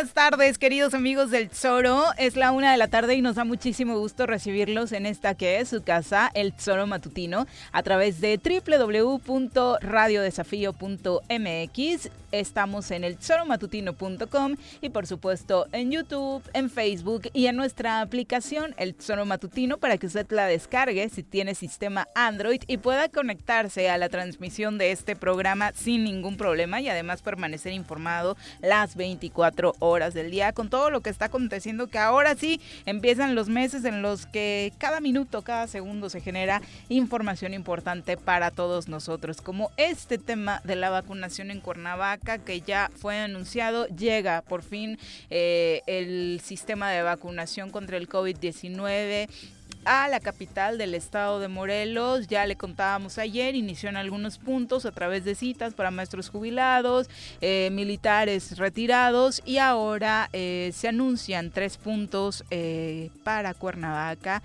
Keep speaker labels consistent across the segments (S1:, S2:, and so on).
S1: gonna tardes, queridos amigos del Zoro. Es la una de la tarde y nos da muchísimo gusto recibirlos en esta que es su casa, el Zoro Matutino, a través de www.radiodesafío.mx. Estamos en el zoromatutino.com y por supuesto en YouTube, en Facebook y en nuestra aplicación, el Zoro Matutino, para que usted la descargue si tiene sistema Android y pueda conectarse a la transmisión de este programa sin ningún problema y además permanecer informado las 24 horas del día con todo lo que está aconteciendo, que ahora sí empiezan los meses en los que cada minuto, cada segundo se genera información importante para todos nosotros, como este tema de la vacunación en Cuernavaca que ya fue anunciado, llega por fin eh, el sistema de vacunación contra el COVID-19 a la capital del estado de Morelos. Ya le contábamos ayer, inició en algunos puntos a través de citas para maestros jubilados, eh, militares retirados y ahora eh, se anuncian tres puntos eh, para Cuernavaca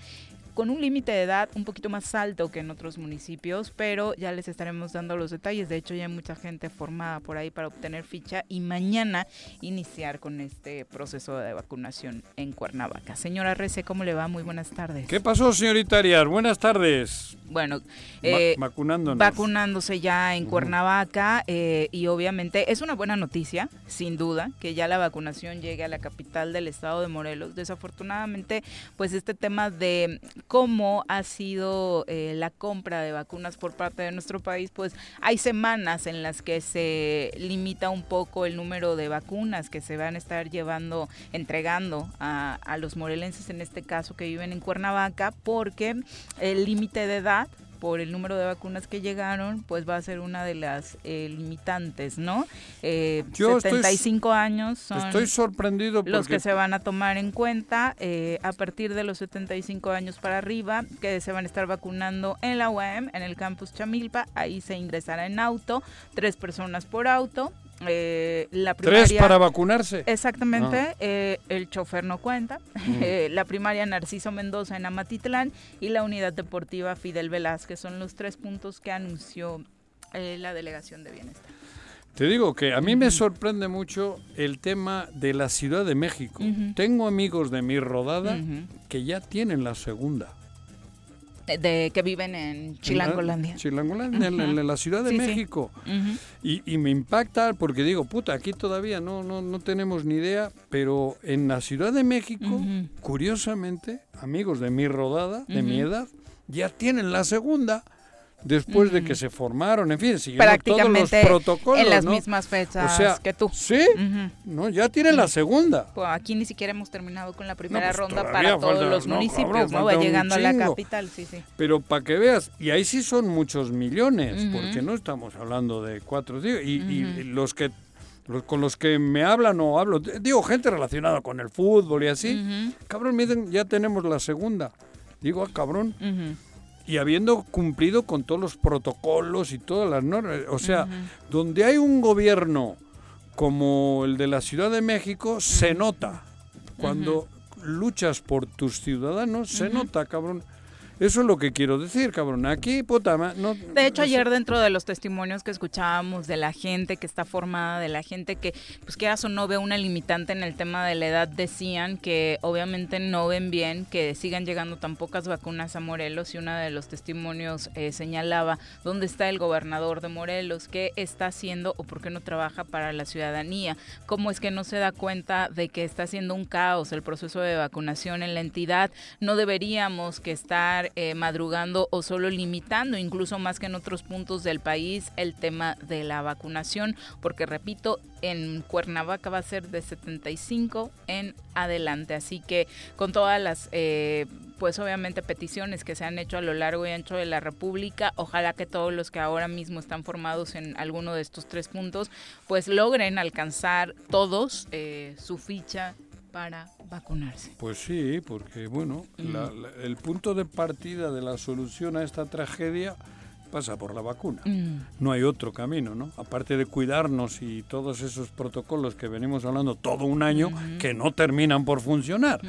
S1: con un límite de edad un poquito más alto que en otros municipios, pero ya les estaremos dando los detalles. De hecho, ya hay mucha gente formada por ahí para obtener ficha y mañana iniciar con este proceso de vacunación en Cuernavaca. Señora Rece, ¿cómo le va? Muy buenas tardes.
S2: ¿Qué pasó, señorita Arias? Buenas tardes.
S1: Bueno,
S2: eh, vacunándonos.
S1: vacunándose ya en Cuernavaca eh, y obviamente es una buena noticia, sin duda, que ya la vacunación llegue a la capital del estado de Morelos. Desafortunadamente, pues este tema de cómo ha sido eh, la compra de vacunas por parte de nuestro país, pues hay semanas en las que se limita un poco el número de vacunas que se van a estar llevando, entregando a, a los morelenses en este caso que viven en Cuernavaca, porque el límite de edad por el número de vacunas que llegaron, pues va a ser una de las eh, limitantes, ¿no? Eh, 75 años son
S2: estoy sorprendido
S1: los que se van a tomar en cuenta eh, a partir de los 75 años para arriba, que se van a estar vacunando en la UAM, en el campus Chamilpa, ahí se ingresará en auto, tres personas por auto, eh, la
S2: primaria, ¿Tres para vacunarse?
S1: Exactamente, ah. eh, el chofer no cuenta. Mm. Eh, la primaria Narciso Mendoza en Amatitlán y la unidad deportiva Fidel Velázquez son los tres puntos que anunció la delegación de bienestar.
S2: Te digo que a mí me sorprende mucho el tema de la Ciudad de México. Tengo amigos de mi rodada que ya tienen la segunda
S1: de que viven en Chilangolandia.
S2: Chilangolandia, en, la Ciudad de México. y, me impacta porque digo, puta, aquí todavía no, no, no tenemos ni idea, pero en la Ciudad de México, curiosamente, amigos de mi rodada, de mi edad, ya tienen la segunda. Después de que se formaron, en fin, siguiendo todos los protocolos.
S1: En las mismas fechas que tú.
S2: Sí, no, ya tiene la segunda.
S1: Pues aquí ni siquiera hemos terminado con la primera pues ronda para todos los municipios, ¿no? Va llegando a la capital, sí, sí.
S2: Pero para que veas, y ahí sí son muchos millones, porque no estamos hablando de cuatro, y, y los que con los que me hablan o hablo, digo gente relacionada con el fútbol y así, cabrón, miren, ya tenemos la segunda. Digo, ah, cabrón. Y habiendo cumplido con todos los protocolos y todas las normas, o sea, donde hay un gobierno como el de la Ciudad de México, se nota. Cuando luchas por tus ciudadanos, se nota, cabrón. Eso es lo que quiero decir, cabrón. Aquí, puta, no...
S1: De hecho, ayer dentro de los testimonios que escuchábamos de la gente que está formada, de la gente que, pues quieras o no, ve una limitante en el tema de la edad, decían que obviamente no ven bien que sigan llegando tan pocas vacunas a Morelos y uno de los testimonios eh, señalaba dónde está el gobernador de Morelos, qué está haciendo o por qué no trabaja para la ciudadanía, cómo es que no se da cuenta de que está haciendo un caos el proceso de vacunación en la entidad, no deberíamos que estar eh, madrugando o solo limitando, incluso más que en otros puntos del país, el tema de la vacunación, porque repito, en Cuernavaca va a ser de 75 en adelante. Así que con todas las, eh, pues obviamente peticiones que se han hecho a lo largo y ancho de la República, ojalá que todos los que ahora mismo están formados en alguno de estos tres puntos, pues logren alcanzar todos eh, su ficha para vacunarse.
S2: Pues sí, porque bueno, mm. el punto de partida de la solución a esta tragedia pasa por la vacuna. Mm. No hay otro camino, ¿no? Aparte de cuidarnos y todos esos protocolos que venimos hablando todo un año que no terminan por funcionar,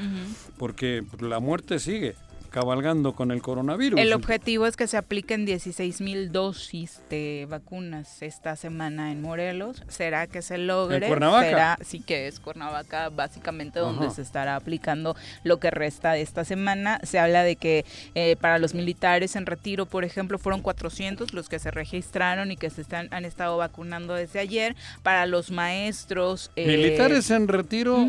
S2: porque la muerte sigue cabalgando con el coronavirus.
S1: El objetivo es que se apliquen 16 mil dosis de vacunas esta semana en Morelos. ¿Será que se logre?
S2: ¿En Cuernavaca?
S1: sí que es Cuernavaca básicamente donde se estará aplicando lo que resta de esta semana. Se habla de que eh, para los militares en retiro, por ejemplo, fueron 400 los que se registraron y que se están han estado vacunando desde ayer. Para los maestros...
S2: Eh, militares en retiro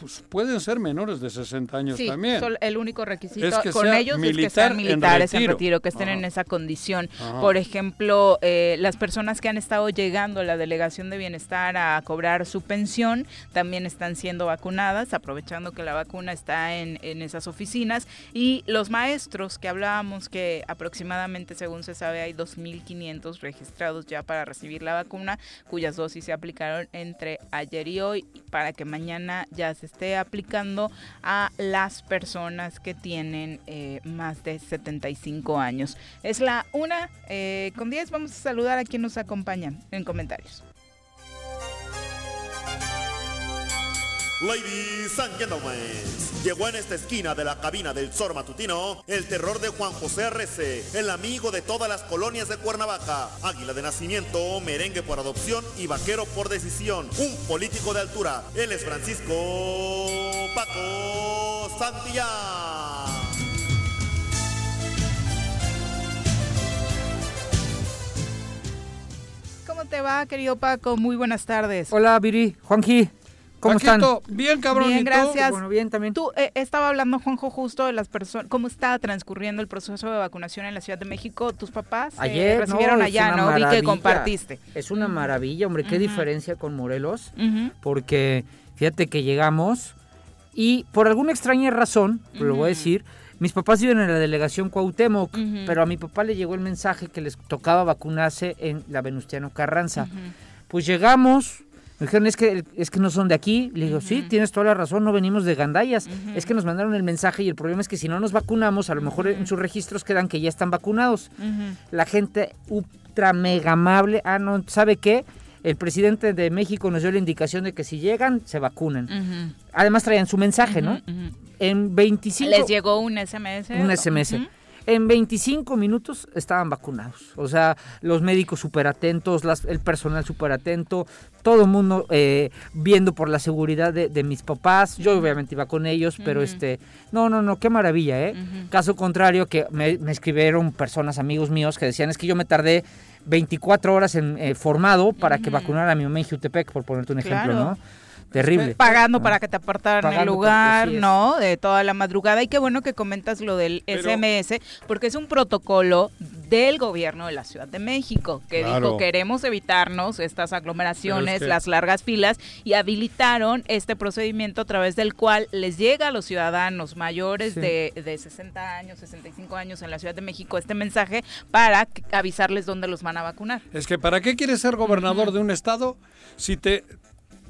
S2: pues pueden ser menores de 60 años
S1: sí,
S2: también.
S1: el único requisito con ellos es que sean militares en retiro, que estén en esa condición. Por ejemplo, eh, las personas que han estado llegando a la delegación de bienestar a cobrar su pensión también están siendo vacunadas, aprovechando que la vacuna está en, en esas oficinas. Y los maestros que hablábamos que aproximadamente, según se sabe, hay 2.500 registrados ya para recibir la vacuna, cuyas dosis se aplicaron entre ayer y hoy, para que mañana ya se esté aplicando a las personas que tienen eh, más de 75 años. Es la una eh, con 10. Vamos a saludar a quien nos acompaña en comentarios.
S3: Ladies and gentlemen, llegó en esta esquina de la cabina del Zor Matutino el terror de Juan José Arrece, el amigo de todas las colonias de Cuernavaca, águila de nacimiento, merengue por adopción y vaquero por decisión, un político de altura. Él es Francisco Paco Santillán.
S1: ¿Cómo te va, querido Paco? Muy buenas tardes.
S4: Hola, Viri, Juanji. ¿Cómo están?
S2: Bien, cabrón.
S1: Bien, gracias.
S4: Bueno, bien también.
S1: Tú eh, estaba hablando, Juanjo, justo de las personas, cómo está transcurriendo el proceso de vacunación en la Ciudad de México. ¿Tus papás
S4: eh, Ayer,
S1: recibieron allá, no? Vi que compartiste.
S4: Es una maravilla, hombre. Qué diferencia con Morelos. Porque fíjate que llegamos y por alguna extraña razón, lo voy a decir, mis papás viven en la delegación Cuauhtémoc, pero a mi papá le llegó el mensaje que les tocaba vacunarse en la Venustiano Carranza. Pues llegamos, me dijeron, es que, es que no son de aquí. Le digo, sí, tienes toda la razón, no venimos de Gandayas. Es que nos mandaron el mensaje y el problema es que si no nos vacunamos, a lo mejor en sus registros quedan que ya están vacunados. La gente ultra mega amable. Ah, no, ¿sabe qué? El presidente de México nos dio la indicación de que si llegan, se vacunan. Además traían su mensaje, ¿no? En 25...
S1: ¿Les llegó un SMS?
S4: Un SMS. En 25 minutos estaban vacunados. O sea, los médicos súper atentos, el personal súper atento, todo el mundo eh, viendo por la seguridad de, mis papás. Yo obviamente iba con ellos, pero este, no, no, no, qué maravilla, ¿eh? Caso contrario, que me, escribieron personas, amigos míos, que decían, es que yo me tardé 24 horas en, eh, formado para que vacunara a mi mamá en Jutepec, por ponerte un ejemplo, ¿no? Terrible.
S1: Pagando para que te apartaran el lugar, ¿no? De toda la madrugada. Y qué bueno que comentas lo del SMS, porque es un protocolo del gobierno de la Ciudad de México, que
S2: Claro.
S1: dijo queremos evitarnos estas aglomeraciones,
S2: Pero es que-
S1: las largas filas, y habilitaron este procedimiento a través del cual les llega a los ciudadanos mayores
S4: Sí.
S1: de, de 60 años, 65 años en la Ciudad de México este mensaje para avisarles dónde los van a vacunar.
S2: Es que ¿para qué quieres ser gobernador de un estado si te,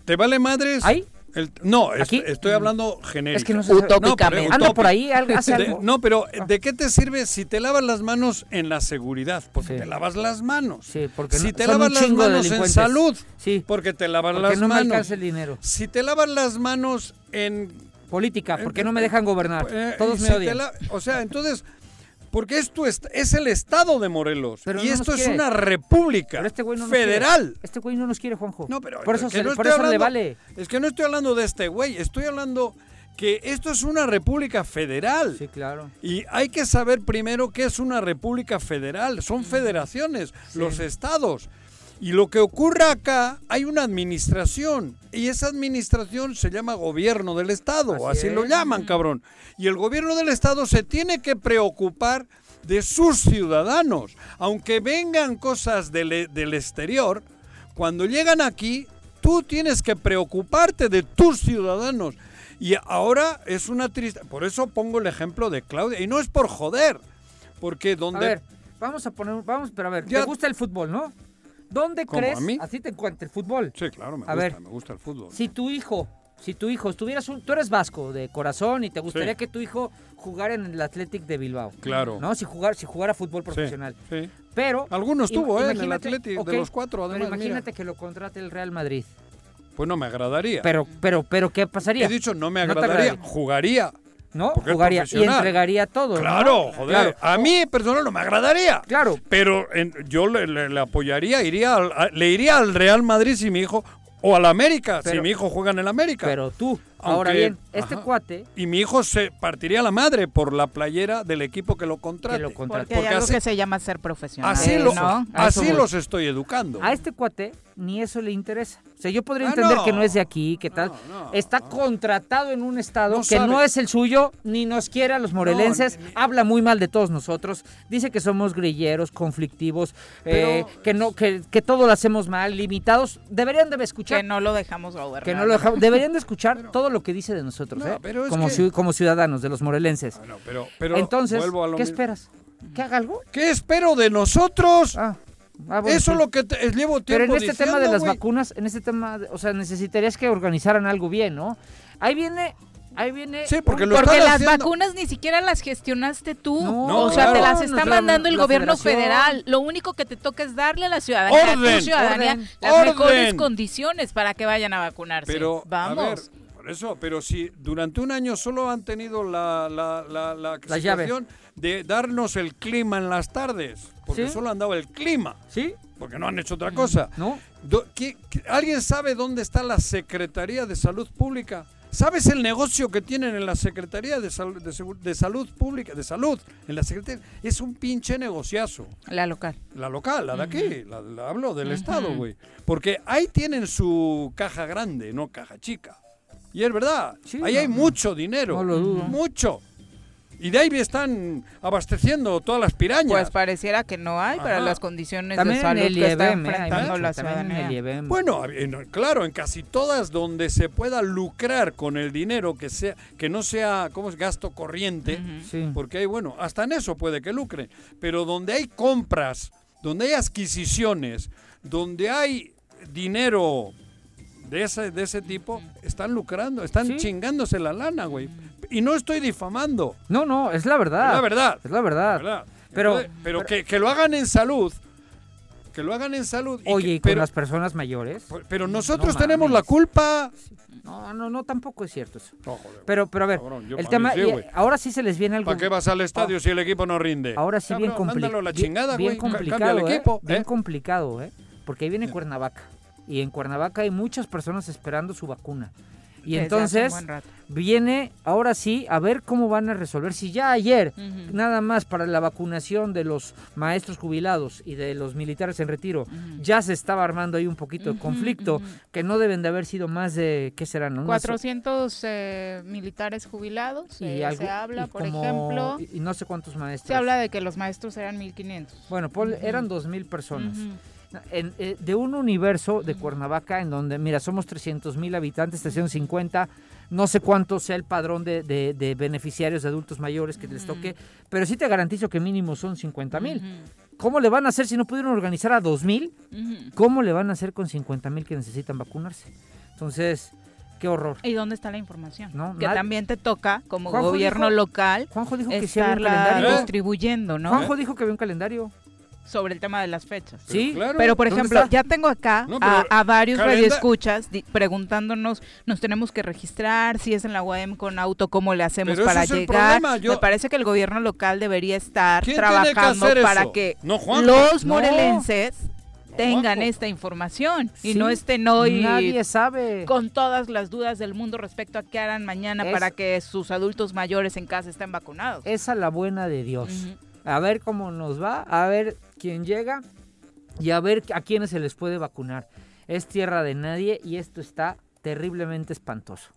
S2: te vale madres?
S4: ¿Ahí?
S2: el- no, est-
S4: ¿Aquí?
S2: estoy hablando genérico.
S4: Es que no sé-
S1: Utópicamente.
S2: pero-
S4: Anda por ahí, algo- hace
S2: De-
S4: algo.
S2: no, pero ¿de qué te sirve si te lavas las manos en la seguridad? Porque
S4: Sí.
S2: te lavas las manos.
S4: Sí, porque
S2: si
S4: no-
S2: te
S4: son
S2: lavas
S4: un
S2: las manos en salud,
S4: Sí.
S2: porque te lavas
S4: Porque
S2: las
S4: no me
S2: manos.
S4: alcanza el dinero.
S2: Si te lavas las manos en
S4: Política, porque no me dejan gobernar.
S2: Eh,
S4: Todos me
S2: si
S4: odian.
S2: la- o sea, entonces, porque esto es, es el estado de Morelos
S4: Pero
S2: y
S4: no
S2: esto es
S4: quiere.
S2: una república
S4: Pero este güey no nos
S2: federal.
S4: quiere. Este güey no nos quiere, Juanjo.
S2: No, pero
S4: por eso,
S2: que
S4: se-
S2: no
S4: por eso le
S2: hablando-
S4: vale.
S2: Es que no estoy hablando de este güey, estoy hablando que esto es una república federal.
S4: Sí, claro.
S2: Y hay que saber primero qué es una república federal. Son federaciones, los estados. Y lo que ocurre acá, hay una administración. Y esa administración se llama gobierno del estado.
S4: Así
S2: Así, lo llaman, cabrón. Y el gobierno del estado se tiene que preocupar de sus ciudadanos. Aunque vengan cosas del, e- del exterior, cuando llegan aquí, tú tienes que preocuparte de tus ciudadanos. Y ahora es una triste... Por eso pongo el ejemplo de Claudia. Y no es por joder. Porque
S4: A
S2: donde...
S4: ver, vamos a poner, vamos, pero a ver,
S2: Ya-
S4: ¿te gusta el fútbol, no? ¿Dónde
S2: ¿Cómo,
S4: crees?
S2: a mí?
S4: Así te encuentra el fútbol.
S2: Sí, claro, me
S4: A
S2: gusta,
S4: ver.
S2: me gusta el fútbol.
S4: Si tu hijo, si tu hijo estuvieras un, tú eres vasco de corazón y te gustaría
S2: Sí.
S4: que tu hijo jugara en el Athletic de Bilbao.
S2: Claro.
S4: ¿No? Si jugar, si jugara fútbol profesional.
S2: sí.
S4: Pero
S2: Algunos tuvo, ¿eh? En el Athletic, de los cuatro,
S4: Pero
S2: además,
S4: imagínate
S2: mira.
S4: que lo contrate el Real Madrid.
S2: Pues no me agradaría.
S4: Pero, pero, pero, ¿qué pasaría?
S2: He dicho no me
S4: ¿No te
S2: agradaría.
S4: agradaría?
S2: Jugaría.
S4: ¿No?
S2: porque
S4: Jugaría y entregaría todo. ¿no?
S2: Claro, joder.
S4: Claro.
S2: A mí personal no me agradaría.
S4: Claro.
S2: Pero en- yo le, le- le apoyaría, iría al- a- le iría al Real Madrid si mi hijo, o al América, si mi hijo juega en el América.
S4: Pero tú, ahora bien, este
S2: ajá.
S4: cuate
S2: Y mi hijo se partiría la madre por la playera del equipo que lo contrate.
S4: que lo contrató.
S1: Porque hay
S2: Porque
S1: algo
S2: así-
S1: que se llama ser profesional.
S2: Así,
S4: Eh,
S2: así los estoy educando.
S4: A este cuate ni eso le interesa. O sea, yo podría
S2: Ah,
S4: entender
S2: no.
S4: que no es de aquí, que tal.
S2: No, no,
S4: Está
S2: no.
S4: contratado en un estado
S2: No
S4: que
S2: sabe.
S4: no es el suyo, ni nos quiere a los morelenses.
S2: ni- ni-
S4: Habla muy mal de todos nosotros. Dice que somos grilleros, conflictivos, eh, que no, que, que todo lo hacemos mal, limitados. Deberían de
S1: Que
S4: escuchar.
S1: no lo dejamos gobernar.
S4: Que no lo dejamos- deberían de escuchar todo lo que dice de nosotros,
S2: No,
S4: ¿eh? como,
S2: que-
S4: ciu- como ciudadanos, de los morelenses.
S2: Bueno, pero, pero
S4: Entonces,
S2: vuelvo a lo
S4: ¿qué
S2: mismo.
S4: esperas? ¿Que haga algo?
S2: ¿Qué espero de nosotros?
S4: Ah, ah, bueno,
S2: Eso es lo que te- llevo tiempo
S4: Pero en este tema de
S2: diciendo,
S4: las vacunas, en este tema, de- o sea, necesitarías que organizaran algo bien, ¿no? Ahí viene, ahí viene.
S2: Sí, porque lo
S1: Porque las
S2: haciendo.
S1: vacunas ni siquiera las gestionaste tú.
S4: No,
S1: o sea,
S2: claro.
S1: te las está mandando el gobierno
S4: federación.
S1: federal. Lo único que te toca es darle a la ciudadanía, a
S2: Orden,
S1: tu ciudadanía,
S4: orden,
S1: las
S2: orden.
S1: mejores condiciones para que vayan a vacunarse.
S2: Pero,
S1: Vamos.
S2: a ver, por eso, pero si durante un año solo han tenido la, la, la, la
S4: La llave.
S2: situación de darnos el clima en las tardes, porque
S4: ¿Sí?
S2: solo han dado el clima,
S4: ¿Sí?
S2: porque no han hecho otra cosa.
S4: ¿No?
S2: Do- ¿qué- qué- ¿Alguien sabe dónde está la Secretaría de Salud Pública? ¿Sabes el negocio que tienen en la Secretaría de, Sal- de Salud Pública, de Salud? En la Secretaría. Es un pinche negociazo.
S1: La local.
S2: La local, la de aquí, la, la hablo del Estado, güey. Porque ahí tienen su caja grande, no caja chica. Y es verdad,
S4: Sí,
S2: ahí
S4: no,
S2: hay
S4: no.
S2: mucho dinero.
S4: No lo dudo.
S2: Mucho. Y de ahí están abasteciendo todas las pirañas.
S1: Pues pareciera que no hay para
S2: Ajá.
S1: las condiciones
S4: También
S1: de salud
S4: en el
S1: que está
S4: ¿eh?
S1: Enfrentando la
S4: también en el
S1: ciudadanía.
S2: Bueno, en- claro, en casi todas donde se pueda lucrar con el dinero que sea que no sea como es gasto corriente.
S4: Sí.
S2: porque hay bueno, hasta en eso puede que lucre, pero donde hay compras, donde hay adquisiciones, donde hay dinero de ese de ese tipo, están lucrando, están
S4: Sí.
S2: chingándose la lana, güey. Y no estoy difamando,
S4: No, no, es la verdad.
S2: es la verdad.
S4: Es la verdad.
S2: la verdad.
S4: Pero-
S2: Entonces, pero, que, que lo hagan en salud, que lo hagan en salud. y
S4: Oye,
S2: que-
S4: y con
S2: pero,
S4: las personas mayores.
S2: pero nosotros
S4: No
S2: tenemos la culpa.
S4: No, no, no, tampoco es cierto eso.
S2: No, joder,
S4: Pero, pero a ver,
S2: Cabrón,
S4: el tema,
S2: sí, güey.
S4: ahora sí se les viene algo.
S2: ¿Para qué vas al estadio si el equipo no rinde?
S4: Ahora sí bien complicado.
S2: La chingada,
S4: bien,
S2: güey.
S4: bien
S2: Ca-
S4: complicado,
S2: el
S4: ¿eh?
S2: equipo.
S4: Bien
S2: ¿eh?
S4: complicado, ¿eh? Porque ahí viene Cuernavaca. Y en Cuernavaca hay muchas personas esperando su vacuna. Y
S1: Desde
S4: entonces viene ahora sí a ver cómo van a resolver. Si ya ayer, nada más para la vacunación de los maestros jubilados y de los militares en retiro, ya se estaba armando ahí un poquito de conflicto, que no deben de haber sido más de, ¿qué serán? Unas-
S1: 400 eh, militares jubilados, eh,
S4: algo-
S1: se habla,
S4: y
S1: por
S4: como-
S1: ejemplo.
S4: Y, y no sé cuántos maestros.
S1: Se habla de que los maestros eran 1500.
S4: Bueno,
S1: Ujú.
S4: eran dos mil personas. En, eh, de un universo de Cuernavaca en donde, mira, somos 300 mil habitantes, 350, no sé cuánto sea el padrón de, de- de beneficiarios de adultos mayores que les toque, pero sí te garantizo que mínimo son 50 mil. ¿Cómo le van a hacer si no pudieron organizar a 2 mil? ¿Cómo le van a hacer con 50 mil que necesitan vacunarse? Entonces, qué horror.
S1: ¿Y dónde está la información?
S4: No,
S1: que
S4: nadie-
S1: también te toca, como
S4: Juanjo
S1: gobierno
S4: dijo-
S1: local,
S4: Juanjo dijo que sí había un calendario.
S1: distribuyendo, ¿no?
S4: Juanjo dijo que había un calendario.
S1: Sobre el tema de las fechas.
S2: Pero
S4: Sí,
S2: claro.
S1: Pero, por
S4: ¿Dónde
S1: ejemplo,
S4: está?
S1: ya tengo acá
S2: No,
S1: a, varios
S2: calenda-
S1: radioescuchas di- preguntándonos, nos tenemos que registrar, si es en la UAM con auto, cómo le hacemos
S2: Pero
S1: para
S2: es el
S1: llegar.
S2: yo-
S1: Me parece que el gobierno local debería estar
S2: ¿Quién tiene que
S1: trabajando para
S2: eso?
S1: que
S2: No,
S1: los morelenses
S2: No,
S1: tengan
S2: Juanjo.
S1: esta información y no estén hoy
S4: Nadie sabe.
S1: con todas las dudas del mundo respecto a qué harán mañana
S4: Es-
S1: para que sus adultos mayores en casa estén vacunados.
S4: Esa la buena de Dios. A ver cómo nos va, a ver quién llega y a ver a quiénes se les puede vacunar. Es tierra de nadie y esto está terriblemente espantoso.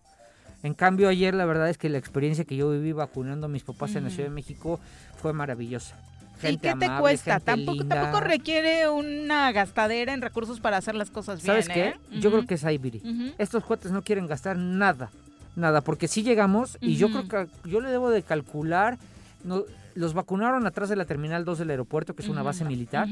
S4: En cambio, ayer la verdad es que la experiencia que yo viví vacunando a mis papás en la. Ciudad de México fue maravillosa.
S1: ¿Y qué te
S4: amable,
S1: cuesta? Tampoco,
S4: linda.
S1: tampoco requiere una gastadera en recursos para hacer las cosas bien.
S4: ¿Sabes qué?
S1: ¿eh?
S4: Yo creo que es Iberi.
S1: Ujú.
S4: Estos cuates no quieren gastar nada, nada, porque si llegamos y yo creo que yo le debo de calcular, no, los vacunaron atrás de la Terminal 2 del aeropuerto, que es una base militar.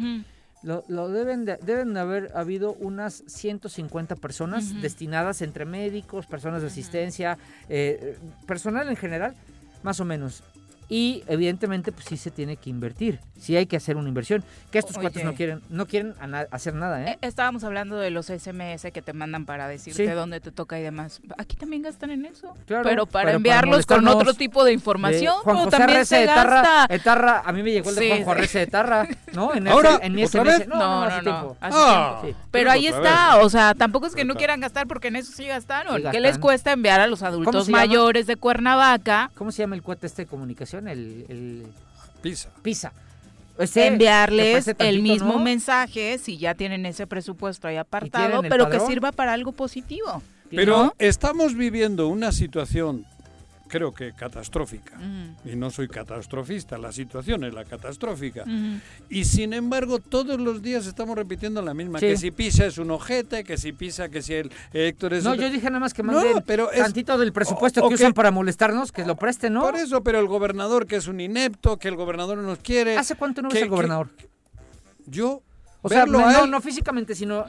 S4: Lo, lo deben, de, deben de haber habido unas 150 personas destinadas entre médicos, personas de asistencia, eh, personal en general, más o menos. Y evidentemente pues sí se tiene que invertir, sí hay que hacer una inversión, que estos
S1: Oye.
S4: cuates no quieren, no quieren hacer nada, ¿eh?
S1: Eh, Estábamos hablando de los SMS que te mandan para decirte
S4: Sí.
S1: dónde te toca y demás. Aquí también gastan en eso.
S4: Claro,
S1: pero para
S4: pero para
S1: enviarlos con otro tipo de
S4: De
S1: información.
S4: Juan
S1: como
S4: José
S1: también
S4: Arrece
S1: se
S4: de Tarra,
S1: gasta.
S4: Etarra, a mí me llegó el de
S1: Sí,
S4: Juan. Arrece de Tarra, ¿no? En,
S2: Ahora,
S4: ese- en mi
S2: ¿otra
S4: SMS.
S2: vez?
S4: No,
S1: No,
S4: no,
S1: no,
S4: hace
S1: no.
S4: tiempo.
S1: hace
S2: Ah.
S1: tiempo.
S4: Sí.
S1: Pero ahí está, o sea, tampoco es que no quieran gastar porque en eso sí gastaron.
S4: Sí
S1: ¿Qué
S4: gastan.
S1: les cuesta enviar a los adultos mayores de Cuernavaca?
S4: ¿Cómo se llama el cuate este de comunicación? El, el
S2: Pisa.
S4: PISA. ¿Te
S1: enviarles el mismo
S4: no?
S1: mensaje si ya tienen ese presupuesto ahí apartado, pero que sirva para algo positivo.
S2: Pero
S1: ¿no?
S2: estamos viviendo una situación, creo que catastrófica.
S1: Ujú,
S2: Y no soy catastrofista, la situación es la catastrófica.
S1: ujú.
S2: Y sin embargo, todos los días estamos repitiendo la misma.
S4: Sí.
S2: Que si Pisa es un ojete, que si Pisa, que si el Héctor es...
S4: No,
S2: otro-
S4: yo dije nada más que
S2: No,
S4: manden
S2: pero es-
S4: tantito del presupuesto
S2: o- o
S4: que
S2: que-
S4: usan para molestarnos, que lo presten, ¿no?
S2: Por eso, pero el gobernador que es un inepto, que el gobernador no nos quiere.
S4: ¿Hace cuánto no
S2: que-
S4: ves al
S2: que-
S4: gobernador?
S2: Yo,
S4: O sea, no, no,
S2: él-
S4: no físicamente, sino...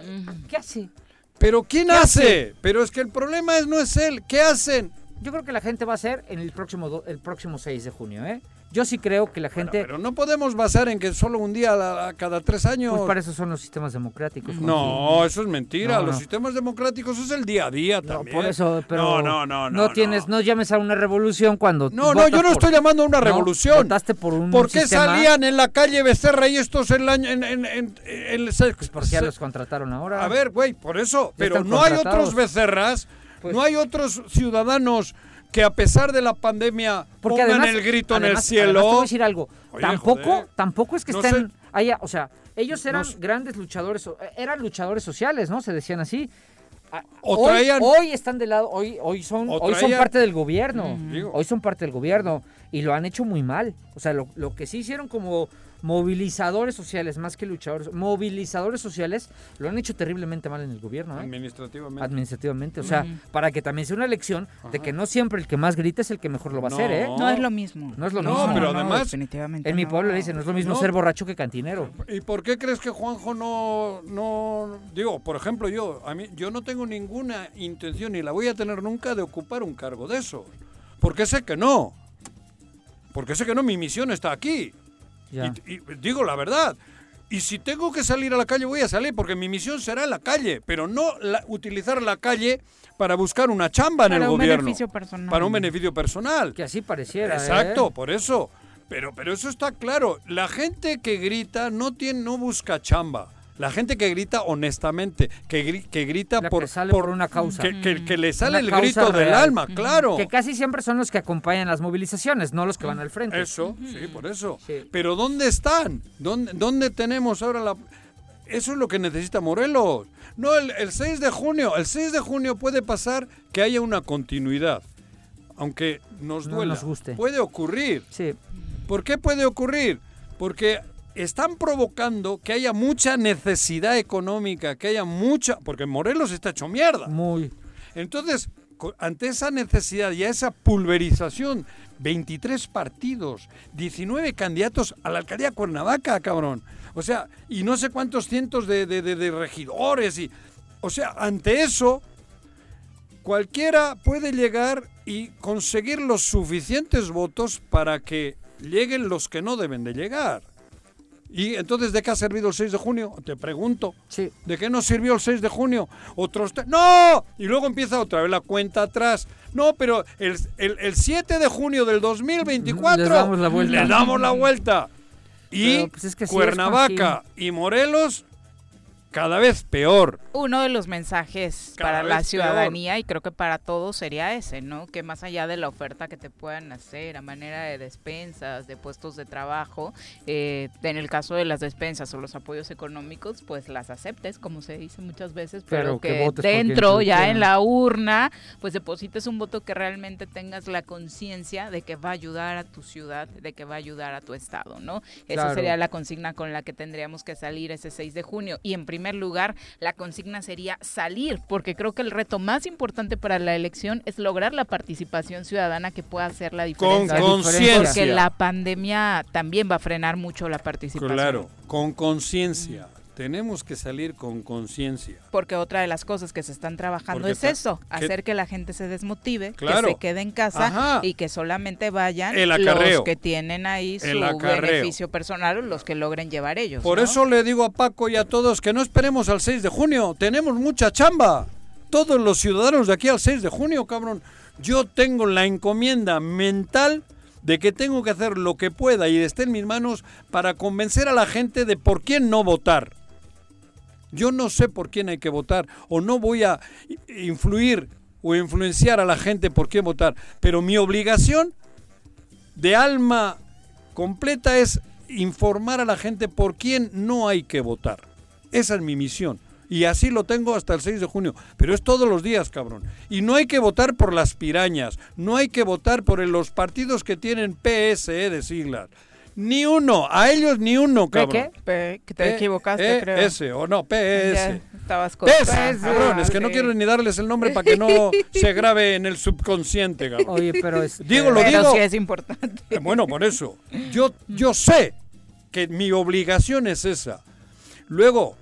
S4: ¿Qué hace?
S2: Pero ¿quién
S4: ¿Qué
S2: hace?
S4: hace?
S2: Pero es que el problema es no es él. ¿Qué hacen?
S4: Yo creo que la gente va a ser en el próximo, el próximo 6 de junio, ¿eh? Yo sí creo que la
S2: Bueno,
S4: gente...
S2: pero no podemos basar en que solo un día a la- a cada tres años.
S4: Pues para eso son los sistemas democráticos.
S2: No, eso es mentira.
S4: No,
S2: Los
S4: no.
S2: sistemas democráticos es el día a día
S4: No,
S2: también.
S4: por eso, pero...
S2: No, no, no, no.
S4: tienes, no llames a una revolución cuando...
S2: No, no, yo no
S4: por-
S2: estoy llamando a una
S4: No,
S2: revolución.
S4: votaste por un
S2: ¿Por qué
S4: sistema,
S2: salían en la calle Becerra y estos en la... En, en, en- en- en- se-
S4: Pues porque ya los contrataron ahora.
S2: A ver, güey, por eso. Pero no hay otros becerras,
S4: Pues-
S2: no hay otros ciudadanos que a pesar de la pandemia
S4: Porque
S2: pongan
S4: además,
S2: el grito en el cielo.
S4: además te voy a decir algo.
S2: Oye,
S4: tampoco,
S2: joder.
S4: tampoco es que
S2: No
S4: estén
S2: sé.
S4: allá, o sea, ellos eran
S2: No
S4: grandes luchadores, o- eran luchadores sociales, ¿no? Se decían así.
S2: O
S4: hoy,
S2: traían-
S4: hoy están del lado, hoy, hoy son, hoy son parte del gobierno.
S2: Digo.
S4: Hoy son parte del gobierno y lo han hecho muy mal. O sea, lo, lo que sí hicieron como movilizadores sociales, más que luchadores, movilizadores sociales, lo han hecho terriblemente mal en el gobierno, ¿eh?
S2: Administrativamente.
S4: administrativamente. O sea, para que también sea una lección de que no siempre el que más grita es el que mejor lo va a hacer, ¿eh?
S2: No.
S1: No es lo mismo.
S4: No es lo
S2: No,
S4: mismo.
S2: pero además-
S1: definitivamente
S4: En mi
S1: no.
S4: pueblo le dicen, no es lo mismo
S2: No.
S4: ser borracho que cantinero.
S2: ¿Y por qué crees que Juanjo no, no, digo, por ejemplo, yo, a mí, yo no tengo ninguna intención ni la voy a tener nunca de ocupar un cargo de esos? Porque sé que no. Porque sé que no, mi misión está aquí.
S4: Ya.
S2: Y, y digo la verdad. Y si tengo que salir a la calle, voy a salir, porque mi misión será en la calle, pero no la- utilizar la calle para buscar una chamba en
S1: Para
S2: el
S1: un
S2: gobierno.
S1: beneficio personal.
S2: Para un beneficio personal.
S4: Que así pareciera.
S2: Exacto,
S4: ¿eh?
S2: por eso. Pero, pero eso está claro. La gente que grita no, tiene, no busca chamba. La gente que grita honestamente, que, gri- que grita
S4: La
S2: por,
S4: que sale por una causa.
S2: Que, que- que le sale
S4: Una
S2: el grito del alma, claro.
S4: Que casi siempre son los que acompañan las movilizaciones, no los que van al frente.
S2: Eso, sí, por eso.
S4: Sí.
S2: Pero ¿dónde están? ¿Dónde, dónde tenemos ahora la...? Eso es lo que necesita Morelos. No, el, el 6 de junio. El 6 de junio puede pasar que haya una continuidad. Aunque nos
S4: No
S2: duela.
S4: nos guste.
S2: Puede ocurrir.
S4: Sí.
S2: ¿Por qué puede ocurrir? Porque están provocando que haya mucha necesidad económica, que haya mucha... Porque Morelos está hecho mierda.
S4: Muy.
S2: Entonces, ante esa necesidad y a esa pulverización, 23 partidos, 19 candidatos a la alcaldía de Cuernavaca, cabrón. O sea, y no sé cuántos cientos de, de- de- de regidores. y O sea, ante eso, cualquiera puede llegar y conseguir los suficientes votos para que lleguen los que no deben de llegar. Y entonces, ¿de qué ha servido el 6 de junio? Te pregunto.
S4: Sí.
S2: ¿De qué nos sirvió el 6 de junio? Otros... ¡No! Y luego empieza otra vez la cuenta atrás. No, pero el, el- el 7 de junio del 2024...
S4: Les damos la vuelta.
S2: Les damos la vuelta. Y
S4: Pero, pues, es que sí es,
S2: Cuernavaca y Morelos cada vez peor.
S1: Uno de los mensajes
S2: Cada
S1: para la
S2: peor.
S1: ciudadanía y creo que para todos sería ese, ¿no? Que más allá de la oferta que te puedan hacer a manera de despensas, de puestos de trabajo, eh, en el caso de las despensas o los apoyos económicos, pues las aceptes, como se dice muchas veces, pero,
S4: Pero que
S1: que, dentro, ya en la urna, pues deposites un voto que realmente tengas la conciencia de que va a ayudar a tu ciudad, de que va a ayudar a tu estado, ¿no? Esa
S4: Claro.
S1: sería la consigna con la que tendríamos que salir ese 6 de junio. Y en primer lugar, la consigna sería salir, porque creo que el reto más importante para la elección es lograr la participación ciudadana que pueda hacer la
S2: Con
S1: diferencia.
S2: conciencia.
S1: Porque la pandemia también va a frenar mucho la participación.
S2: Claro, con conciencia. Tenemos que salir con conciencia.
S1: Porque otra de las cosas que se están trabajando
S2: Porque
S1: es eso,
S2: que-
S1: hacer que la gente se desmotive,
S2: Claro.
S1: que se quede en casa
S2: Ajá.
S1: y que solamente vayan los que tienen ahí su beneficio personal o los que logren llevar ellos.
S2: Por
S1: ¿no?
S2: eso le digo a Paco y a todos que no esperemos al 6 de junio. Tenemos mucha chamba. Todos los ciudadanos de aquí al 6 de junio, cabrón. Yo tengo la encomienda mental de que tengo que hacer lo que pueda y esté en mis manos para convencer a la gente de por quién no votar. Yo no sé por quién hay que votar o no voy a influir o influenciar a la gente por quién votar, pero mi obligación de alma completa es informar a la gente por quién no hay que votar. Esa es mi misión. Y así lo tengo hasta el 6 de junio. Pero es todos los días, cabrón. Y no hay que votar por las pirañas. No hay que votar por los partidos que tienen PSE de siglas. Ni uno. A ellos ni uno,
S4: ¿P
S2: cabrón.
S4: qué?
S1: Pe- que te
S2: P-
S1: equivocaste,
S2: E-
S1: creo.
S2: S o no, PS.
S1: estabas con
S2: PS,
S1: Ah,
S2: cabrón, es que no quiero ni darles el nombre para que no se grabe en el subconsciente, cabrón.
S4: Oye, pero este,
S2: Digo, lo
S1: Pero
S2: digo.
S1: sí es importante.
S2: Eh, Bueno, por eso. Yo, yo sé que mi obligación es esa. Luego,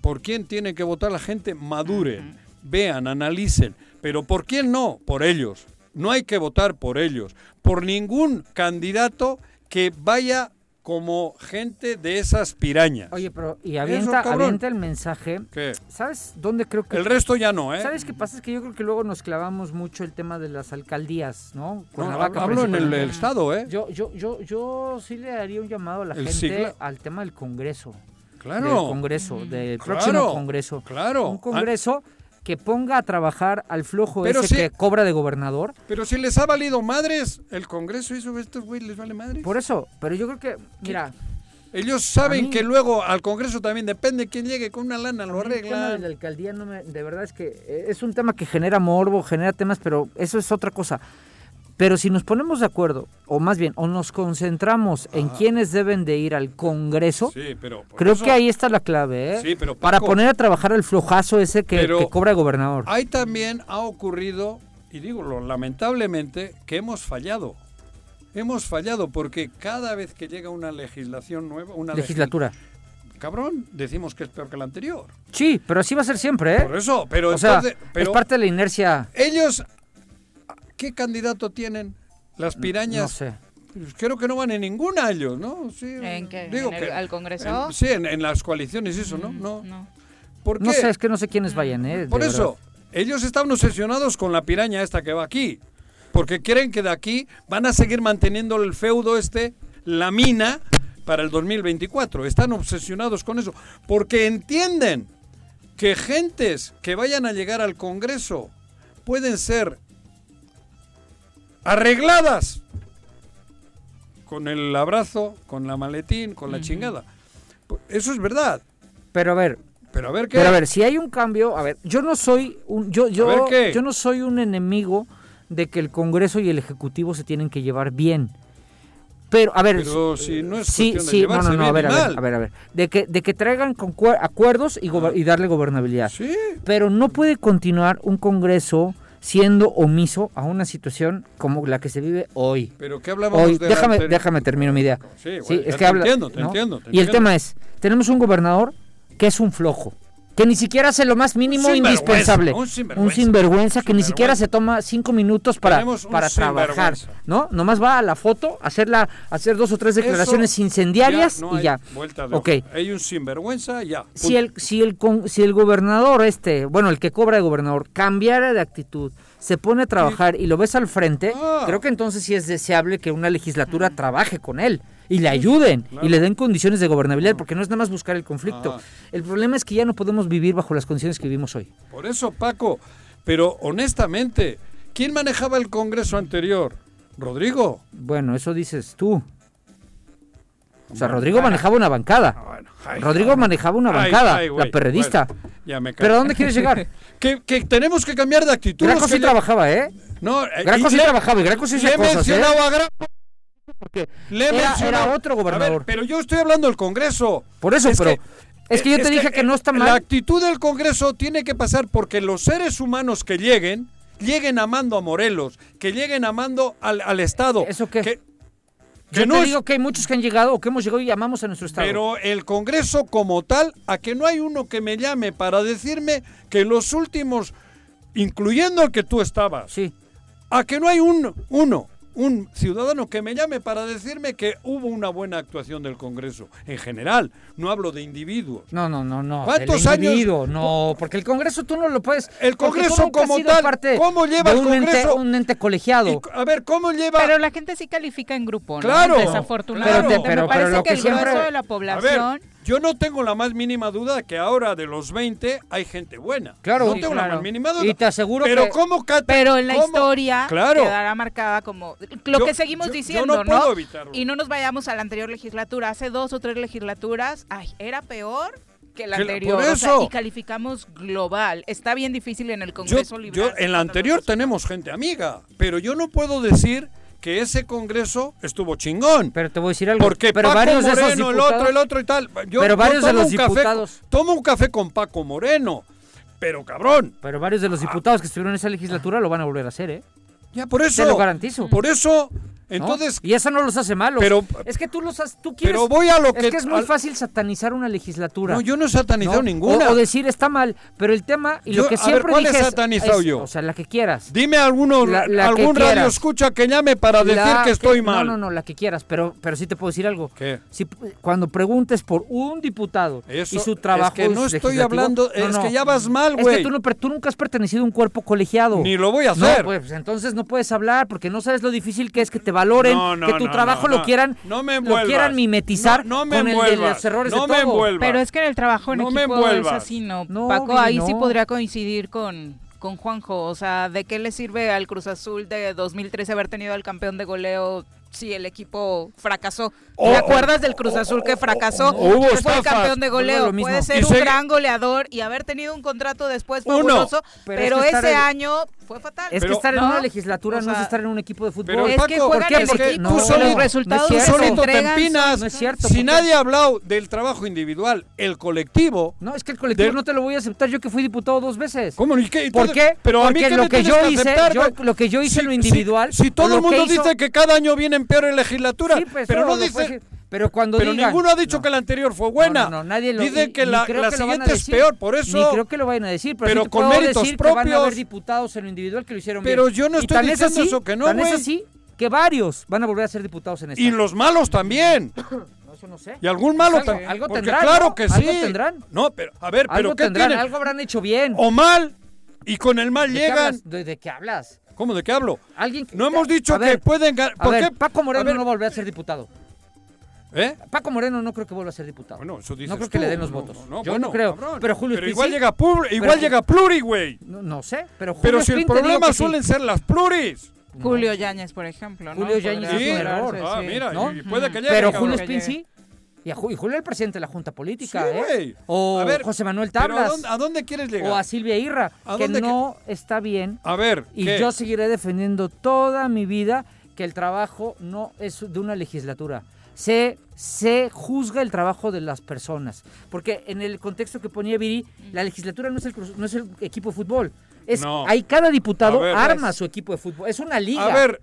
S2: ¿por quién tiene que votar la gente? Maduren, vean, analicen. Pero ¿por quién no? Por ellos. No hay que votar por ellos. Por ningún candidato que vaya como gente de esas pirañas.
S4: Oye, pero y avienta, avienta el mensaje.
S2: ¿Qué?
S4: ¿Sabes dónde creo que
S2: El resto ya no, ¿eh?
S4: ¿Sabes qué pasa? Es que yo creo que luego nos clavamos mucho el tema de las alcaldías, ¿no?
S2: No,
S4: Cuernavaca,
S2: hablo en el, Estado, ¿eh?
S4: Yo, yo, yo, yo sí le haría un llamado a la
S2: El
S4: gente
S2: sigla-
S4: al tema del Congreso.
S2: Claro.
S4: Del Congreso, del
S2: Claro,
S4: próximo Congreso.
S2: Claro.
S4: Un Congreso que ponga a trabajar al flojo
S2: Pero
S4: ese que cobra de gobernador.
S2: Pero si les ha valido madres el Congreso y eso, a estos güey les vale madres.
S4: Por eso, pero yo creo que, mira,
S2: Ellos saben
S4: mí-
S2: que luego al Congreso también depende quién llegue con una lana, lo
S4: a mí el tema de la alcaldía no me- de verdad es que eh, es un tema que genera morbo, genera temas, pero eso es otra cosa. Pero si nos ponemos de acuerdo, o más bien, o nos concentramos en quiénes deben de ir al Congreso,
S2: Sí, pero por
S4: creo
S2: eso
S4: que ahí está la clave, ¿eh?
S2: Sí, pero
S4: Para poner a trabajar el flojazo ese que, que cobra de gobernador.
S2: Ahí también ha ocurrido, y digo lamentablemente, que hemos fallado. Hemos fallado porque cada vez que llega una legislación nueva, una
S4: Legislatura.
S2: legis- cabrón, decimos que es peor que la anterior.
S4: Sí, pero así va a ser siempre, ¿eh?
S2: Por eso, pero
S4: o sea,
S2: pero
S4: es parte de la inercia.
S2: ellos, ¿qué candidato tienen? Las pirañas.
S4: No sé.
S2: Pues creo que no van en ninguna ellos, ¿no? Sí,
S1: ¿En qué?
S2: Digo
S1: ¿En el-
S2: que-
S1: al Congreso?
S2: en- sí, en, en las coaliciones eso, ¿no?
S1: Mm,
S2: No.
S1: no.
S2: ¿Por qué?
S4: No sé, es que no sé quiénes vayan, ¿eh?
S2: Por
S4: verdad.
S2: eso, ellos estaban obsesionados con la piraña esta que va aquí. Porque creen que de aquí van a seguir manteniendo el feudo este, la mina, para el 2024. Están obsesionados con eso. Porque entienden que gentes que vayan a llegar al Congreso pueden ser arregladas con el abrazo, con la maletín, con la chingada. Eso es verdad.
S4: Pero a ver,
S2: Pero a ver qué.
S4: Pero a ver, si hay un cambio, a ver, yo no soy un yo yo yo no soy un enemigo de que el Congreso y el Ejecutivo se tienen que llevar bien. Pero a ver,
S2: Pero si no es
S4: sí,
S2: cuestión de
S4: sí, no, no, no, a ver, a ver, a ver, a ver, de que de que traigan acuerdos y, gober- y darle gobernabilidad.
S2: Sí.
S4: Pero no puede continuar un Congreso siendo omiso a una situación como la que se vive hoy.
S2: Pero ¿qué hablábamos
S4: Hoy,
S2: de la
S4: déjame, déjame termino mi idea.
S2: Sí, bueno,
S4: es
S2: te
S4: habla,
S2: entiendo, te
S4: ¿no?
S2: entiendo, te
S4: Y el tema es, tenemos un gobernador que es un flojo, que ni siquiera hace lo más mínimo
S2: Un sinvergüenza,
S4: indispensable.
S2: un sinvergüenza.
S4: sinvergüenza que ni siquiera se toma cinco minutos para, para trabajar. ¿no? Nomás va a la foto, hacerla, hacer dos o tres declaraciones
S2: Eso
S4: incendiarias
S2: no
S4: y ya.
S2: Vuelta de
S4: Ok.
S2: hoja. Hay un sinvergüenza, ya.
S4: Si el, si, el, con- si el gobernador este, bueno, el que cobra de gobernador, cambiara de actitud, se pone a trabajar y lo ves al frente,
S2: Ah.
S4: creo que entonces sí es deseable que una legislatura trabaje con él y le ayuden
S2: Claro.
S4: y le den condiciones de gobernabilidad, porque no es nada más buscar el conflicto.
S2: Ah.
S4: El problema es que ya no podemos vivir bajo las condiciones que vivimos hoy.
S2: Por eso, Paco, pero honestamente, ¿quién manejaba el Congreso anterior? Rodrigo.
S4: Bueno, eso dices tú. O sea, Rodrigo
S2: ah,
S4: manejaba una bancada.
S2: ah, bueno, ay,
S4: Rodrigo manejaba una bancada,
S2: ay,
S4: la perredista.
S2: bueno, ya me
S4: ¿Pero a dónde quieres llegar?
S2: Que, que tenemos que cambiar de actitud.
S4: Graco sí
S2: le-
S4: trabajaba, ¿eh?
S2: No, eh,
S4: Graco
S2: y
S4: sí
S2: le-
S4: trabajaba y Graco sí
S2: Le
S4: hacía
S2: he
S4: cosas, ¿eh?
S2: a Graco.
S4: Porque
S2: Le
S4: era, otro
S2: ver,
S4: gobernador.
S2: pero yo estoy hablando del Congreso.
S4: Por eso, pero es que yo te dije que no está mal.
S2: La actitud del Congreso tiene que pasar porque los seres humanos que lleguen, lleguen amando a Morelos, que lleguen amando al, al Estado.
S4: ¿Eso qué?
S2: Que,
S4: Yo
S2: no
S4: te
S2: es-
S4: digo que hay muchos que han llegado o que hemos llegado y llamamos a nuestro estado.
S2: pero el Congreso como tal, a que no hay uno que me llame para decirme que los últimos, incluyendo el que tú estabas,
S4: sí.
S2: a que no hay un, uno, un ciudadano que me llame para decirme que hubo una buena actuación del Congreso. En general, no hablo de individuos.
S4: No, no, no, no.
S2: ¿Cuántos
S4: del
S2: años-
S4: No, porque el Congreso tú no lo puedes.
S2: El Congreso como tal,
S4: parte
S2: ¿cómo lleva
S4: de
S2: el
S4: un ente-
S2: Congreso?
S4: un ente colegiado.
S2: Y, a ver, ¿cómo lleva?
S1: Pero la gente sí califica en grupo, ¿no?
S2: Claro,
S1: Desafortunadamente.
S2: claro.
S1: Me
S4: Pero- pero
S1: parece
S4: lo
S1: que,
S4: que
S1: el
S4: siempre-
S1: grueso de la
S2: a
S1: población...
S2: ver, yo no tengo la más mínima duda que ahora de los 20 hay gente buena.
S4: Claro,
S2: no
S4: sí,
S2: tengo la más mínima duda.
S4: Y te aseguro
S2: pero
S4: que-
S2: ¿cómo Cata?
S1: Pero en la
S2: ¿Cómo?
S1: historia
S2: Claro.
S1: quedará marcada como lo
S2: Yo-
S1: que seguimos
S2: yo- yo
S1: diciendo,
S2: no puedo evitarlo.
S1: Y no nos vayamos a la anterior legislatura. Hace dos o tres legislaturas, ay, era peor que la
S2: Que la-
S1: anterior.
S2: por
S1: o sea,
S2: eso.
S1: y calificamos global. Está bien difícil en el
S2: Yo,
S1: Congreso
S2: yo
S1: liberal.
S2: en la anterior tenemos gente amiga, pero yo no puedo decir que ese Congreso estuvo chingón.
S4: Pero te voy a decir algo.
S2: Porque
S4: pero
S2: Paco
S4: varios de esos
S2: Moreno, el
S4: diputados-
S2: otro, el otro y tal. Yo,
S4: Pero
S2: yo
S4: varios de
S2: tomo
S4: los
S2: un café-
S4: diputados-
S2: tomo un café con Paco Moreno, pero cabrón.
S4: Pero varios de los diputados que estuvieron en esa legislatura lo van a volver a hacer, ¿eh?
S2: Ya por eso.
S4: Te lo garantizo.
S2: Por eso,
S4: ¿no?
S2: entonces,
S4: Y eso no los hace malos.
S2: Pero-
S4: es que tú los has, tú quieres.
S2: pero voy a lo
S4: es
S2: que
S4: que es muy
S2: al-
S4: fácil satanizar una legislatura.
S2: No, yo no he satanizado
S4: ¿no?
S2: ninguna.
S4: O, o decir está mal, pero el tema y
S2: Yo-
S4: lo que
S2: a ver,
S4: siempre
S2: ¿cuál he
S4: dije es-
S2: satanizado
S4: es-
S2: yo?
S4: O sea, la que quieras.
S2: Dime alguno,
S4: La- la
S2: algún
S4: que
S2: radio escucha que llame para decir
S4: La
S2: que estoy
S4: que-
S2: mal.
S4: No, no, no, la que quieras, pero, pero sí te puedo decir algo.
S2: ¿Qué?
S4: Si, cuando preguntes por un diputado
S2: Eso,
S4: y su trabajo
S2: es que no estoy hablando,
S4: No,
S2: es que ya vas mal,
S4: Es
S2: güey.
S4: que tú, no, tú nunca has pertenecido a un cuerpo colegiado.
S2: Ni lo voy a
S4: No,
S2: hacer.
S4: pues entonces no puedes hablar porque no sabes lo difícil que es que te valoren,
S2: No, no,
S4: que tu
S2: no,
S4: trabajo
S2: no,
S4: lo quieran,
S2: no me
S4: lo quieran mimetizar
S2: No, no me
S4: con el de los errores
S2: no
S4: de todo.
S1: Pero es que en el trabajo en equipo es así, ¿no?
S4: No,
S1: Paco, ahí sí podría coincidir con, con Juanjo. O sea, ¿de qué le sirve al Cruz Azul de 2013 haber tenido al campeón de goleo si el equipo fracasó? ¿Te acuerdas del Cruz Azul que fracasó?
S2: o hubo
S1: que fue el campeón de goleo. Puede
S2: Y
S1: ser un gran goleador y haber tenido un contrato después
S2: Uno.
S1: fabuloso,
S4: Pero
S1: pero,
S4: es que estar
S1: ese año fue fatal.
S4: Es
S2: Pero-
S4: que estar en
S1: ¿no?
S4: una legislatura
S1: O
S4: no es estar en un equipo de fútbol.
S2: Pero
S1: es
S2: Paco,
S1: que
S2: ¿por qué? Porque
S1: equipo,
S2: tú
S1: los
S2: solito-
S1: resultados
S4: no
S2: solito te empinas.
S4: No es cierto,
S2: Si
S4: porque-
S2: nadie ha hablado del trabajo individual, el colectivo.
S4: No, es que el colectivo
S2: De-
S4: no te lo voy a aceptar yo que fui diputado dos veces.
S2: ¿Cómo? ¿Y qué?
S4: ¿Por qué?
S2: Pero a mí
S4: Porque
S2: ¿qué
S4: lo que yo hice,
S2: aceptar,
S4: yo-
S2: güey?
S4: lo que yo hice en lo individual,
S2: Si, todo el mundo
S4: que hizo-
S2: dice que cada año vienen peores legislaturas,
S4: Sí, pues,
S2: pero no dice.
S4: Pero cuando
S2: Pero
S4: digan-
S2: ninguno ha dicho
S4: No.
S2: que la anterior fue buena.
S4: No, no, no, nadie lo
S2: Dice
S4: y-
S2: que
S4: ni
S2: la, la
S4: que
S2: siguiente es peor, por eso.
S4: Ni creo que lo vayan a decir, pero,
S2: Pero
S4: sí
S2: con méritos
S4: decir que van a haber
S2: propios.
S4: diputados en lo individual que lo hicieron
S2: Pero
S4: bien.
S2: yo no
S4: Y
S2: estoy
S4: tan es
S2: diciendo
S4: así-
S2: eso que no,
S4: Tan es
S2: güey.
S4: así que varios van a volver a ser diputados en esta.
S2: Y los malos también.
S4: No, eso no sé.
S2: Y algún malo
S4: Algo-
S2: también.
S4: algo tendrán,
S2: claro
S4: ¿no?
S2: que sí.
S4: Algo tendrán.
S2: No, pero a ver, pero
S4: algo
S2: ¿qué
S4: tendrán,
S2: tienen?
S4: algo habrán hecho bien.
S2: O mal y con el mal
S4: ¿De
S2: llegan.
S4: ¿De, de qué hablas?
S2: ¿Cómo de qué hablo?
S4: Alguien que-
S2: No hemos dicho que pueden ganar.
S4: A
S2: ¿Por
S4: ver,
S2: qué?
S4: Paco
S2: A
S4: Moreno
S2: ver,
S4: no va a volver a ser diputado.
S2: ¿Eh?
S4: Paco Moreno no creo que vuelva a ser diputado.
S2: Bueno, eso dices
S4: no creo que le den los
S2: No,
S4: votos.
S2: no, no,
S4: Yo
S2: bueno,
S4: no creo.
S2: cabrón.
S4: Pero Julio
S2: Pero
S4: Espín
S2: igual
S4: sí.
S2: llega, plur- igual
S4: Pero-
S2: llega pluri, güey.
S4: No, no sé, pero Julio
S2: Pero si el problema
S4: sí.
S2: suelen ser las pluris.
S1: Julio Yáñez, por ejemplo, ¿no?
S4: Julio Yáñez
S2: Sí,
S4: es un error.
S1: esperarse,
S2: ah,
S1: sí.
S2: mira,
S4: ¿no?
S2: y puede que llegue.
S4: Pero. Julio Espín sí. Y, a Julio el presidente de la Junta Política,
S2: Sí,
S4: ¿eh? O
S2: A ver,
S4: José Manuel
S2: pero ¿a
S4: Tablas.
S2: dónde, a dónde quieres llegar?
S4: O a Silvia Irra,
S2: ¿A
S4: que no está bien.
S2: A ver,
S4: Y
S2: ¿qué?
S4: yo seguiré defendiendo toda mi vida que el trabajo no es de una legislatura. Se, se juzga el trabajo de las personas. Porque en el contexto que ponía Viri, la legislatura no es el, no es el equipo de fútbol. Es,
S2: No.
S4: Hay cada diputado
S2: ver,
S4: arma
S1: pues.
S4: su equipo de fútbol. Es una liga.
S2: A ver,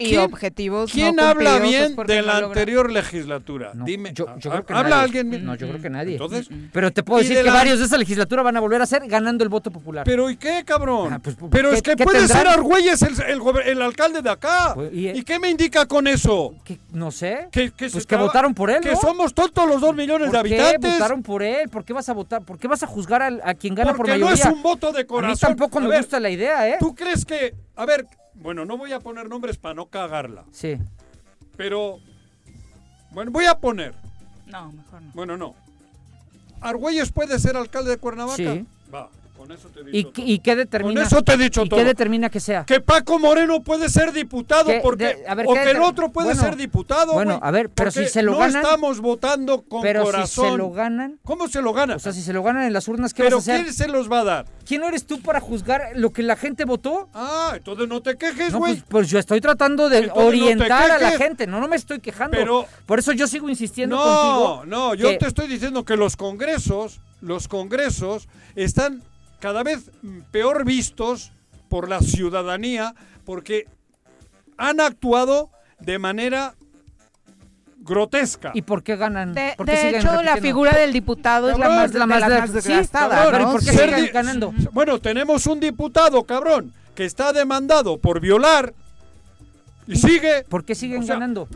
S1: Y
S2: ¿Quién-
S1: objetivos
S2: ¿quién
S1: no
S2: habla bien
S1: pues, porque
S2: de
S1: no
S2: la
S1: logra-
S2: anterior legislatura?
S4: No,
S2: Dime,
S4: yo- yo creo que
S2: ¿habla
S4: nadie.
S2: alguien bien?
S4: No, yo creo que nadie.
S2: Entonces,
S4: Pero te puedo decir
S2: de
S4: que
S2: la-
S4: varios de esa legislatura van a volver a ser ganando el voto popular.
S2: ¿Pero y qué, cabrón?
S4: Ah, pues,
S2: Pero
S4: ¿qué-
S2: es que puede
S4: tendrán?
S2: ser Argüelles el, el, gober- el alcalde de acá.
S4: Pues, y-
S2: ¿Y, qué me indica con eso?
S4: Que- no sé.
S2: Que, que
S4: pues que
S2: traba-
S4: votaron por él,
S2: Que
S4: ¿no?
S2: somos tontos los dos millones de
S4: ¿Por qué
S2: habitantes.
S4: votaron por él? ¿Por qué vas a votar? ¿Por qué vas a juzgar a, quien gana
S2: porque
S4: por
S2: no
S4: mayoría?
S2: es un voto de
S4: a
S2: corazón.
S4: mí tampoco
S2: A
S4: me gusta la idea, ¿eh?
S2: ¿Tú crees que.? A ver, bueno, no voy a poner nombres para no cagarla.
S4: Sí.
S2: Pero. Bueno, voy a poner.
S1: No, mejor no.
S2: Bueno, no. ¿Argüelles puede ser alcalde de Cuernavaca?
S4: Sí.
S2: Va, con eso te he
S4: ¿Y,
S2: dicho
S4: qué-
S2: todo.
S4: y qué determina?
S2: Con eso te he dicho
S4: ¿Y
S2: todo.
S4: qué determina que sea?
S2: Que Paco Moreno puede ser diputado
S4: ¿Qué?
S2: porque
S4: De- a ver,
S2: o
S4: ¿qué
S2: que el otro puede
S4: bueno,
S2: ser diputado.
S4: bueno, a ver, pero si se lo
S2: no
S4: ganan-
S2: estamos votando con
S4: Pero
S2: corazón.
S4: si se lo ganan,
S2: ¿Cómo se lo ganan?
S4: o sea, si se lo ganan en las urnas, ¿qué
S2: pero
S4: vas a hacer?
S2: quién se los va a dar?
S4: ¿Quién eres tú para juzgar lo que la gente votó?
S2: Ah, entonces no te quejes,
S4: No,
S2: güey.
S4: pues, pues yo estoy tratando de
S2: Entonces no
S4: orientar a la gente, no, no me estoy quejando.
S2: Pero-
S4: Por eso yo sigo insistiendo
S2: no,
S4: contigo.
S2: no, yo
S4: que-
S2: te estoy diciendo que los congresos, los congresos están cada vez peor vistos por la ciudadanía porque han actuado de manera grotesca.
S4: ¿Y por qué ganan?
S1: De,
S4: ¿Por qué
S1: de
S4: siguen
S1: hecho, la figura del diputado es la más,
S4: la más sí,
S1: desgastada,
S2: cabrón,
S1: ¿no?
S4: ¿y por qué siguen
S2: di-
S4: ganando?
S2: Bueno, tenemos un diputado, cabrón, que está demandado por violar y sigue.
S4: ¿Por qué siguen
S2: O sea,
S4: ganando?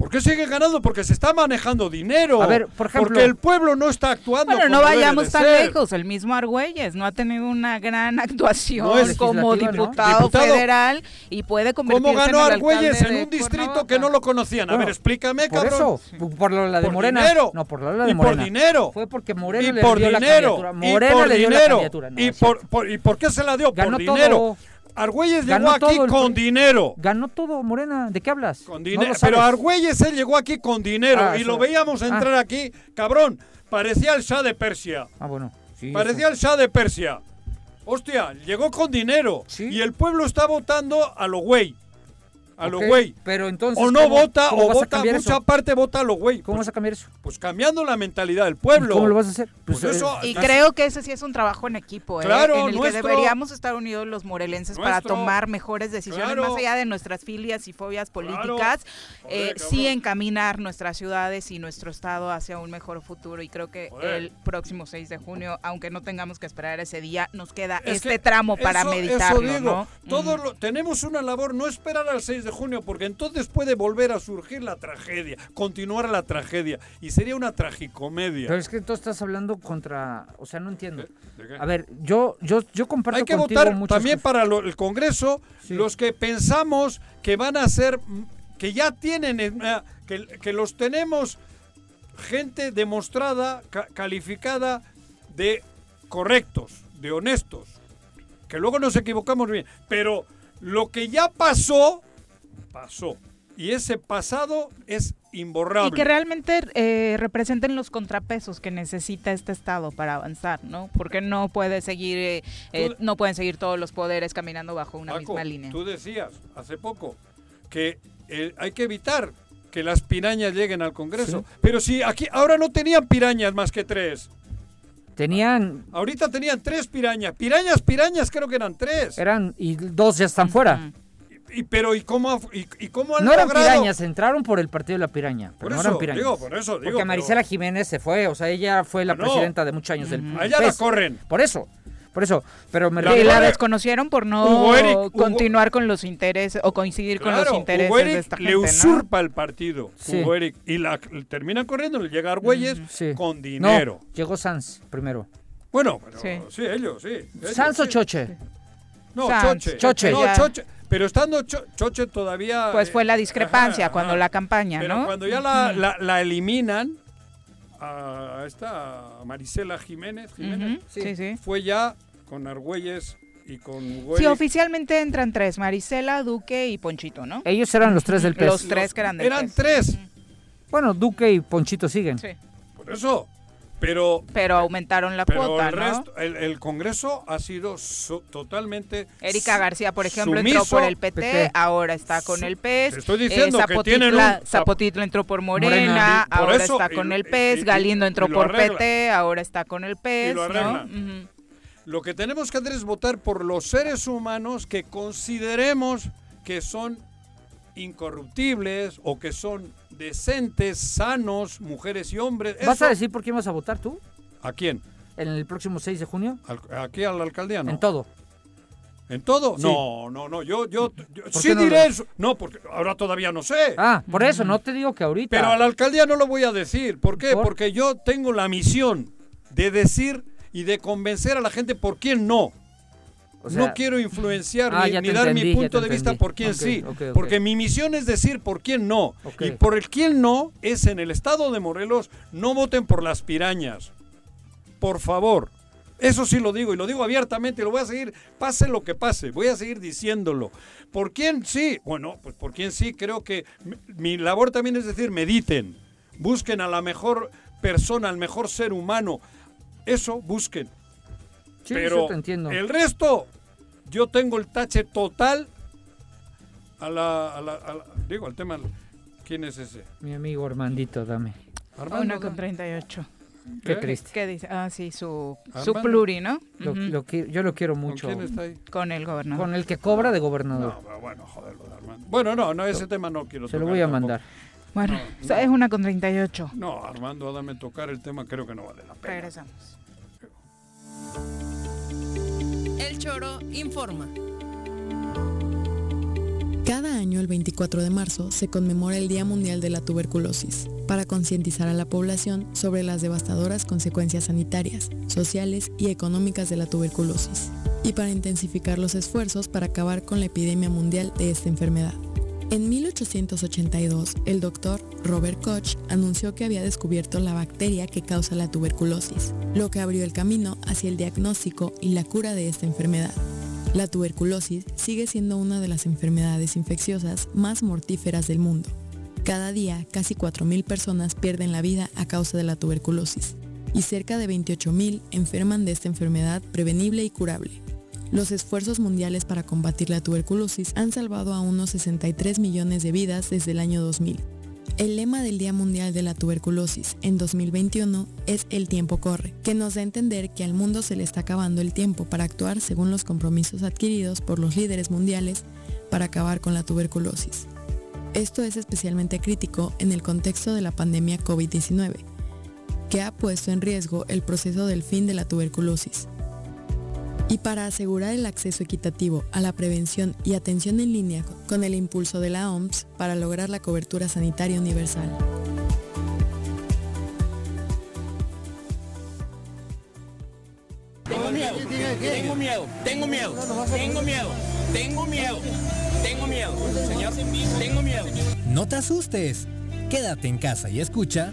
S2: ¿Por qué sigue ganando? Porque se está manejando dinero.
S4: A ver, por ejemplo-
S2: Porque el pueblo no está actuando.
S1: Bueno, no vayamos tan
S2: ser.
S1: lejos. El mismo Argüelles no ha tenido una gran actuación
S2: No es
S1: como diputado, federal y puede convertirse
S2: ¿Cómo ganó
S1: en el
S2: Argüelles en un distrito
S1: Cuernavaca?
S2: que no lo conocían? A
S4: Bueno,
S2: ver, explícame,
S4: Por
S2: cabrón.
S4: eso, por lo la de
S2: Por
S4: Morena.
S2: dinero.
S4: No, por la de
S2: y
S4: Morena.
S2: por dinero.
S4: Fue porque Morena
S2: y
S4: le
S2: por
S4: dio la
S2: dinero.
S4: candidatura.
S2: y
S4: Morena
S2: por
S4: le dio la
S2: dinero.
S4: candidatura. No,
S2: y, por, por- ¿Y por qué se la dio?
S4: Ganó
S2: por
S4: todo.
S2: Argüelles llegó
S4: Ganó
S2: aquí
S4: todo
S2: con dinero.
S4: Ganó todo, Morena. ¿De qué hablas?
S2: Con dinero. Pero Argüelles él llegó aquí con dinero
S4: Ah,
S2: y lo veíamos
S4: ah.
S2: entrar aquí, cabrón. Parecía el Shah de Persia.
S4: Ah, bueno. sí,
S2: Parecía el Shah de Persia. Hostia, llegó con dinero.
S4: Sí.
S2: Y el pueblo está votando a lo güey. A
S4: eso.
S2: lo güey.
S4: Pero entonces.
S2: O no
S4: ¿cómo-
S2: vota,
S4: cómo
S2: o vota, mucha
S4: eso?
S2: parte vota a lo güey.
S4: ¿Cómo
S2: Pues,
S4: vas a cambiar eso?
S2: pues cambiando la mentalidad del pueblo.
S4: ¿Y ¿Cómo lo vas a hacer?
S2: Pues
S4: Pues,
S2: eso,
S1: Y
S2: Casi-
S1: creo que ese sí es un trabajo en equipo, ¿eh?
S2: Claro,
S1: en el
S2: nuestro-
S1: que deberíamos estar unidos los morelenses para tomar mejores decisiones,
S2: Claro.
S1: más allá de nuestras filias y fobias
S2: Claro.
S1: políticas,
S2: Joder,
S1: eh, sí encaminar nuestras ciudades y nuestro estado hacia un mejor futuro. Y creo que
S2: Joder.
S1: el próximo 6 de junio, aunque no tengamos que esperar ese día, nos queda
S2: Es
S1: este
S2: que
S1: tramo para
S2: eso-
S1: meditarlo,
S2: eso digo,
S1: ¿no?
S2: todos
S1: Ujú.
S2: lo- tenemos una labor, no esperar al 6 de junio, porque entonces puede volver a surgir la tragedia, continuar la tragedia, y sería una tragicomedia.
S4: Pero es que tú estás hablando contra. O sea, no entiendo. A ver, yo, yo, yo comparto
S2: Hay que
S4: contigo
S2: votar también
S4: cosas.
S2: para lo- el Congreso
S4: Sí.
S2: los que pensamos que van a ser, que ya tienen, eh, que, que los tenemos gente demostrada, ca- calificada de correctos, de honestos, que luego nos equivocamos bien, pero lo que ya pasó, pasó. Y ese pasado es imborrable.
S1: Y que realmente eh, representen los contrapesos que necesita este estado para avanzar, ¿no? Porque no puede seguir, eh, eh, no pueden seguir todos los poderes caminando bajo una
S2: Paco,
S1: misma línea.
S2: Tú decías hace poco que eh, hay que evitar que las pirañas lleguen al Congreso. Pero si aquí ahora no tenían pirañas más que tres.
S4: Tenían.
S2: Ahorita tenían tres pirañas. Pirañas, pirañas, creo que eran tres.
S4: Eran. Y dos ya están fuera.
S2: Y, pero ¿y cómo, ha- y, y cómo han
S4: No eran
S2: logrado?
S4: pirañas, entraron por el partido de la piraña. Pero
S2: Por
S4: no
S2: eso,
S4: eran pirañas.
S2: digo, por eso digo.
S4: Porque Marisela
S2: pero
S4: Jiménez se fue, o sea, ella fue la
S2: No.
S4: presidenta de muchos años del
S2: A ella la
S4: PES.
S2: corren.
S4: Por eso, por eso. Pero me
S2: La
S4: refiero-
S1: la desconocieron por no
S2: Eric- Hugo-
S1: continuar con los intereses o coincidir con los intereses
S2: Hugo
S1: de
S2: Eric
S1: esta
S2: le
S1: gente, ¿no?
S2: usurpa el partido.
S4: Sí.
S2: Hugo Eric. Y la terminan corriendo, le llega Argüelles
S4: Sí.
S2: con dinero.
S4: No, llegó Sanz primero.
S2: Bueno, pero
S1: Sí.
S2: sí, ellos, sí. ellos,
S4: ¿Sanz o
S2: sí.
S4: Choche?
S2: No,
S1: Sanz.
S2: Choche.
S4: Choche.
S2: No. Choche. Pero estando Cho- Choche todavía...
S1: Pues fue la
S2: eh,
S1: discrepancia
S2: ajá,
S1: cuando
S2: ajá.
S1: la campaña,
S2: Pero
S1: ¿no?
S2: cuando ya la, la- la eliminan, a esta Marisela Jiménez, Jiménez
S1: Sí, sí.
S2: fue ya con Argüelles y con
S1: Sí,
S2: Güey.
S1: oficialmente entran tres, Marisela, Duque y Ponchito, ¿no?
S4: Ellos eran los tres del PES.
S1: Los tres que eran del
S2: Eran
S1: PES.
S2: tres,
S4: Bueno, Duque y Ponchito siguen.
S1: Sí.
S2: por eso. Pero,
S1: Pero aumentaron la
S2: pero
S1: cuota,
S2: el,
S1: ¿no?
S2: resto, el, el Congreso ha sido su- totalmente...
S1: Erika García, por ejemplo,
S2: sumiso.
S1: entró por el PT,
S4: PT.
S1: ahora está con
S2: Su-
S1: el PES.
S2: Te estoy diciendo que
S1: Zapotitla-
S2: tienen un-
S1: Zapotitla entró por Morena,
S4: Morena.
S2: Y por
S1: ahora
S2: eso-
S1: está
S2: y-
S1: con el PES.
S2: y-
S1: Galindo entró por
S2: arregla.
S1: PT, ahora está con el PES,
S2: lo
S1: ¿no?
S2: Lo que tenemos que hacer es votar por los seres humanos que consideremos que son incorruptibles o que son decentes, sanos, mujeres y hombres.
S4: ¿Vas
S2: Eso-
S4: a decir por quién vas a votar tú?
S2: ¿A quién?
S4: En el próximo 6 de junio.
S2: ¿Al- ¿Aquí a la alcaldía? No.
S4: En todo.
S2: ¿En todo?
S4: Sí.
S2: No, no, no. Yo, yo, yo
S4: ¿Por
S2: sí
S4: no
S2: diré
S4: lo-
S2: eso. No, porque ahora todavía no sé.
S4: Ah, por eso, no te digo que ahorita.
S2: Pero a la alcaldía no lo voy a decir. ¿Por qué?
S4: ¿Por?
S2: Porque yo tengo la misión de decir y de convencer a la gente por quién no.
S4: O sea,
S2: no quiero influenciar
S4: Ah,
S2: ni, dar
S4: entendí,
S2: mi punto de vista por quién sí. Porque mi misión es decir por quién no. Y por el quién no es en el estado de Morelos, no voten por las pirañas. Por favor. Eso sí lo digo y lo digo abiertamente y lo voy a seguir, pase lo que pase, voy a seguir diciéndolo. ¿Por quién sí? Bueno, pues por quién sí, creo que mi, mi labor también es decir, mediten, busquen a la mejor persona, al mejor ser humano. Eso busquen.
S4: Sí,
S2: Pero
S4: eso te entiendo.
S2: el resto, yo tengo el tache total a la, a la- a la- digo, al tema, ¿quién es ese?
S4: Mi amigo Armandito, dame.
S2: Armando,
S1: Una
S2: ¿no?
S1: con 38.
S4: Qué
S2: ¿Eh?
S4: triste.
S1: ¿Qué dice? Ah, sí, su, su pluri, ¿no?
S4: Lo- yo lo quiero
S2: ¿Con
S4: mucho.
S2: quién está ahí?
S1: Con el gobernador.
S4: Con el que cobra de gobernador.
S2: No, pero bueno, joder, lo de Armando. Bueno, no, no, ese tema no quiero
S4: Se lo voy a
S2: tampoco.
S4: mandar.
S1: Bueno,
S2: No,
S1: o sea,
S2: no.
S1: es una con 38.
S2: No, Armando, dame tocar el tema, creo que no vale la pena.
S1: Regresamos.
S5: El Choro informa.
S6: Cada año, el 24 de marzo, se conmemora el Día Mundial de la Tuberculosis, para concientizar a la población sobre las devastadoras consecuencias sanitarias, sociales y económicas de la tuberculosis, y para intensificar los esfuerzos para acabar con la epidemia mundial de esta enfermedad. En 1882, el doctor Robert Koch anunció que había descubierto la bacteria que causa la tuberculosis, lo que abrió el camino hacia el diagnóstico y la cura de esta enfermedad. La tuberculosis sigue siendo una de las enfermedades infecciosas más mortíferas del mundo. Cada día, casi 4.000 personas pierden la vida a causa de la tuberculosis y cerca de 28.000 enferman de esta enfermedad prevenible y curable. Los esfuerzos mundiales para combatir la tuberculosis han salvado a unos 63 millones de vidas desde el año 2000. El lema del Día Mundial de la Tuberculosis en 2021 es El tiempo corre, que nos da a entender que al mundo se le está acabando el tiempo para actuar según los compromisos adquiridos por los líderes mundiales para acabar con la tuberculosis. Esto es especialmente crítico en el contexto de la pandemia COVID-19, que ha puesto en riesgo el proceso del fin de la tuberculosis. Y para asegurar el acceso equitativo a la prevención y atención en línea con el impulso de la OMS para lograr la cobertura sanitaria universal.
S7: Tengo miedo, tengo miedo, tengo miedo, tengo miedo, tengo miedo, tengo miedo, señor, tengo miedo.
S8: No te asustes. Quédate en casa y escucha.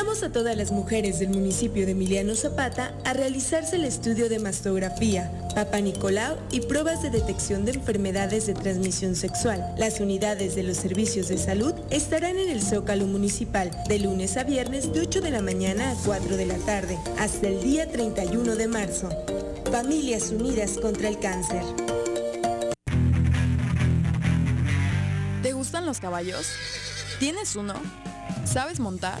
S9: Invitamos a todas las mujeres del municipio de Emiliano Zapata a realizarse el estudio de mastografía, Papa Nicolau y pruebas de detección de enfermedades de transmisión sexual. Las unidades de los servicios de salud estarán en el Zócalo Municipal de lunes a viernes de 8 de la mañana a 4 de la tarde hasta el día 31 de marzo. Familias Unidas contra el Cáncer.
S10: ¿Te gustan los caballos? ¿Tienes uno? ¿Sabes montar?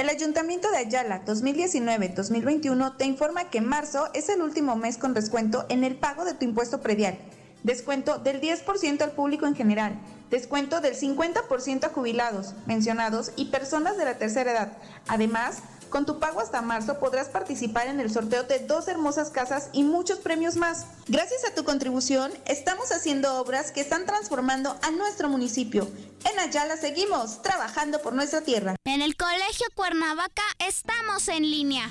S11: El Ayuntamiento de Ayala 2019-2021 te informa que marzo es el último mes con descuento en el pago de tu impuesto predial. Descuento del 10% al público en general. Descuento del 50% a jubilados, mencionados y personas de la tercera edad. Además, con tu pago hasta marzo podrás participar en el sorteo de dos hermosas casas y muchos premios más. Gracias a tu contribución, estamos haciendo obras que están transformando a nuestro municipio. En Ayala seguimos trabajando por nuestra tierra.
S12: En el Colegio Cuernavaca estamos en línea.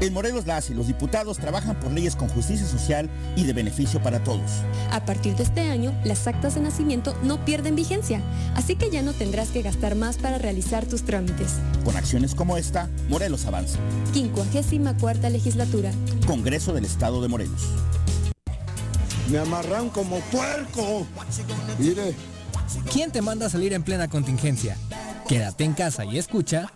S13: En Morelos las y los diputados trabajan por leyes con justicia social y de beneficio para todos.
S14: A partir de este año, las actas de nacimiento no pierden vigencia, así que ya no tendrás que gastar más para realizar tus trámites.
S13: Con acciones como esta, Morelos avanza.
S14: 54 legislatura.
S13: Congreso del Estado de Morelos.
S15: Me amarran como puerco. Mire.
S8: ¿Quién te manda a salir en plena contingencia? Quédate en casa y escucha.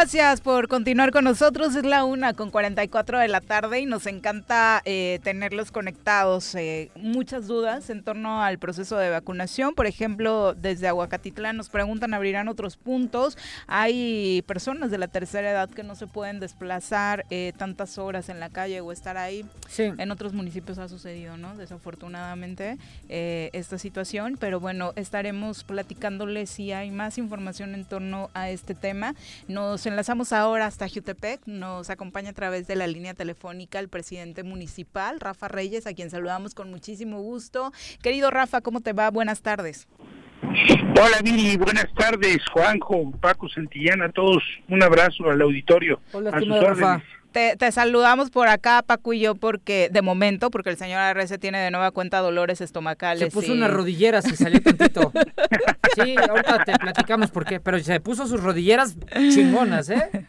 S1: Gracias por continuar con nosotros. Es la una con 44 de la tarde y nos encanta eh, tenerlos conectados. Eh, muchas dudas en torno al proceso de vacunación. Por ejemplo, desde Aguacatitlán nos preguntan, ¿abrirán otros puntos? Hay personas de la tercera edad que no se pueden desplazar eh, tantas horas en la calle o estar ahí.
S4: Sí.
S1: En otros municipios ha sucedido, ¿no? Desafortunadamente esta situación. Pero bueno, estaremos platicándoles si hay más información en torno a este tema. Nos enlazamos ahora hasta Jutepec. Nos acompaña a través de la línea telefónica el presidente municipal, Rafa Reyes, a quien saludamos con muchísimo gusto. Querido Rafa, ¿cómo te va? Buenas tardes.
S16: Hola Viri, buenas tardes, Juanjo, Paco Santillana, a todos. Un abrazo al auditorio.
S4: Hola,
S16: a sus
S4: Rafa.
S1: Te, te, saludamos por acá, Paco y yo, porque de momento, porque el señor RC tiene de nueva cuenta dolores estomacales.
S4: Se puso
S1: y...
S4: unas rodilleras y salió tantito. sí, ahorita te platicamos por qué, pero se puso sus rodilleras chingonas, ¿eh?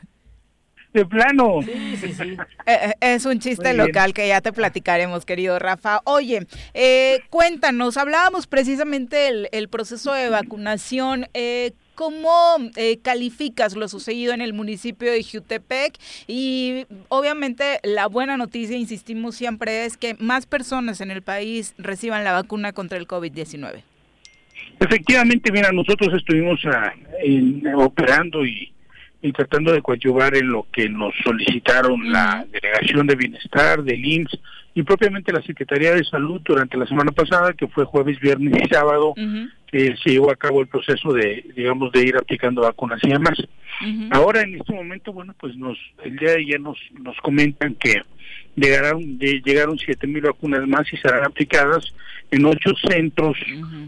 S16: De plano.
S4: Sí, sí, sí.
S1: Eh, es un chiste local que ya te platicaremos, querido Rafa. Oye, eh, cuéntanos, hablábamos precisamente del el proceso de vacunación. Eh, ¿Cómo eh, calificas lo sucedido en el municipio de Jutepec? Y obviamente la buena noticia, insistimos siempre, es que más personas en el país reciban la vacuna contra el COVID-19.
S16: Efectivamente, mira, nosotros estuvimos ah, en, operando y, y, tratando de coadyuvar en lo que nos solicitaron la Delegación de Bienestar, del IMSS y propiamente la Secretaría de Salud durante la semana pasada, que fue jueves, viernes y sábado, uh -huh. Eh, se llevó a cabo el proceso de, digamos, de ir aplicando vacunas y demás. Ahora, en este momento, bueno, pues nos el día de ayer nos, nos comentan que llegaron, de, llegaron 7.000 vacunas más y serán aplicadas en ocho centros,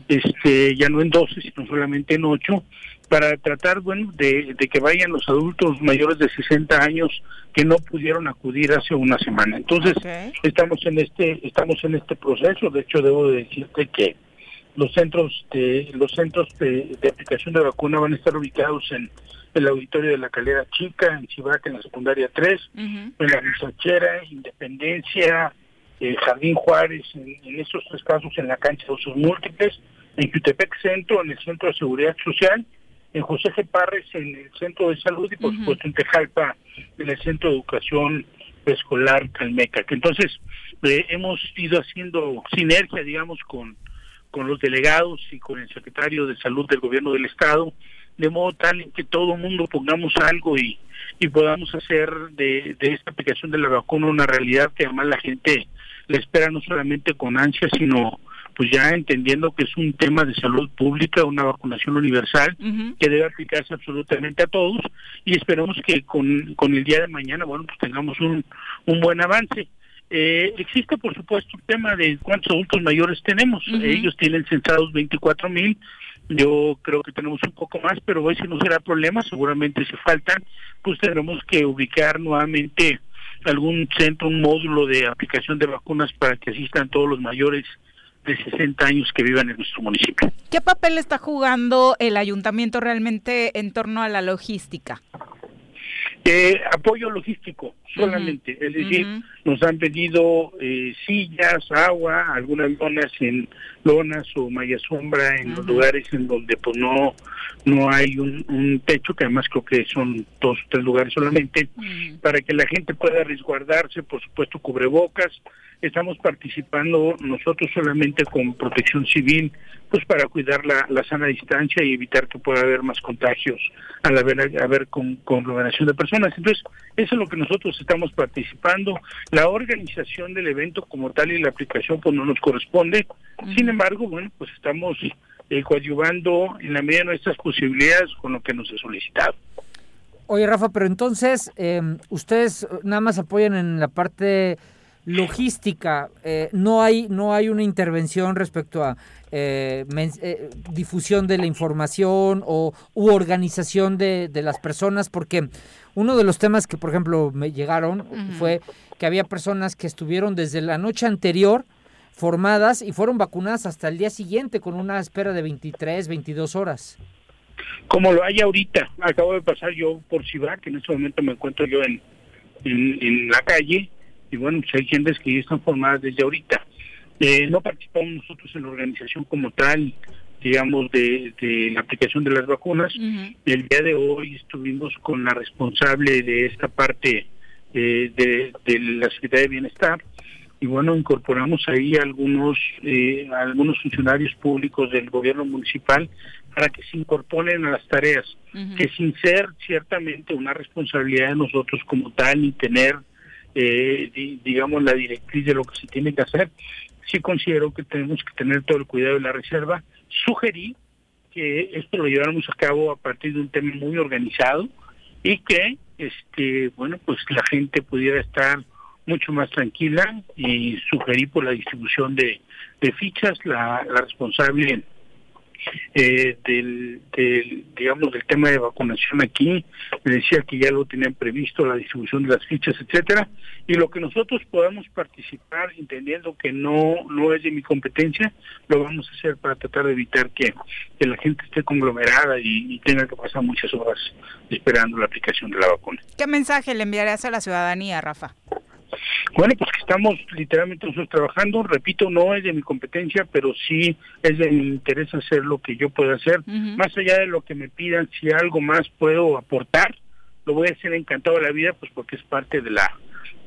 S16: este ya no en 12, sino solamente en ocho, para tratar, bueno, de, que vayan los adultos mayores de 60 años que no pudieron acudir hace una semana. Entonces, estamos en este estamos en este proceso, de hecho debo decirte que los centros de los centros de, aplicación de vacuna van a estar ubicados en el auditorio de la Calera Chica, en Chivaca, en la secundaria 3, en la Misachera, Independencia, eh, Jardín Juárez, en, estos tres casos en la cancha de usos múltiples, en Jutepec Centro, en el Centro de Seguridad Social, en José G. Parres, en el Centro de Salud y por supuesto en Tejalpa, en el Centro de Educación Escolar Calmeca. Entonces eh, hemos ido haciendo sinergia, digamos, con con los delegados y con el secretario de salud del gobierno del estado, de modo tal en que todo el mundo pongamos algo y, y podamos hacer de, de esta aplicación de la vacuna una realidad que además la gente le espera no solamente con ansia, sino pues ya entendiendo que es un tema de salud pública, una vacunación universal que debe aplicarse absolutamente a todos y esperamos que con, con el día de mañana, bueno, pues tengamos un, un buen avance. Eh, existe, por supuesto, el tema de cuántos adultos mayores tenemos. Ellos tienen censados 24 mil. Yo creo que tenemos un poco más, pero hoy si no será problema, seguramente si faltan, pues tendremos que ubicar nuevamente algún centro, un módulo de aplicación de vacunas para que asistan todos los mayores de 60 años que vivan en nuestro municipio.
S1: ¿Qué papel está jugando el ayuntamiento realmente en torno a la logística?
S16: Eh, apoyo logístico solamente, es decir, nos han pedido eh, sillas, agua, algunas lonas en lonas o malla sombra en los lugares en donde pues no no hay un, techo, que además creo que son dos o tres lugares solamente, para que la gente pueda resguardarse, por supuesto cubrebocas, estamos participando nosotros solamente con protección civil, pues para cuidar la, sana distancia y evitar que pueda haber más contagios al haber, haber con, conglomeración de personas. Entonces, eso es lo que nosotros estamos participando. La organización del evento como tal y la aplicación pues no nos corresponde. Sin embargo, bueno, pues estamos eh, coadyuvando en la medida de nuestras posibilidades con lo que nos ha solicitado.
S4: Oye, Rafa, pero entonces, eh, ustedes nada más apoyan en la parte logística, eh, no hay no hay una intervención respecto a eh, eh, difusión de la información o u organización de, de, las personas, porque uno de los temas que, por ejemplo, me llegaron fue que había personas que estuvieron desde la noche anterior formadas y fueron vacunadas hasta el día siguiente con una espera de 23, 22 horas.
S16: Como lo hay ahorita, acabo de pasar yo por Cibac, en este momento me encuentro yo en, en la calle, y bueno, pues hay gentes que ya están formadas desde ahorita. Eh, no participamos nosotros en la organización como tal, digamos, de, la aplicación de las vacunas. El día de hoy estuvimos con la responsable de esta parte eh, de, la Secretaría de Bienestar y bueno, incorporamos ahí algunos, eh, algunos funcionarios públicos del gobierno municipal para que se incorporen a las tareas, que sin ser ciertamente una responsabilidad de nosotros como tal ni tener eh, digamos, la directriz de lo que se tiene que hacer, sí considero que tenemos que tener todo el cuidado de la reserva. Sugerí que esto lo lleváramos a cabo a partir de un tema muy organizado y que, este, bueno, pues la gente pudiera estar mucho más tranquila y sugerí por la distribución de, fichas, la, responsable eh, del, digamos del tema de vacunación aquí me decía que ya lo tenían previsto la distribución de las fichas etcétera y lo que nosotros podamos participar entendiendo que no no es de mi competencia lo vamos a hacer para tratar de evitar que, la gente esté conglomerada y, y tenga que pasar muchas horas esperando la aplicación de la vacuna.
S1: Qué mensaje le enviarías a la ciudadanía Rafa
S16: bueno, pues que estamos literalmente nosotros trabajando, repito, no es de mi competencia, pero sí es de mi interés hacer lo que yo pueda hacer, más allá de lo que me pidan, si algo más puedo aportar, lo voy a hacer encantado de la vida, pues porque es parte de la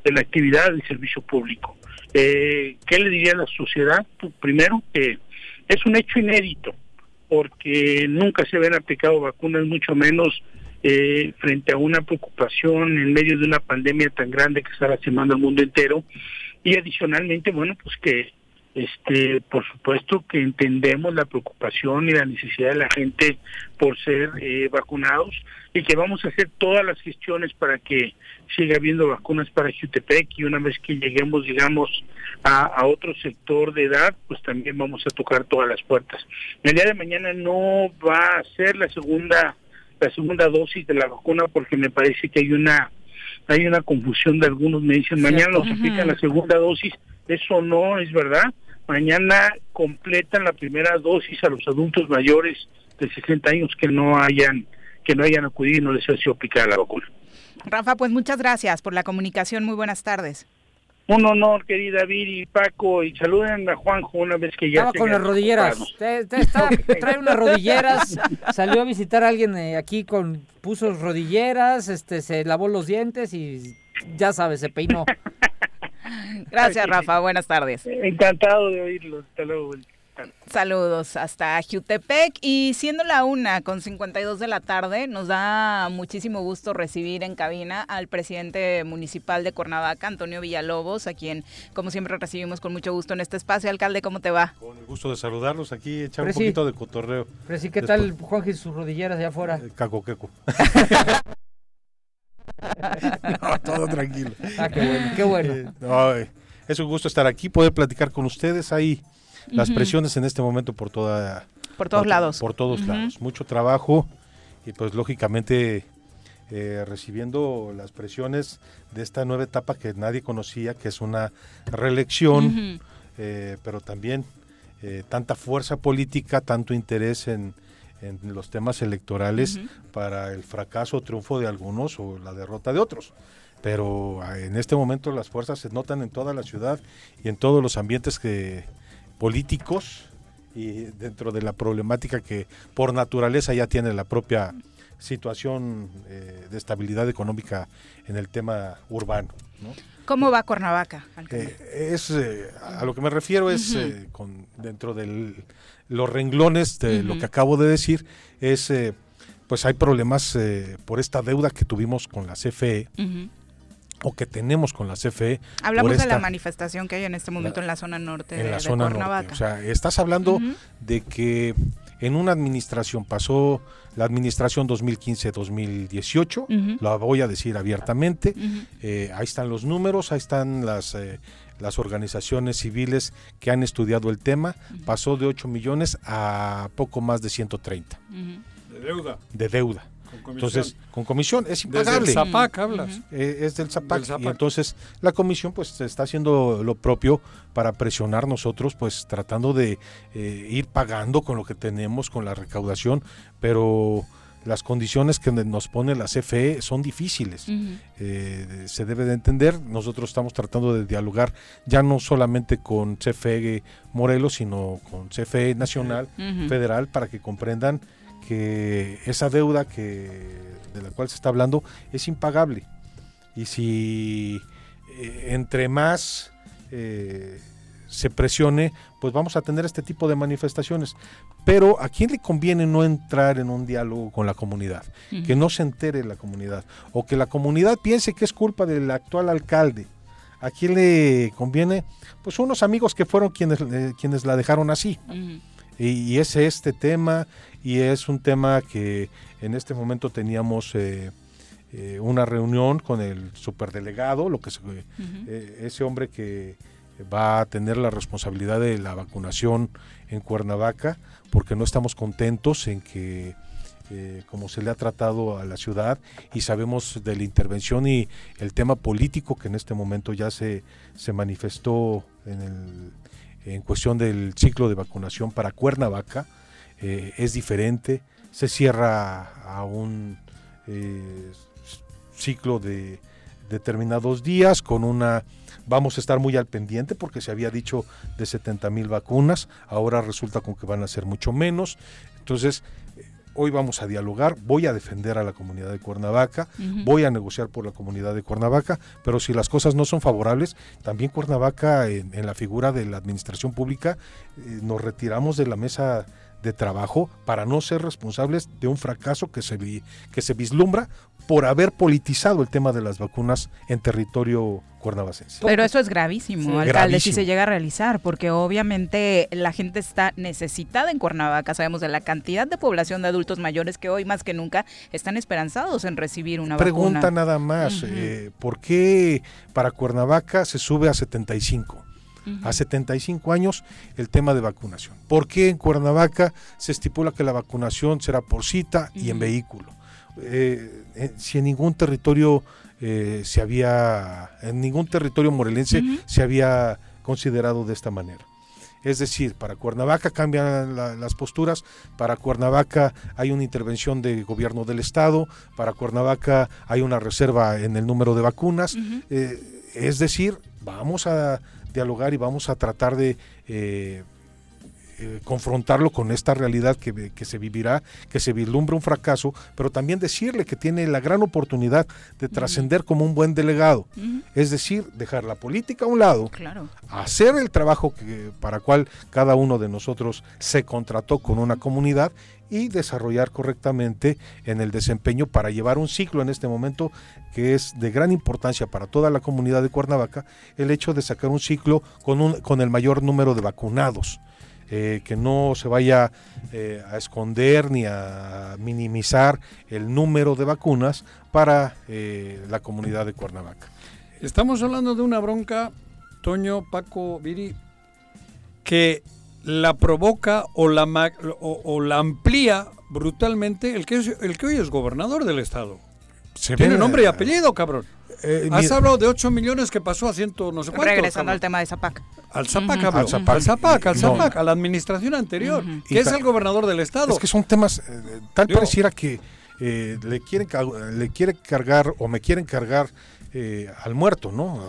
S16: de la actividad del servicio público. Eh, ¿Qué le diría a la sociedad? Pues, primero, que es un hecho inédito, porque nunca se habían aplicado vacunas, mucho menos eh, frente a una preocupación en medio de una pandemia tan grande que está lastimando al mundo entero y adicionalmente, bueno, pues que este, por supuesto que entendemos la preocupación y la necesidad de la gente por ser eh, vacunados y que vamos a hacer todas las gestiones para que siga habiendo vacunas para Jutepec y una vez que lleguemos, digamos, a, a, otro sector de edad, pues también vamos a tocar todas las puertas. El día de mañana no va a ser la segunda la segunda dosis de la vacuna porque me parece que hay una hay una confusión de algunos me dicen mañana nos aplican la segunda dosis. Eso no es verdad. Mañana completan la primera dosis a los adultos mayores de 60 años que no hayan que no hayan acudido y no les ha sido aplicada la vacuna.
S1: Rafa pues muchas gracias por la comunicación. Muy buenas tardes
S16: un honor, querida Viri y Paco, y saluden a Juanjo una vez que ya...
S4: Estaba con las rodilleras, te, te está, trae unas rodilleras, salió a visitar a alguien eh, aquí con, puso rodilleras, este, se lavó los dientes y ya sabes, se peinó.
S1: Gracias, Rafa, buenas tardes.
S16: Encantado de oírlo, hasta luego.
S1: Saludos hasta Jutepec y siendo la una con 52 de la tarde, nos da muchísimo gusto recibir en cabina al presidente municipal de Cuernavaca, Antonio Villalobos, a quien como siempre recibimos con mucho gusto en este espacio. Alcalde, ¿cómo te va?
S17: Con el gusto de saludarlos aquí, echar un poquito de cotorreo.
S4: Presi, ¿qué tal Juan y sus rodilleras allá afuera?
S17: Eh, cacoqueco. no, todo tranquilo.
S4: Ah, qué bueno, qué bueno.
S17: Eh, no, es un gusto estar aquí, poder platicar con ustedes ahí las presiones en este momento por toda
S1: por todos
S17: por,
S1: lados.
S17: por todos uh -huh. lados. Mucho trabajo y pues lógicamente eh, recibiendo las presiones de esta nueva etapa que nadie conocía que es una reelección uh -huh. eh, pero también eh, tanta fuerza política tanto interés en, en los temas electorales para el fracaso o triunfo de algunos o la derrota de otros. Pero en este momento las fuerzas se notan en toda la ciudad y en todos los ambientes que políticos y dentro de la problemática que por naturaleza ya tiene la propia situación eh, de estabilidad económica en el tema urbano. ¿no?
S1: ¿Cómo va Cuernavaca?
S17: Eh, es eh, a lo que me refiero es uh -huh. con dentro de los renglones de uh -huh. lo que acabo de decir es pues hay problemas por esta deuda que tuvimos con la CFE. Uh -huh o que tenemos con la CFE.
S1: Hablamos esta, de la manifestación que hay en este momento la, en la zona norte
S17: en
S1: de,
S17: la zona
S1: de Cuernavaca.
S17: Norte. O sea, estás hablando uh -huh. de que en una administración pasó la administración 2015-2018, uh -huh. la voy a decir abiertamente, uh -huh. eh, ahí están los números, ahí están las, eh, las organizaciones civiles que han estudiado el tema, pasó de 8 millones a poco más de 130.
S2: De deuda.
S17: De deuda. Con entonces, con comisión es impagable.
S2: Desde el ZAPAC hablas.
S17: Eh, es del ZAPAC. del ZAPAC. Y entonces la comisión pues está haciendo lo propio para presionar nosotros, pues tratando de eh, ir pagando con lo que tenemos, con la recaudación, pero las condiciones que nos pone la CFE son difíciles. Uh -huh. eh, se debe de entender, nosotros estamos tratando de dialogar ya no solamente con CFE Morelos, sino con CFE Nacional, uh -huh. Federal, para que comprendan que esa deuda que de la cual se está hablando es impagable. Y si eh, entre más eh, se presione pues vamos a tener este tipo de manifestaciones. Pero a quién le conviene no entrar en un diálogo con la comunidad uh -huh. que no se entere la comunidad. O que la comunidad piense que es culpa del actual alcalde. A quién le conviene pues unos amigos que fueron quienes eh, quienes la dejaron así. Uh -huh. Y, y es este tema y es un tema que en este momento teníamos eh, eh, una reunión con el superdelegado, lo que se, uh -huh. eh, ese hombre que va a tener la responsabilidad de la vacunación en Cuernavaca, porque no estamos contentos en que eh, como se le ha tratado a la ciudad y sabemos de la intervención y el tema político que en este momento ya se, se manifestó en, el, en cuestión del ciclo de vacunación para Cuernavaca, eh, es diferente, se cierra a un eh, ciclo de determinados días con una vamos a estar muy al pendiente porque se había dicho de 70 mil vacunas, ahora resulta con que van a ser mucho menos, entonces hoy vamos a dialogar, voy a defender a la comunidad de Cuernavaca, uh -huh. voy a negociar por la comunidad de Cuernavaca, pero si las cosas no son favorables, también Cuernavaca en, en la figura de la administración pública eh, nos retiramos de la mesa de trabajo para no ser responsables de un fracaso que se, que se vislumbra por haber politizado el tema de las vacunas en territorio cuernavacense.
S1: Pero eso es gravísimo, alcalde, si se llega a realizar, porque obviamente la gente está necesitada en Cuernavaca. Sabemos de la cantidad de población de adultos mayores que hoy más que nunca están esperanzados en recibir una
S17: Pregunta
S1: vacuna.
S17: Pregunta nada más, eh, ¿por qué para Cuernavaca se sube a 75? a 75 años el tema de vacunación. ¿Por qué en Cuernavaca se estipula que la vacunación será por cita y en vehículo? Eh, si en ningún territorio eh, se había, en ningún territorio morelense se había considerado de esta manera. Es decir, para Cuernavaca cambian las posturas, para Cuernavaca hay una intervención de gobierno del Estado, para Cuernavaca hay una reserva en el número de vacunas. Eh, es decir, vamos a dialogar y vamos a tratar de eh, eh, confrontarlo con esta realidad que, se vivirá, que se vislumbra un fracaso, pero también decirle que tiene la gran oportunidad de trascender como un buen delegado. Es decir, dejar la política a un lado, hacer el trabajo que, para cual cada uno de nosotros se contrató con una comunidad y desarrollar correctamente en el desempeño para llevar un ciclo en este momento que es de gran importancia para toda la comunidad de Cuernavaca, el hecho de sacar un ciclo con, un, con el mayor número de vacunados. Eh, que no se vaya eh, a esconder ni a minimizar el número de vacunas para eh, la comunidad de Cuernavaca.
S2: Estamos hablando de una bronca, Toño, Paco, Viri, que la provoca o la, o, la amplía brutalmente el que, es, el que hoy es gobernador del estado. Tiene nombre y apellido, cabrón. Eh, Has hablado de 8 millones que pasó a ciento no sé cuánto.
S1: Regresando al tema de Zapac.
S2: Al Zapac, al Zapac, al Zapac, a la administración anterior, que es el gobernador del estado.
S17: Es que son temas, eh, tal pareciera que eh, le, quieren, le quiere cargar o me quieren cargar al muerto, ¿no?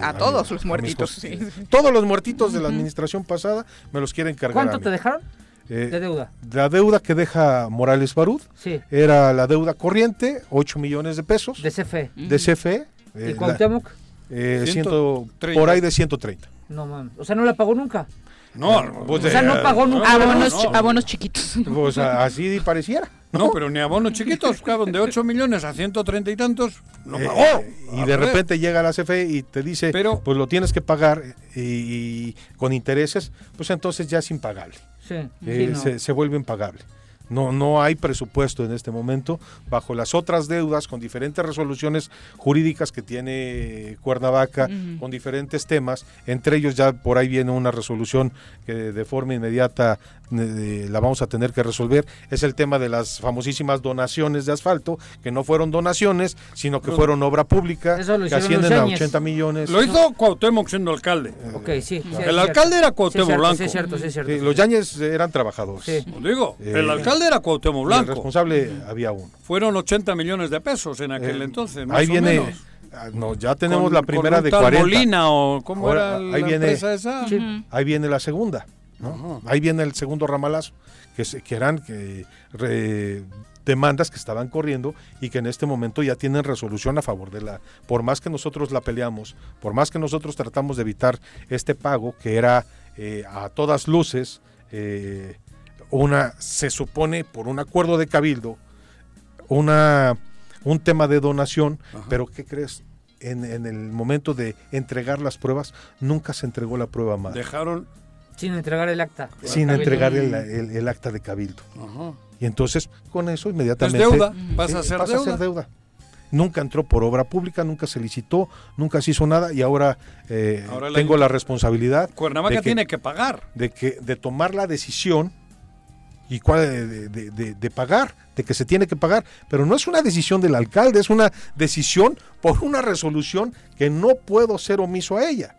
S1: A, todos los muertitos,
S17: Todos los muertitos de la administración pasada me los quieren cargar.
S4: ¿Cuánto te dejaron? de deuda.
S17: La deuda que deja Morales Barud
S4: sí.
S17: era la deuda corriente, 8 millones de pesos.
S4: De CFE.
S17: De CFE.
S4: ¿Y eh, Cuauhtémoc?
S17: Eh, ciento, por ahí de 130.
S4: No mames. O sea, no la pagó nunca.
S2: No,
S4: pues o sea, no pagó nunca.
S1: Abonos, abonos chiquitos.
S17: Pues así pareciera.
S2: ¿no? pero ni abonos chiquitos, cabrón, de 8 millones a 130 y tantos, no
S17: eh,
S2: pagó.
S17: y de repente llega la CFE y te dice, pero, pues lo tienes que pagar y, con intereses, pues entonces ya es impagable.
S4: Sí,
S17: se, se vuelve impagable. No, no hay presupuesto en este momento bajo las otras deudas con diferentes resoluciones jurídicas que tiene Cuernavaca, con diferentes temas. Entre ellos ya por ahí viene una resolución que de forma inmediata eh, la vamos a tener que resolver. Es el tema de las famosísimas donaciones de asfalto, que no fueron donaciones, sino que fueron obra pública, que ascienden a 80 millones.
S2: Lo hizo Cuauhtémoc siendo alcalde.
S4: Sí.
S2: el alcalde era Cuauhtémoc Blanco. Sí,
S4: cierto, sí, cierto.
S17: los Yañez eran trabajadores.
S2: digo, el alcalde era Cuauhtémoc Blanco.
S17: el responsable había uno.
S2: Fueron 80 millones de pesos en aquel eh, entonces,
S17: Ahí viene... Ah, no, ya tenemos la primera de 40.
S2: Molina o cómo era la
S17: ahí viene,
S2: esa?
S17: Ahí viene la segunda. Ahí viene el segundo ramalazo, que, que eran que, demandas que estaban corriendo y que en este momento ya tienen resolución a favor de la... Por más que nosotros la peleamos, por más que nosotros tratamos de evitar este pago, que era eh, a todas luces eh, una, se supone por un acuerdo de cabildo, una, un tema de donación, pero ¿qué crees? En, en, el momento de entregar las pruebas, nunca se entregó la prueba más.
S2: Dejaron...
S4: Sin entregar el acta.
S17: Sin entregar el, el, acta de cabildo. Y entonces, con eso inmediatamente...
S2: Es deuda, vas a hacer
S17: deuda. A ser deuda nunca entró por obra pública, nunca se licitó, nunca se hizo nada y ahora, eh, tengo la, responsabilidad.
S2: Cuernavaca tiene que pagar.
S17: De, que, de tomar la decisión y cuál de, pagar, de que se tiene que pagar, pero no es una decisión del alcalde, es una decisión por una resolución que no puedo ser omiso a ella.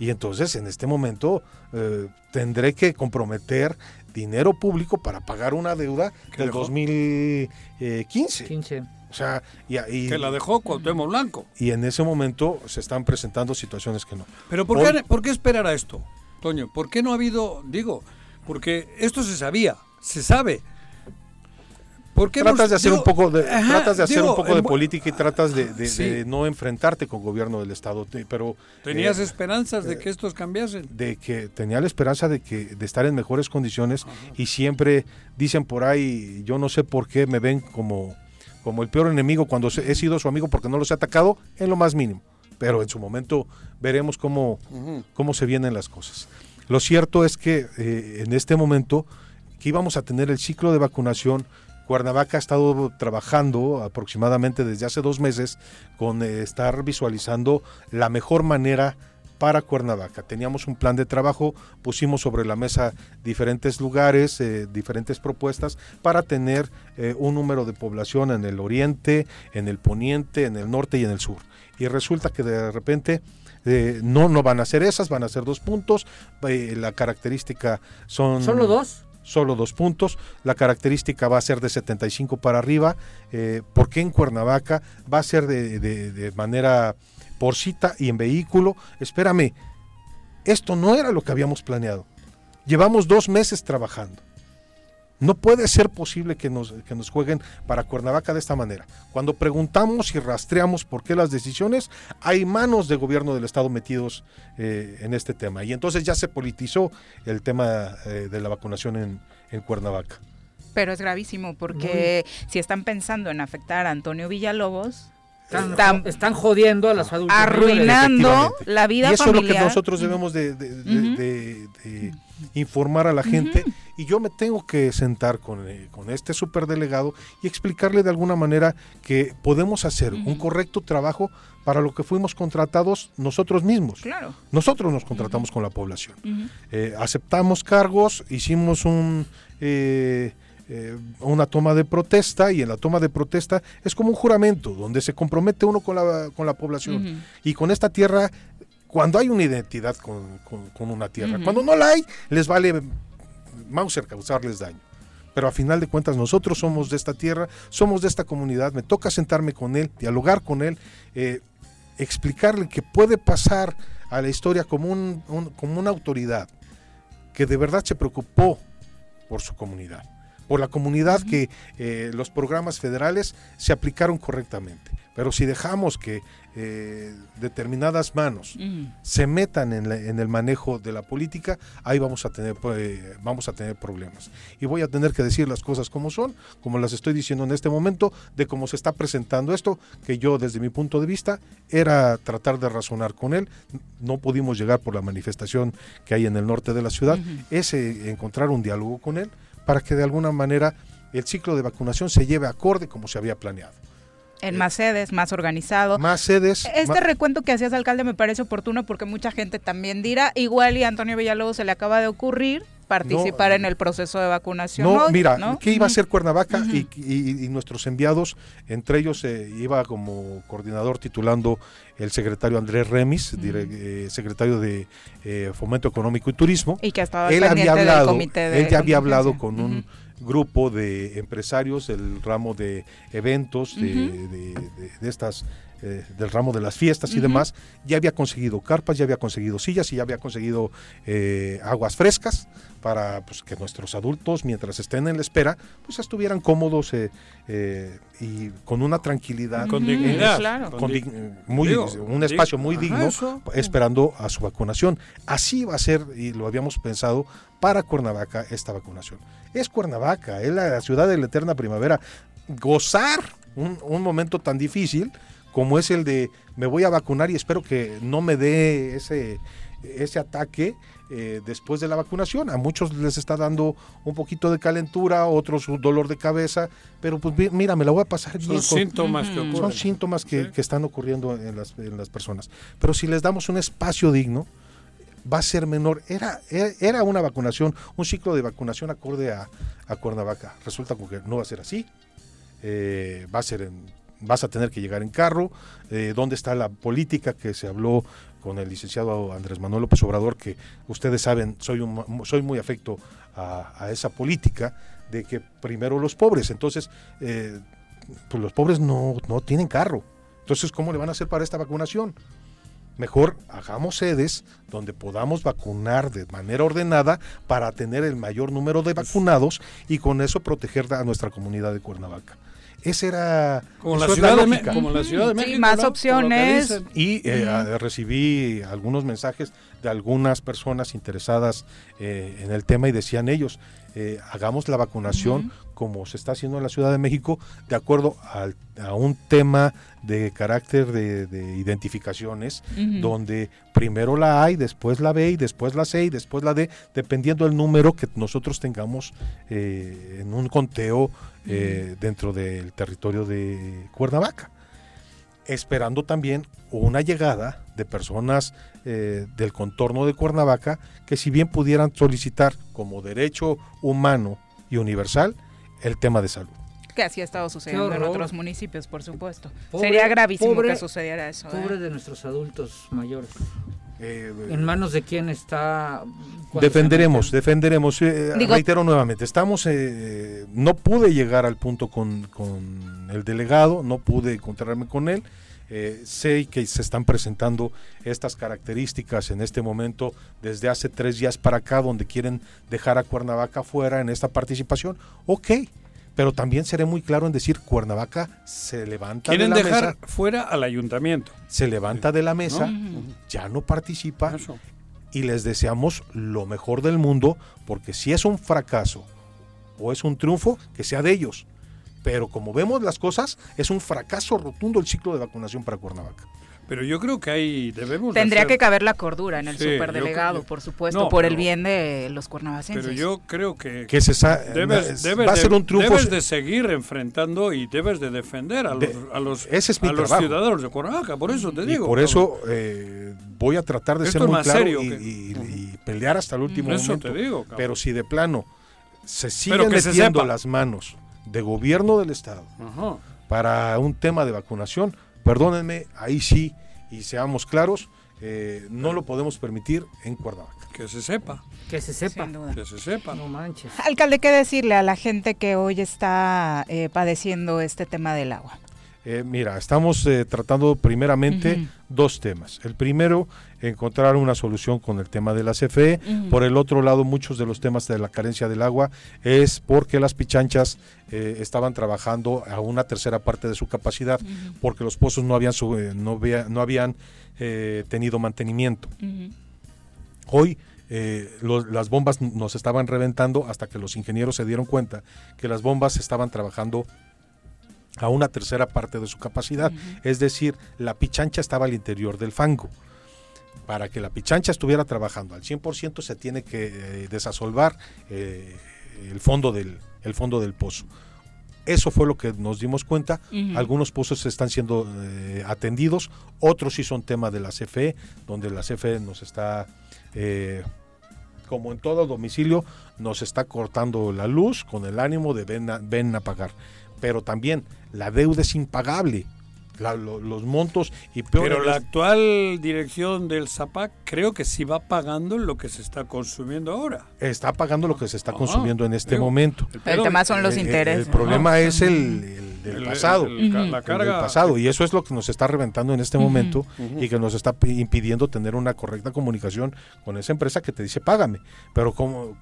S17: Y entonces en este momento eh, tendré que comprometer dinero público para pagar una deuda del 2015.
S4: 15.
S17: O sea, y,
S2: que la dejó Cuauhtémoc Blanco.
S17: Y en ese momento se están presentando situaciones que no.
S2: Pero ¿por, qué, ¿por qué esperar a esto, Toño? ¿Por qué no ha habido, digo, porque esto se sabía, se sabe.
S17: tratas de hacer un poco de, tratas de hacer un poco de política y tratas de, no enfrentarte con gobierno del estado, pero
S2: tenías eh, esperanzas de que estos cambiasen,
S17: de que tenía la esperanza de que de estar en mejores condiciones y siempre dicen por ahí, yo no sé por qué me ven como como el peor enemigo cuando he sido su amigo porque no los he atacado en lo más mínimo, pero en su momento veremos cómo cómo se vienen las cosas. Lo cierto es que eh, en este momento que íbamos a tener el ciclo de vacunación Cuernavaca ha estado trabajando aproximadamente desde hace dos meses con eh, estar visualizando la mejor manera para Cuernavaca. Teníamos un plan de trabajo, pusimos sobre la mesa diferentes lugares, eh, diferentes propuestas para tener eh, un número de población en el oriente, en el poniente, en el norte y en el sur. Y resulta que de repente no, no van a ser esas, van a ser dos puntos. la característica son...
S4: ¿Solo dos?
S17: Solo dos puntos. La característica va a ser de 75 para arriba. Eh, porque en Cuernavaca va a ser de, manera por cita y en vehículo? Espérame, esto no era lo que habíamos planeado. Llevamos dos meses trabajando. No puede ser posible que nos, que nos jueguen para Cuernavaca de esta manera. Cuando preguntamos y rastreamos por qué las decisiones, hay manos de gobierno del Estado metidos eh, en este tema. Y entonces ya se politizó el tema eh, de la vacunación en, Cuernavaca.
S1: Pero es gravísimo porque si están pensando en afectar a Antonio Villalobos, están,
S4: están, jodiendo a las adultos.
S1: Arruinando la vida
S17: y eso
S1: es
S17: lo que nosotros debemos de, informar a la gente y yo me tengo que sentar con, eh, con este superdelegado y explicarle de alguna manera que podemos hacer un correcto trabajo para lo que fuimos contratados nosotros mismos.
S1: Claro.
S17: Nosotros nos contratamos con la población. Eh, aceptamos cargos, hicimos un... Eh, una toma de protesta y en la toma de protesta es como un juramento donde se compromete uno con la, con la población y con esta tierra cuando hay una identidad con, con, una tierra. Cuando no la hay, les vale Mauser causarles daño. Pero a final de cuentas nosotros somos de esta tierra, somos de esta comunidad, me toca sentarme con él, dialogar con él, eh, explicarle que puede pasar a la historia como, un, como una autoridad que de verdad se preocupó por su comunidad, por la comunidad que eh, los programas federales se aplicaron correctamente. Pero si dejamos que eh, determinadas manos se metan en, el manejo de la política, ahí vamos a tener eh, vamos a tener problemas. Y voy a tener que decir las cosas como son, como las estoy diciendo en este momento, de cómo se está presentando esto, que yo desde mi punto de vista era tratar de razonar con él. No pudimos llegar por la manifestación que hay en el norte de la ciudad, es encontrar un diálogo con él para que de alguna manera el ciclo de vacunación se lleve acorde como se había planeado.
S1: En más sedes, más organizado.
S17: Más sedes.
S1: Este recuento que hacías, alcalde, me parece oportuno porque mucha gente también dirá, igual y a Antonio Villalobos se le acaba de ocurrir participar en el proceso de vacunación.
S17: No, mira, ¿qué iba a hacer Cuernavaca? y, nuestros enviados, entre ellos eh, iba como coordinador titulando el secretario Andrés Remis, eh, secretario de eh, Fomento Económico y Turismo.
S1: Y que estaba
S17: él había hablado, del comité de Él ya había hablado con un grupo de empresarios del ramo de eventos, de, estas eh, del ramo de las fiestas y demás, ya había conseguido carpas, ya había conseguido sillas y ya había conseguido eh, aguas frescas para pues, que nuestros adultos, mientras estén en la espera, pues estuvieran cómodos eh, y con una tranquilidad.
S2: Con dignidad.
S17: muy, un espacio muy digno, esperando a su vacunación. Así va a ser, y lo habíamos pensado, para Cuernavaca esta vacunación. Es Cuernavaca, es la ciudad de la eterna primavera. Gozar un, un momento tan difícil como es el de me voy a vacunar y espero que no me dé ese, ese ataque eh, después de la vacunación. A muchos les está dando un poquito de calentura, otros un dolor de cabeza, pero pues mira, me la voy a pasar
S2: Son síntomas que ocurren.
S17: Son síntomas que, están ocurriendo en las, en las personas. Pero si les damos un espacio digno, va a ser menor. Era, era una vacunación, un ciclo de vacunación acorde a, a Cuernavaca. Resulta que no va a ser así. Eh, va a ser en vas a tener que llegar en carro, eh, dónde está la política que se habló con el licenciado Andrés Manuel López Obrador, que ustedes saben, soy, un, soy muy afecto a, esa política de que primero los pobres, entonces, eh, pues los pobres no, no tienen carro. Entonces, ¿cómo le van a hacer para esta vacunación? Mejor hagamos sedes donde podamos vacunar de manera ordenada para tener el mayor número de vacunados y con eso proteger a nuestra comunidad de Cuernavaca. Esa era
S2: como, la ciudad, de,
S17: lógica.
S2: como la Ciudad de México.
S1: Sí, más
S2: ¿no?
S1: Opciones.
S17: Y eh, recibí algunos mensajes de algunas personas interesadas eh, en el tema y decían ellos, eh, hagamos la vacunación como se está haciendo en la Ciudad de México, de acuerdo al- a un tema de carácter de, de identificaciones, donde primero la A y después la B y después la C y después la D, dependiendo del número que nosotros tengamos eh, en un conteo eh, dentro del territorio de Cuernavaca. Esperando también una llegada de personas eh, del contorno de Cuernavaca que si bien pudieran solicitar como derecho humano y universal el tema de salud.
S1: Que así ha estado sucediendo en otros municipios, por supuesto.
S4: Pobre-
S1: Sería gravísimo
S4: pobre-
S1: que sucediera eso. ¿eh?
S4: Pobre de nuestros adultos mayores.
S17: Eh,
S4: ¿En manos de quién está?
S17: Defenderemos, defenderemos. eh,
S4: Digo-
S17: reitero nuevamente, estamos, eh, no pude llegar al punto con, con el delegado, no pude encontrarme con él. Eh, sé que se están presentando estas características en este momento desde hace tres días para acá, donde quieren dejar a Cuernavaca fuera en esta participación. Ok, pero también seré muy claro en decir Cuernavaca se levanta
S2: Quieren
S17: de la
S2: dejar
S17: mesa,
S2: fuera al ayuntamiento.
S17: se levanta de la mesa,
S2: ¿No?
S17: ya no participa y les deseamos lo mejor del mundo, porque si es un fracaso o es un triunfo, que sea de ellos. Pero como vemos las cosas, es un fracaso rotundo el ciclo de vacunación para Cuernavaca.
S2: Pero yo creo que hay debemos de
S1: Tendría
S2: hacer-
S1: que caber la cordura en el
S2: Sí,
S1: superdelegado,
S2: creo-
S1: por supuesto,
S2: No,
S1: por el
S2: pero-
S1: bien de los cuernavacenses.
S2: Pero yo creo que,
S17: Que se sa-
S2: debes,
S17: es-
S2: debes
S17: va a
S2: de,
S17: ser un triunfo.
S2: debes de seguir enfrentando y debes de defender a los,
S17: De-
S2: a los,
S17: ese es mi
S2: a los ciudadanos de Cuernavaca. Por eso te
S17: Y
S2: digo.
S17: por eso eh, voy a tratar de
S2: Esto
S17: ser muy claro
S2: serio
S17: y,
S2: que-
S17: y- y pelear hasta el último
S2: Eso
S17: momento.
S2: te digo, cabrón.
S17: pero si de plano se siguen
S2: se
S17: metiendo
S2: sepa.
S17: las manos de gobierno del Estado
S2: Ajá.
S17: para un tema de vacunación, perdónenme, ahí sí, y seamos claros, eh, no lo podemos permitir en Cuernavaca.
S2: Que se sepa.
S4: Que se sepa.
S1: Sin duda.
S2: Que se sepa.
S4: No manches.
S1: Alcalde, ¿qué decirle a la gente que hoy está eh, padeciendo este tema del agua?
S17: Eh, mira, estamos eh, tratando primeramente dos temas. El primero, encontrar una solución con el tema de la CFE. Por el otro lado, muchos de los temas de la carencia del agua es porque las pichanchas eh, estaban trabajando a una tercera parte de su capacidad, porque los pozos no habían, su- no, había- no habían tenido mantenimiento. Hoy eh, las bombas nos estaban reventando hasta que los ingenieros se dieron cuenta que las bombas estaban trabajando a una tercera parte de su capacidad. Es decir, la pichancha estaba al interior del fango. Para que la pichancha estuviera trabajando al 100% se tiene que eh, desasolvar eh, el, fondo del, el fondo del pozo. Eso fue lo que nos dimos cuenta. Algunos pozos están siendo eh, atendidos, otros sí son tema de la CFE, donde la CFE nos está, eh, como en todo domicilio, nos está cortando la luz con el ánimo de ven a, ven a pagar. Pero también la deuda es impagable. La- lo- los montos y peor
S2: Pero la
S17: es-
S2: actual dirección del ZAPAC creo que sí va pagando lo que se está consumiendo ahora.
S17: está pagando lo que se está
S2: Ajá,
S17: consumiendo en este
S2: digo,
S17: momento.
S2: el El tema son los
S1: intereses,
S17: El problema es el, el del
S2: El-
S17: pasado.
S2: el- el- la
S17: el
S2: carga-
S17: del pasado. Y eso es lo que nos está reventando en este momento y que nos está pi- impidiendo tener una correcta comunicación con esa empresa que te dice págame. Pero ¿cómo,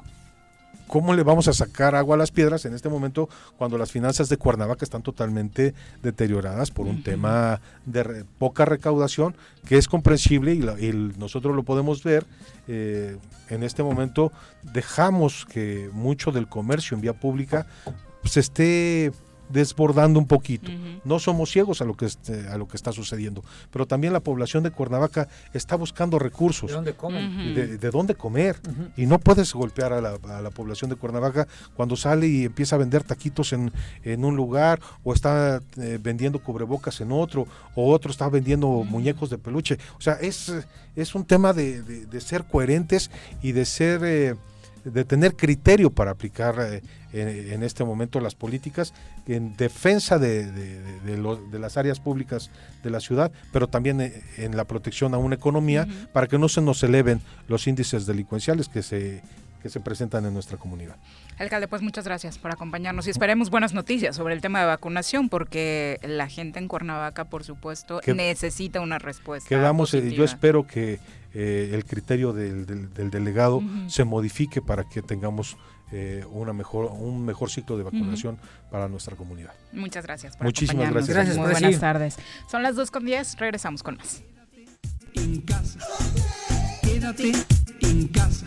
S17: ¿cómo le vamos a sacar agua a las piedras en este momento cuando las finanzas de Cuernavaca están totalmente deterioradas por un tema de re- poca recaudación que es comprensible y, la- y nosotros lo podemos ver? eh, en este momento dejamos que mucho del comercio en vía pública se esté desbordando un poquito. No somos ciegos a lo que este- a lo que está sucediendo, pero también la población de Cuernavaca está buscando recursos.
S4: ¿De dónde comen?
S17: de, de dónde comer. Y no puedes golpear a la, a la población de Cuernavaca cuando sale y empieza a vender taquitos en, en un lugar, o está eh, vendiendo cubrebocas en otro, o otro está vendiendo muñecos de peluche. O sea, es, es un tema de, de- de ser coherentes y de ser... eh, de tener criterio para aplicar eh, en, en este momento las políticas en defensa de, de- de- de lo- de las áreas públicas de la ciudad, pero también eh, en la protección a una economía para que no se nos eleven los índices delincuenciales que se, que se presentan en nuestra comunidad.
S1: Alcalde, pues muchas gracias por acompañarnos y esperemos buenas noticias sobre el tema de vacunación porque la gente en Cuernavaca, por supuesto, necesita una respuesta.
S17: Quedamos, eh, yo espero que eh, el criterio del, delegado se modifique para que tengamos eh, una mejor, un mejor ciclo de vacunación para nuestra comunidad.
S1: Muchas gracias
S17: por Muchísimas gracias.
S1: Muy buenas tardes. Son las 2 con 10, regresamos con más.
S18: En casa. Quédate en casa.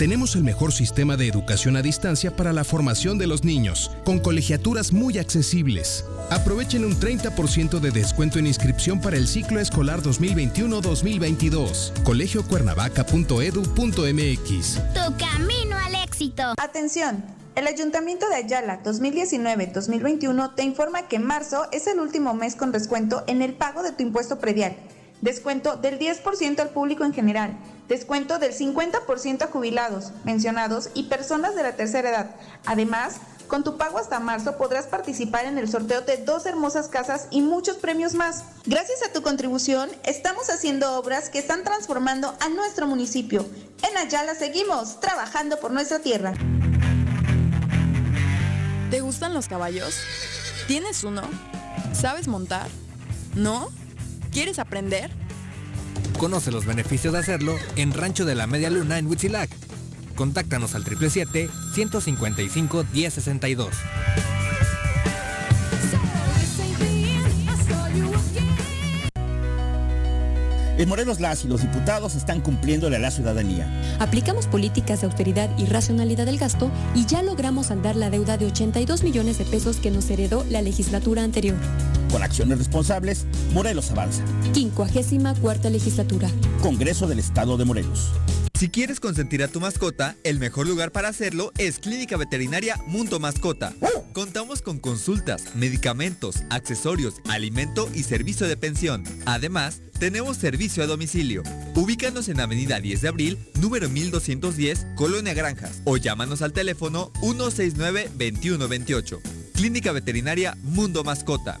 S19: tenemos el mejor sistema de educación a distancia para la formación de los niños, con colegiaturas muy accesibles. Aprovechen un 30% de descuento en inscripción para el ciclo escolar 2021-2022. colegiocuernavaca.edu.mx.
S12: Tu camino al éxito.
S11: Atención. El Ayuntamiento de Ayala 2019-2021 te informa que marzo es el último mes con descuento en el pago de tu impuesto predial. Descuento del 10% al público en general descuento del 50% a jubilados, mencionados y personas de la tercera edad. Además, con tu pago hasta marzo podrás participar en el sorteo de dos hermosas casas y muchos premios más. Gracias a tu contribución, estamos haciendo obras que están transformando a nuestro municipio. En Ayala seguimos trabajando por nuestra tierra.
S10: ¿Te gustan los caballos? ¿Tienes uno? ¿Sabes montar? ¿No? ¿Quieres aprender?
S8: Conoce los beneficios de hacerlo en Rancho de la Media Luna en Huitzilac. Contáctanos al 777-155-1062.
S13: En Morelos las y los diputados están cumpliéndole a la ciudadanía.
S14: Aplicamos políticas de austeridad y racionalidad del gasto y ya logramos saldar la deuda de 82 millones de pesos que nos heredó la legislatura anterior.
S13: Con acciones responsables, Morelos avanza.
S14: 54 legislatura.
S13: Congreso del Estado de Morelos. Si quieres consentir a tu mascota, el mejor lugar para hacerlo es Clínica Veterinaria Mundo Mascota. Contamos con consultas, medicamentos, accesorios, alimento y servicio de pensión. Además, tenemos servicio a domicilio. Ubícanos en Avenida 10 de Abril, número 1210, Colonia Granjas, o llámanos al teléfono 169-2128. Clínica Veterinaria Mundo Mascota.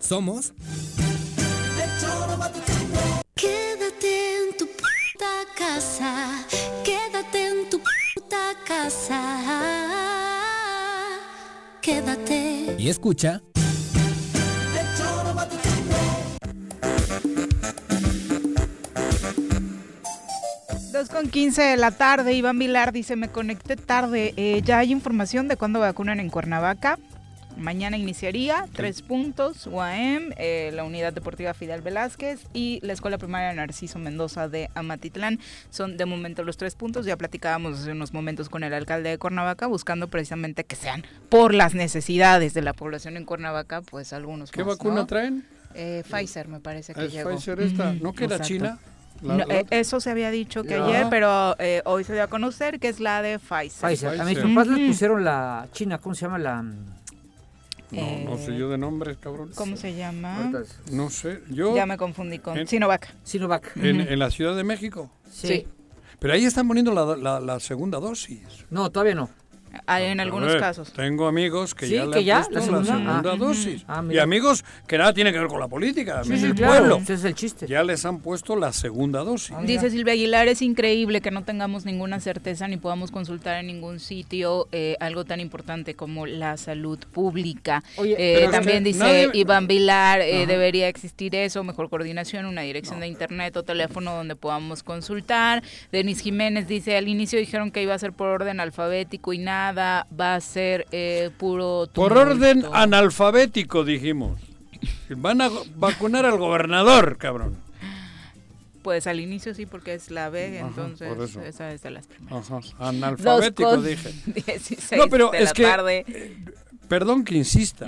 S8: Somos...
S12: Quédate en tu puta casa. Quédate en tu puta casa. Quédate.
S8: Y escucha.
S1: Dos con 15 de la tarde, Iván Vilar dice, me conecté tarde, eh, ya hay información de cuándo vacunan en Cuernavaca. Mañana iniciaría tres puntos, UAM, eh, la Unidad Deportiva Fidel Velázquez y la Escuela Primaria Narciso Mendoza de Amatitlán. Son de momento los tres puntos. Ya platicábamos hace unos momentos con el alcalde de Cuernavaca buscando precisamente que sean por las necesidades de la población en Cuernavaca, pues algunos
S2: ¿Qué
S1: más,
S2: vacuna
S1: ¿no?
S2: traen?
S1: Eh, Pfizer me parece que
S2: ¿Es
S1: llegó.
S2: Pfizer esta? ¿No que era. China? La-
S1: No,
S2: la-
S1: eh, eso se había dicho que
S4: Ya.
S1: ayer, pero eh, hoy se dio a conocer que es la de Pfizer.
S4: Pfizer. A mis papás les pusieron la china, ¿cómo se llama la...?
S2: No, no sé yo de nombres, cabrón.
S1: ¿Cómo se llama?
S2: No sé, yo...
S1: Ya me confundí con
S2: en-
S1: Sinovac.
S4: Sinovac.
S2: En, la Ciudad de México.
S4: Sí.
S2: Pero ahí están poniendo la, la- la segunda dosis.
S4: No, todavía no.
S1: Ah, en algunos
S2: ver,
S1: casos.
S2: Tengo amigos que
S4: Sí,
S2: ya le
S4: que
S2: han
S4: ya,
S2: puesto
S4: la
S2: la
S4: segunda. Ah.
S2: dosis.
S4: Ah,
S2: y amigos que nada tienen que ver con la política,
S4: Sí,
S2: es
S4: sí,
S2: el
S4: claro,
S2: pueblo.
S4: ese es el chiste.
S2: Ya les han puesto la segunda dosis.
S1: Dice Silvia Aguilar, es increíble que no tengamos ninguna certeza ni podamos consultar en ningún sitio eh, algo tan importante como la salud pública.
S4: Oye,
S1: Eh, también dice
S2: nadie-
S1: Iván Vilar, eh, debería existir eso, mejor coordinación, una dirección de internet o teléfono donde podamos consultar. Denis Jiménez dice, al inicio dijeron que iba a ser por orden alfabético y nada, va a ser eh, puro...
S2: Por
S1: tumulto.
S2: orden analfabético, dijimos. Van a vacunar al gobernador, cabrón.
S1: Pues al inicio sí, porque es la B,
S2: Ajá,
S1: entonces
S2: por eso.
S1: esa es de las primeras.
S2: Ajá, analfabético, dije.
S1: 16
S2: No, pero
S1: de
S2: es
S1: la
S2: que,
S1: tarde.
S2: eh, perdón que insista,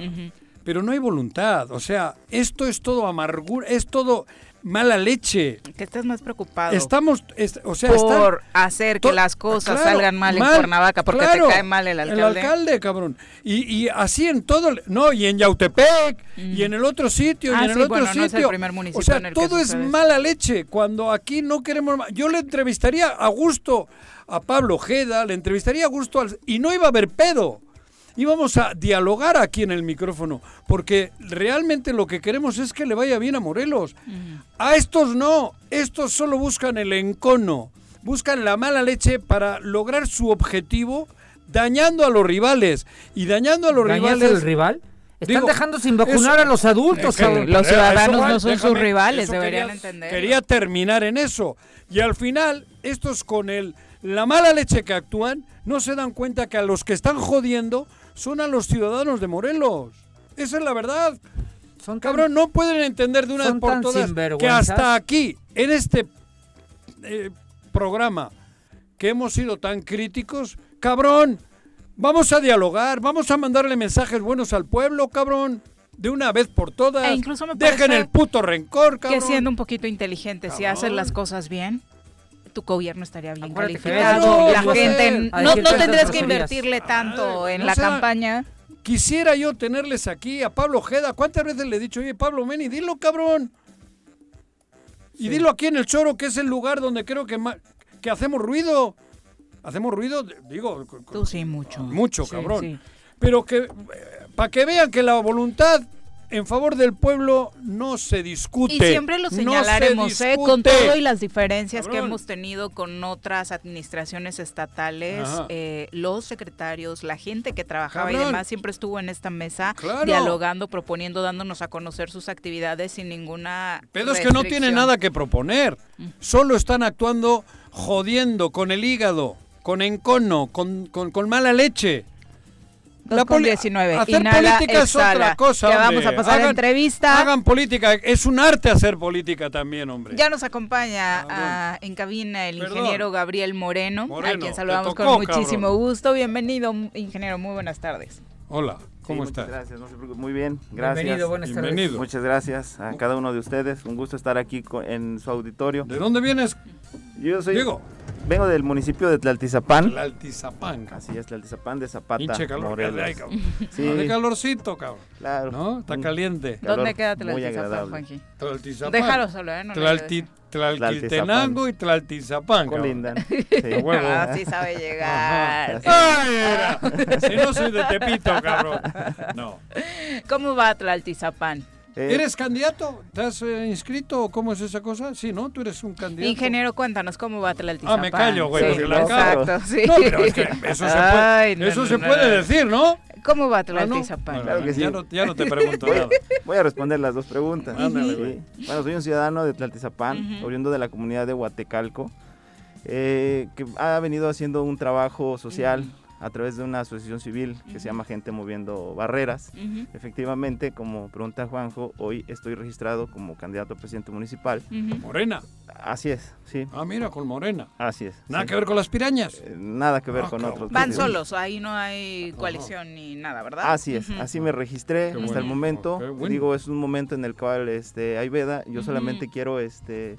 S2: pero no hay voluntad. O sea, esto es todo amargura, es todo mala leche.
S1: Que estés más preocupado.
S2: Estamos, es- o sea,
S1: por hacer que las cosas
S2: claro,
S1: salgan mal, en Cuernavaca porque
S2: claro,
S1: te cae mal el alcalde.
S2: El alcalde, cabrón. Y, y así en todo, no, y en Yautepec, y en el otro sitio,
S1: Ah,
S2: y en el otro
S1: no
S2: sitio.
S1: es el primer municipio
S2: o sea,
S1: en el que
S2: todo es mala leche. Cuando aquí no queremos. Yo le entrevistaría a gusto a Pablo Ojeda, le entrevistaría a gusto al, y no iba a haber pedo. Íbamos a dialogar aquí en el micrófono, porque realmente lo que queremos es que le vaya bien a Morelos. A estos no, estos solo buscan el encono, buscan la mala leche para lograr su objetivo, dañando a los rivales. Y dañando a los
S4: ¿Dañas
S2: rivales...
S4: al rival? Están
S2: Digo,
S4: dejando sin vacunar
S2: eso-
S4: a los adultos,
S2: Es que-
S4: cabrón.
S1: Los ciudadanos no son sus rivales, deberían
S2: quería-
S1: entender.
S2: Quería terminar en eso. Y al final, estos con el la mala leche que actúan, no se dan cuenta que a los que están jodiendo son a los ciudadanos de Morelos. Esa es la verdad.
S4: Son
S2: Cabrón, no pueden entender de una vez por todas que hasta aquí, en este eh, programa, que hemos sido tan críticos, cabrón, vamos a dialogar, vamos a mandarle mensajes buenos al pueblo, cabrón, de una vez por todas.
S1: E incluso me
S2: Dejen el puto rencor, cabrón.
S1: que siendo un poquito inteligente, si
S2: Cabrón.
S1: las cosas bien, tu gobierno estaría bien
S4: Acuérdate
S1: calificado. la gente no, tendrías que invertirle tanto en
S2: no
S1: la
S2: sea-
S1: campaña.
S2: Quisiera yo tenerles aquí a Pablo Ojeda. ¿Cuántas veces le he dicho, oye, Pablo Meni, dilo, cabrón? Y dilo aquí en el Choro, que es el lugar donde creo que, que hacemos ruido. Hacemos ruido, digo,
S1: Tú sí, mucho.
S2: mucho,
S1: Sí,
S2: cabrón.
S1: sí.
S2: Pero que, para que vean que la voluntad en favor del pueblo no se discute.
S1: Y siempre lo
S2: no se
S1: señalaremos, ¿eh? con todo y las diferencias que hemos tenido con otras administraciones estatales, eh, los secretarios, la gente que trabajaba y demás siempre estuvo en esta mesa
S2: Claro.
S1: dialogando, proponiendo, dándonos a conocer sus actividades sin ninguna
S2: Pero es que no tienen
S1: restricción.
S2: nada que proponer. Solo están actuando jodiendo con el hígado, con encono, con, con, con mala leche.
S1: Dos con
S2: poli-
S1: 19.
S2: Hacer
S1: Inhala,
S2: política es otra
S1: exhala.
S2: cosa.
S1: Ya vamos a pasar a
S2: Hagan-
S1: entrevista.
S2: Hagan política. Es un arte hacer política también, hombre.
S1: Ya nos acompaña ah, en cabina el
S2: Perdón.
S1: ingeniero Gabriel Moreno, a
S2: Moreno,
S1: quien
S2: te
S1: saludamos
S2: tocó,
S1: con muchísimo
S2: cabrón.
S1: gusto. Bienvenido, ingeniero, muy buenas tardes.
S2: Hola, ¿cómo
S20: Sí,
S2: estás?
S20: Muchas gracias, no se preocupe. Muy bien, gracias.
S4: Bienvenido, buenas tardes.
S2: Bienvenido.
S20: Muchas gracias a cada uno de ustedes. Un gusto estar aquí en su auditorio.
S2: ¿De dónde vienes?
S20: Yo soy,
S2: Diego.
S20: Vengo del municipio de Tlaltizapán.
S2: Tlaltizapán.
S20: Así es, Tlaltizapán de Zapata,
S2: Pinche calor que hay, cabrón.
S20: Sí,
S2: Hace calorcito, cabrón.
S20: claro.
S2: ¿No? Está caliente.
S20: Calor
S1: ¿Dónde queda
S20: muy
S1: Tlaltizapán,
S20: agradable.
S1: Juanji?
S2: Tlaltizapán.
S1: Déjalo solo, ¿eh? No
S2: Tlalti- Tlalquiltenango y Tlaltizapán.
S20: Colindan.
S2: A huevo.
S1: Ah, sí sabe llegar.
S2: Ajá. ¡Ay, era! Si no soy de Tepito, cabrón. No.
S1: ¿Cómo va Tlaltizapán?
S20: Eh,
S2: ¿Eres candidato? ¿Te has eh, inscrito o cómo es esa cosa? Sí, ¿no? Tú eres un candidato.
S1: Ingeniero, cuéntanos cómo va Tlaltizapán.
S2: Ah, me callo, güey,
S1: Sí,
S2: porque la
S1: exacto, sí.
S2: No, pero es que eso se puede,
S1: Ay, no,
S2: eso
S1: no,
S2: se
S1: no,
S2: puede
S1: no.
S2: decir, ¿no?
S1: ¿Cómo va
S2: Ah, ¿no?
S1: Tlaltizapán?
S2: Bueno,
S20: Claro que sí.
S2: ya, no, ya no te pregunto
S20: voy,
S2: nada.
S20: voy a responder las dos preguntas.
S2: Ándale,
S20: Sí.
S2: güey.
S20: Bueno, soy un ciudadano de Tlaltizapán,
S1: Ujú.
S20: oriundo de la comunidad de Huatecalco, eh, que ha venido haciendo un trabajo social a través de una asociación civil que se llama Gente Moviendo Barreras. Efectivamente, como pregunta Juanjo, hoy estoy registrado como candidato a presidente municipal.
S2: Morena.
S20: Así es, sí.
S2: Ah, mira, con Morena.
S20: Así es.
S2: Nada que ver con las pirañas.
S20: Eh, nada que ver
S2: Ah,
S20: con
S2: claro.
S20: otros.
S1: Van
S20: partidos.
S1: solos, ahí no hay coalición ni nada, ¿verdad?
S20: Así es, así me registré
S2: Qué
S20: hasta
S2: bueno.
S20: el momento.
S2: Bueno.
S20: Digo, es un momento en el cual este, hay veda. Yo solamente quiero este,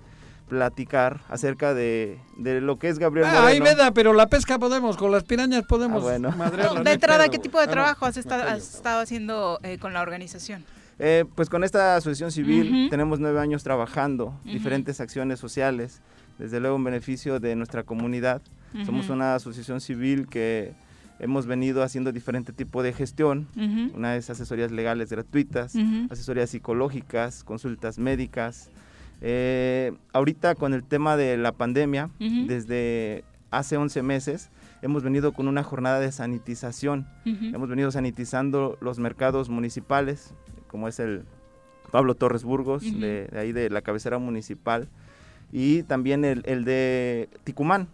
S20: platicar acerca de, de lo que es Gabriel
S2: Ah, ahí
S20: Moreno.
S2: veda, pero la pesca podemos, con las pirañas podemos
S20: Ah, bueno.
S2: madrearlas,
S1: No,
S2: no
S1: de entrada. ¿qué tipo de
S2: Ah, no,
S1: trabajo has, estado,
S2: callo.
S1: has estado haciendo eh, con la organización?
S20: Eh, pues con esta asociación civil
S1: Ujú.
S20: tenemos nueve años trabajando
S1: Ujú.
S20: diferentes acciones sociales, desde luego en beneficio de nuestra comunidad. Somos una asociación civil que hemos venido haciendo diferente tipo de gestión. Una es asesorías legales gratuitas, asesorías psicológicas, consultas médicas. Eh, ahorita con el tema de la pandemia, desde hace 11 meses, hemos venido con una jornada de sanitización. Hemos venido sanitizando los mercados municipales, como es el Pablo Torres Burgos, de, de ahí de la cabecera municipal, y también el, el de Ticumán.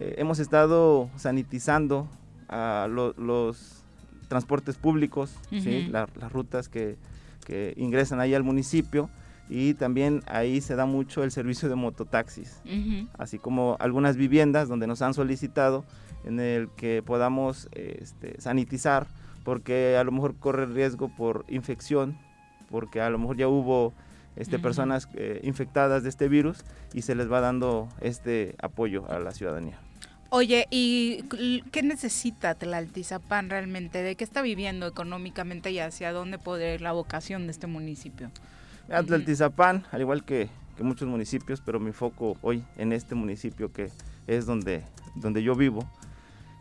S20: Eh, hemos estado sanitizando a lo- los transportes públicos, ¿sí?
S1: Ujú.
S20: La- las rutas que, que ingresan ahí al municipio, y también ahí se da mucho el servicio de mototaxis así como algunas viviendas donde nos han solicitado en el que podamos este, sanitizar, porque a lo mejor corre riesgo por infección, porque a lo mejor ya hubo este, personas eh, infectadas de este virus y se les va dando este apoyo a la ciudadanía.
S1: Oye, ¿y qué necesita Tlaltizapán realmente? ¿De qué está viviendo económicamente y hacia dónde puede ir la vocación de este municipio?
S20: Atlaltizapán, al igual que, que muchos municipios, pero mi foco hoy en este municipio que es donde, donde yo vivo,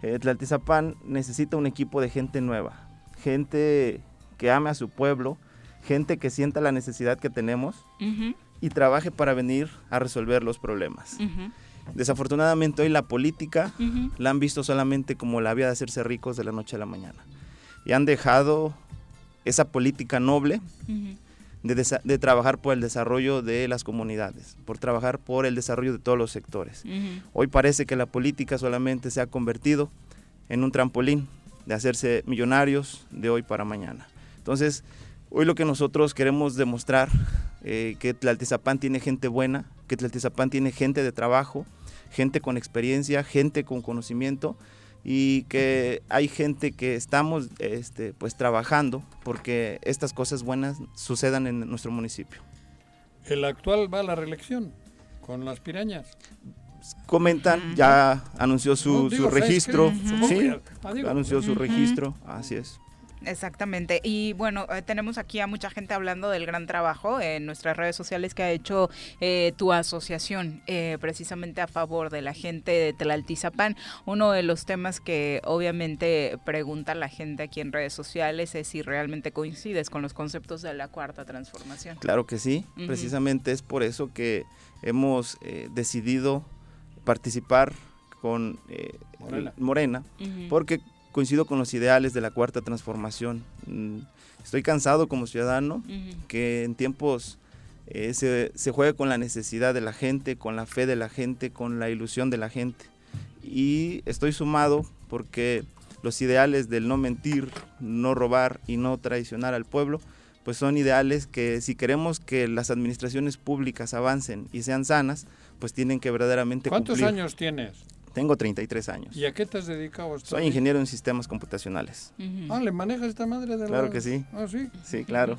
S20: eh, Tlaltizapán necesita un equipo de gente nueva, gente que ame a su pueblo, gente que sienta la necesidad que tenemos y trabaje para venir a resolver los problemas. Desafortunadamente hoy la política la han visto solamente como la vía de hacerse ricos de la noche a la mañana. Y han dejado esa política noble. De, trabajar por el desarrollo de las comunidades, por trabajar por el desarrollo de todos los sectores. Hoy parece que la política solamente se ha convertido en un trampolín de hacerse millonarios de hoy para mañana. Entonces, hoy lo que nosotros queremos demostrar, eh, que Tlaltizapán tiene gente buena, que Tlaltizapán tiene gente de trabajo, gente con experiencia, gente con conocimiento y que hay gente que estamos este, pues trabajando porque estas cosas buenas sucedan en nuestro municipio.
S2: El actual va a la reelección con las pirañas.
S20: Comentan, ya anunció su,
S2: No, digo,
S20: su registro, sí,
S2: ah, digo.
S20: anunció su registro, así es.
S1: Exactamente. Y bueno, eh, tenemos aquí a mucha gente hablando del gran trabajo en nuestras redes sociales que ha hecho eh, tu asociación eh, precisamente a favor de la gente de Tlaltizapán. Uno de los temas que obviamente pregunta la gente aquí en redes sociales es si realmente coincides con los conceptos de la cuarta transformación.
S20: Claro que sí, precisamente es por eso que hemos eh, decidido participar con eh,
S2: Morena.
S20: Morena, porque coincido con los ideales de la cuarta transformación. Mm, Estoy cansado como ciudadano que en tiempos eh, se, se juegue con la necesidad de la gente, con la fe de la gente, con la ilusión de la gente. Y estoy sumado porque los ideales del no mentir, no robar y no traicionar al pueblo, pues son ideales que si queremos que las administraciones públicas avancen y sean sanas, pues tienen que verdaderamente
S2: ¿Cuántos
S20: cumplir.
S2: años tienes?
S20: Tengo 33 años.
S2: ¿Y a qué te has dedicado?
S20: Soy ingeniero en sistemas computacionales.
S2: Ah, ¿le manejas esta madre de
S20: Claro
S2: la-
S20: que sí.
S2: Ah, sí.
S20: Sí, claro.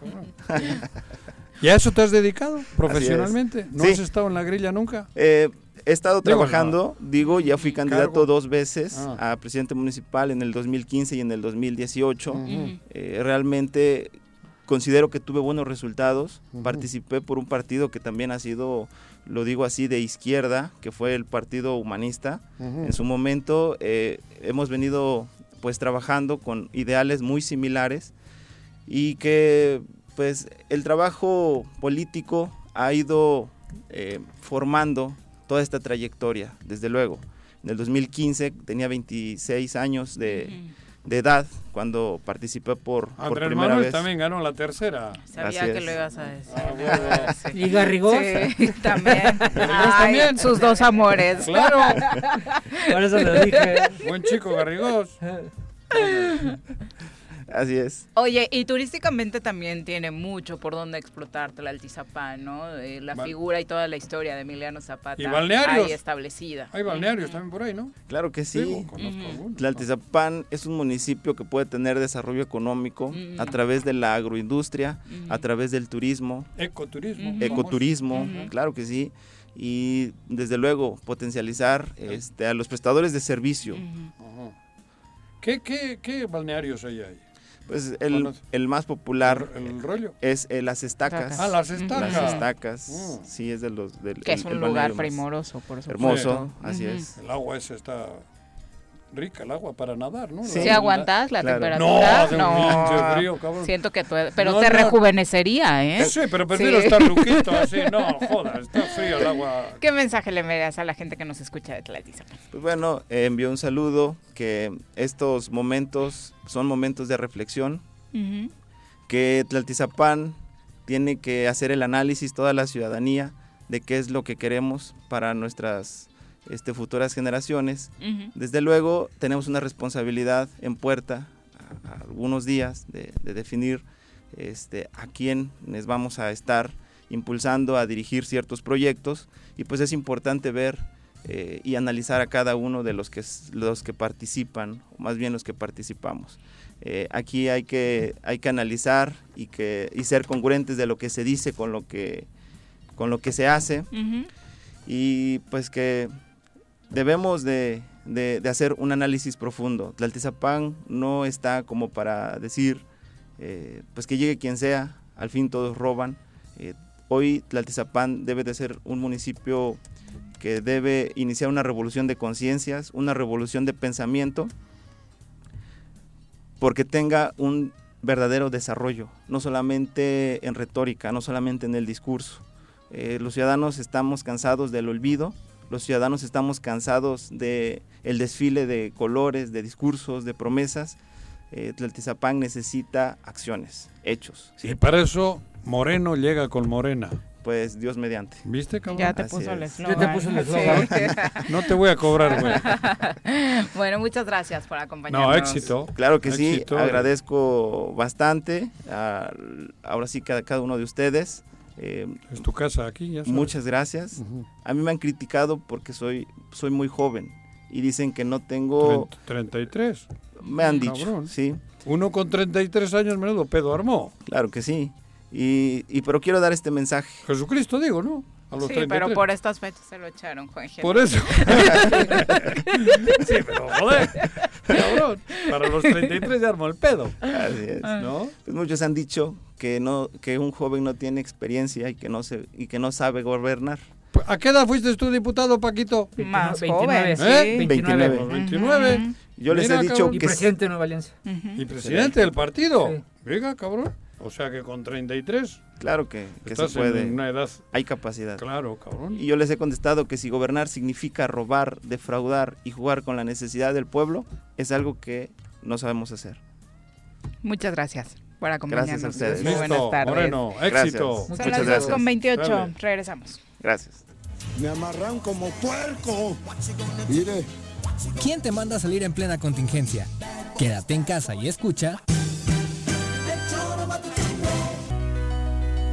S2: ¿Y a eso te has dedicado profesionalmente? ¿No
S20: Sí.
S2: has estado en la grilla nunca?
S20: Eh, he estado
S2: Digo,
S20: trabajando, digo, ya fui candidato
S2: Cargo.
S20: dos veces
S2: Ah.
S20: a presidente municipal en el 2015 y en el 2018.
S2: Ujú.
S20: Eh, realmente considero que tuve buenos resultados. Participé por un partido que también ha sido, lo digo así, de izquierda, que fue el Partido Humanista. En su momento eh, hemos venido pues trabajando con ideales muy similares y que pues el trabajo político ha ido eh, formando toda esta trayectoria, desde luego. En el 2015 tenía 26 años de, de edad cuando participé por, por
S2: Andrés
S20: primera
S2: Manuel
S20: vez.
S2: también ganó la tercera.
S1: Sabía
S20: Así
S1: que
S20: es.
S1: lo ibas a decir.
S2: Ah,
S1: Sí.
S4: ¿Y Garrigós?
S1: Sí, también. Ay,
S2: también.
S1: Sus dos amores.
S2: Claro.
S4: Por eso lo dije.
S2: Buen chico Garrigós.
S20: Así es.
S1: Oye, y turísticamente también tiene mucho por donde explotar Tlaltizapán, ¿no? Eh, la
S2: Val-
S1: figura y toda la historia de Emiliano Zapata.
S2: Y balnearios.
S1: Ahí establecida.
S2: Hay balnearios también por ahí, ¿no?
S20: Claro que sí.
S2: Digo, conozco algunos.
S20: Tlaltizapán es un municipio que puede tener desarrollo económico
S1: Mm.
S20: a través de la agroindustria, a través del turismo,
S2: Ecoturismo.
S20: ecoturismo, claro que sí, y desde luego potencializar este, a los prestadores de servicio.
S2: ¿Qué, qué, ¿Qué balnearios hay ahí?
S20: Pues el,
S2: Conoce.
S20: el más popular
S2: El, el rollo.
S20: es eh, las estacas.
S2: Ah, las estacas.
S20: Las estacas,
S2: Mm.
S20: sí, es de los del
S1: Que es
S20: el-
S1: un
S20: el
S1: lugar primoroso, por supuesto.
S20: Hermoso,
S1: Sí.
S20: así es.
S2: El agua esa está rica, el agua para nadar, ¿no?
S1: ¿Sí,
S2: La-
S1: aguantas la
S20: Claro.
S1: temperatura?
S2: No, frío, cabrón.
S1: Siento que tú... Pero
S2: No,
S1: te
S2: no.
S1: rejuvenecería, ¿eh?
S2: Sí, pero prefiero
S1: Sí.
S2: estar ruquito así. No, joda, está frío el agua.
S1: ¿Qué mensaje le envías a la gente que nos escucha de Tlaltizapán?
S20: Pues bueno, eh, envío un saludo, que estos momentos son momentos de reflexión, que Tlaltizapán tiene que hacer el análisis, toda la ciudadanía, de qué es lo que queremos para nuestras este, futuras generaciones.
S1: Ujú.
S20: Desde luego tenemos una responsabilidad en puerta, a- a algunos días, de, de definir este, a quiénes vamos a estar impulsando a dirigir ciertos proyectos y pues es importante ver eh, y analizar a cada uno de los que, los que participan, o más bien los que participamos. Eh, aquí hay que, hay que analizar y, que, y ser congruentes de lo que se dice con lo que, con lo que se hace
S1: Ujú.
S20: y pues que debemos de, de- hacer un análisis profundo. Tlaltizapán no está como para decir, eh, pues que llegue quien sea, al fin todos roban. Eh, hoy Tlaltizapán debe de ser un municipio que debe iniciar una revolución de conciencias, una revolución de pensamiento, porque tenga un verdadero desarrollo, no solamente en retórica, no solamente en el discurso. Eh, los ciudadanos estamos cansados del olvido, los ciudadanos estamos cansados de el desfile de colores, de discursos, de promesas. Eh, Tlaltizapán necesita acciones, hechos.
S2: Y para eso Moreno llega con Morena.
S20: Pues Dios mediante.
S2: ¿Viste, cabrón?
S1: Ya te
S20: Así
S1: puso el
S20: es.
S1: eslogan.
S4: Ya te puso el eslogan.
S1: Sí.
S2: No te voy a cobrar, güey.
S1: bueno, muchas gracias por acompañarnos.
S2: No, éxito.
S20: Claro que sí,
S2: Éxito.
S20: agradezco bastante, a- ahora sí cada, cada uno de ustedes. Eh,
S2: Es tu casa aquí, ya sabes.
S20: muchas gracias. A mí me han criticado porque soy, soy muy joven y dicen que no tengo...
S2: Treinta- 33.
S20: Me han dicho,
S2: Cabrón.
S20: sí.
S2: Uno con 33 años, menudo pedo armó.
S20: Claro que sí. Y, y pero quiero dar este mensaje.
S2: Jesucristo, digo, ¿no? A los
S1: Sí,
S2: 33.
S1: pero por estas fechas se lo echaron, Juan Jesús.
S2: Por eso. sí, pero joder. Cabrón. Para los 33 ya armó el pedo.
S20: Así es.
S2: ¿No?
S20: Pues muchos han dicho que no que un joven no tiene experiencia y que no se y que no sabe gobernar.
S2: ¿A qué edad fuiste tú diputado, Paquito?
S1: Más
S4: 29,
S1: joven,
S4: sí.
S2: ¿Eh?
S4: 29.
S2: Pues 29.
S1: Ujú.
S20: Yo les
S2: Mira,
S20: he dicho
S2: cabrón.
S4: Y
S20: que
S4: presidente de Nueva Alianza.
S2: Y presidente del partido.
S4: Sí.
S2: Venga, cabrón. O sea que con 33
S20: claro que, que se puede.
S2: en una edad.
S20: Hay capacidad.
S2: Claro, cabrón.
S20: Y yo les he contestado que si gobernar significa robar, defraudar y jugar con la necesidad del pueblo, es algo que no sabemos hacer.
S1: Muchas gracias por acompañarnos.
S20: Gracias a ustedes.
S1: Muy
S2: Listo,
S1: buenas tardes.
S2: Moreno,
S20: Gracias.
S2: éxito.
S1: Son
S20: Muchas
S1: las 2
S20: gracias.
S1: con 28.
S2: Dale.
S1: Regresamos.
S20: Gracias.
S15: Me amarran como puerco. Mire,
S8: ¿Quién te manda a salir en plena contingencia? Quédate en casa y escucha.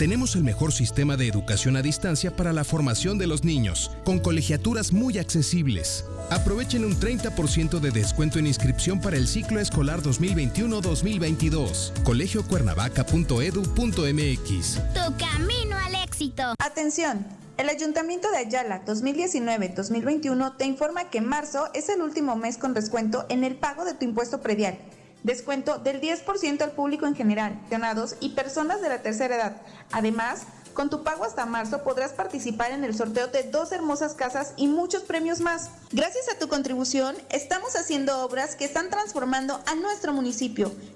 S19: Tenemos el mejor sistema de educación a distancia para la formación de los niños, con colegiaturas muy accesibles. Aprovechen un 30% de descuento en inscripción para el ciclo escolar 2021-2022. colegiocuernavaca.edu.mx.
S12: Tu camino al éxito.
S11: Atención. El Ayuntamiento de Ayala 2019-2021 te informa que marzo es el último mes con descuento en el pago de tu impuesto predial. Descuento del 10% al público en general, pensionados y personas de la tercera edad. Además, Con tu pago hasta marzo podrás participar en el sorteo de dos hermosas casas y muchos premios más. Gracias a tu contribución, estamos haciendo obras que están transformando a nuestro municipio.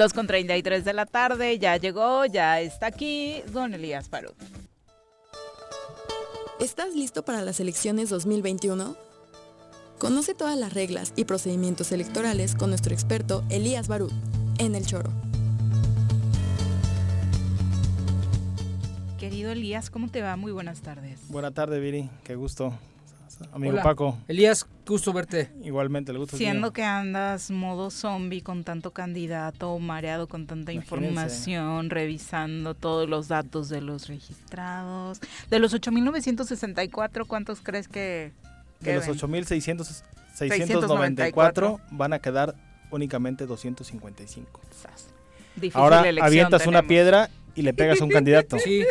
S1: Dos con 33 de la tarde, ya llegó, ya está aquí don Elías Parot.
S10: ¿Estás listo para las elecciones 2021? Conoce todas las reglas y procedimientos electorales con nuestro experto Elías Barut en El Choro.
S1: Querido Elías, ¿cómo te va? Muy buenas tardes.
S21: Buenas tardes, Viri. Qué gusto. Amigo
S4: Hola.
S21: Paco.
S4: Elías, gusto verte.
S21: Igualmente, le gusta.
S1: Siendo que andas modo zombie con tanto candidato, mareado con tanta
S21: Imagínense.
S1: información, revisando todos los datos de los registrados. De los 8.964, ¿cuántos crees que,
S21: De los
S1: queden?
S21: 8.694 van a quedar únicamente 255.
S1: Difícil
S21: Ahora
S1: elección
S21: avientas una piedra y le pegas a un candidato.
S4: Sí.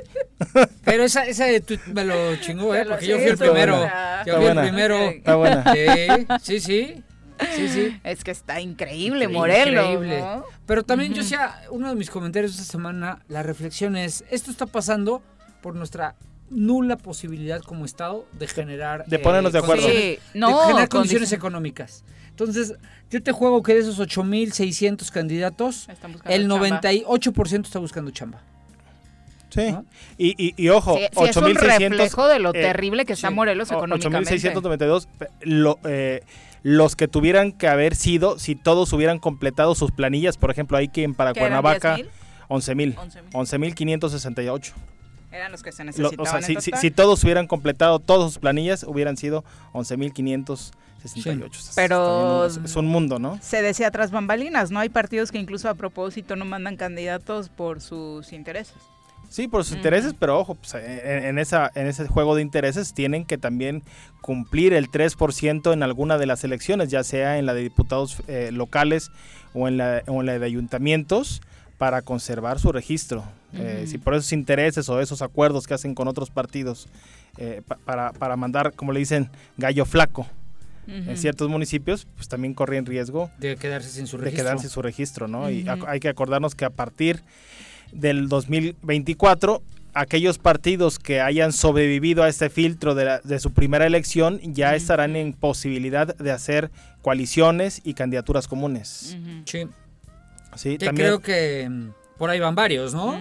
S4: Pero esa, esa de tu- me lo chingó, ¿eh? Porque yo fui el primero.
S1: buena.
S4: Yo fui el
S21: buena.
S4: primero.
S21: Está buena.
S4: Sí, sí, sí. Sí, sí.
S1: Es que está increíble,
S4: Increíble,
S1: Morelos.
S4: increíble.
S1: ¿no?
S4: Pero también yo decía, uno de mis comentarios esta semana, la reflexión es, esto está pasando por nuestra nula posibilidad como Estado de generar...
S21: De ponernos de acuerdo.
S1: Sí, no,
S4: de generar condiciones
S1: condiciones.
S4: económicas. Entonces, yo te juego que de esos 8.600 candidatos, el
S1: chamba.
S4: 98% está buscando chamba.
S21: Sí. Y, y, y ojo,
S1: Sí, sí, es un
S21: 8.600,
S1: reflejo de lo
S21: eh,
S1: terrible que está Morelos económicamente.
S21: 8.692, pe- lo, eh, los que tuvieran que haber sido, si todos hubieran completado sus planillas, por ejemplo, ahí que en para
S1: ¿Que eran
S21: Cuernavaca,
S1: 10,000?
S21: 11.000,
S1: 11,000.
S21: 11.568.
S1: Eran los que se
S21: Lo-
S1: necesitaban.
S21: o sea,
S1: en
S21: si, si-
S1: total.
S21: si todos hubieran completado todas sus planillas, hubieran sido 11.568. Es-
S1: Pero-
S21: está bien, es, es un mundo, ¿no?
S1: Se decía tras bambalinas, ¿no? Hay partidos que incluso a propósito no mandan candidatos por sus intereses.
S21: Sí, por sus intereses, pero ojo, pues, en, en esa, en ese juego de intereses tienen que también cumplir el 3% en alguna de las elecciones, ya sea en la de diputados eh, locales o en, la, o en la de ayuntamientos, para conservar su registro. Eh, si por esos intereses o esos acuerdos que hacen con otros partidos, eh, pa- para, para mandar, como le dicen, gallo flaco. En ciertos municipios, pues también corren riesgo
S4: De quedarse sin su
S21: de
S4: registro.
S21: quedarse su registro, ¿no? Y hay que acordarnos que a partir del 2024, aquellos partidos que hayan sobrevivido a este filtro de, la- de su primera elección ya estarán en posibilidad de hacer coaliciones y candidaturas comunes.
S4: Sí.
S21: Sí,
S4: Que
S21: también-
S4: creo que mm, por ahí van varios, ¿no?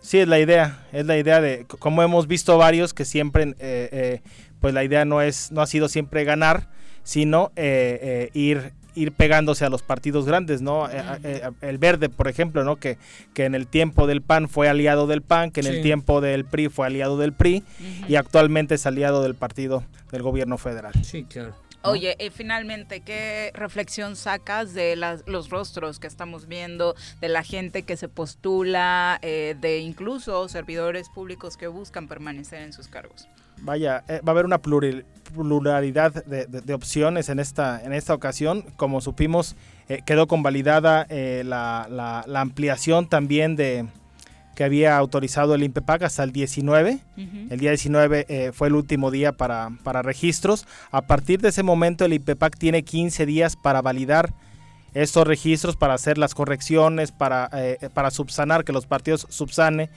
S21: Sí, es la idea, es la idea de, como hemos visto varios que siempre, eh, eh, pues la idea no es, no ha sido siempre ganar, sino eh, eh, ir ir pegándose a los partidos grandes, ¿no? Eh, eh, el Verde, por ejemplo, ¿no? Que, que en el tiempo del PAN fue aliado del PAN, que en
S4: Sí.
S21: el tiempo del PRI fue aliado del PRI y actualmente es aliado del partido del gobierno federal.
S4: Sí, claro.
S1: Oye, y finalmente, ¿qué reflexión sacas de las- los rostros que estamos viendo, de la gente que se postula, eh, de incluso servidores públicos que buscan permanecer en sus cargos?
S21: Vaya, eh, va a haber una pluril- pluralidad de, de- de opciones en esta, en esta ocasión. Como supimos, eh, quedó convalidada eh, la, la- la ampliación también de que había autorizado el INPEPAC hasta el 19. El día 19 eh, fue el último día para, para registros. A partir de ese momento el INPEPAC tiene 15 días para validar estos registros, para hacer las correcciones, para, eh, para subsanar, que los partidos subsane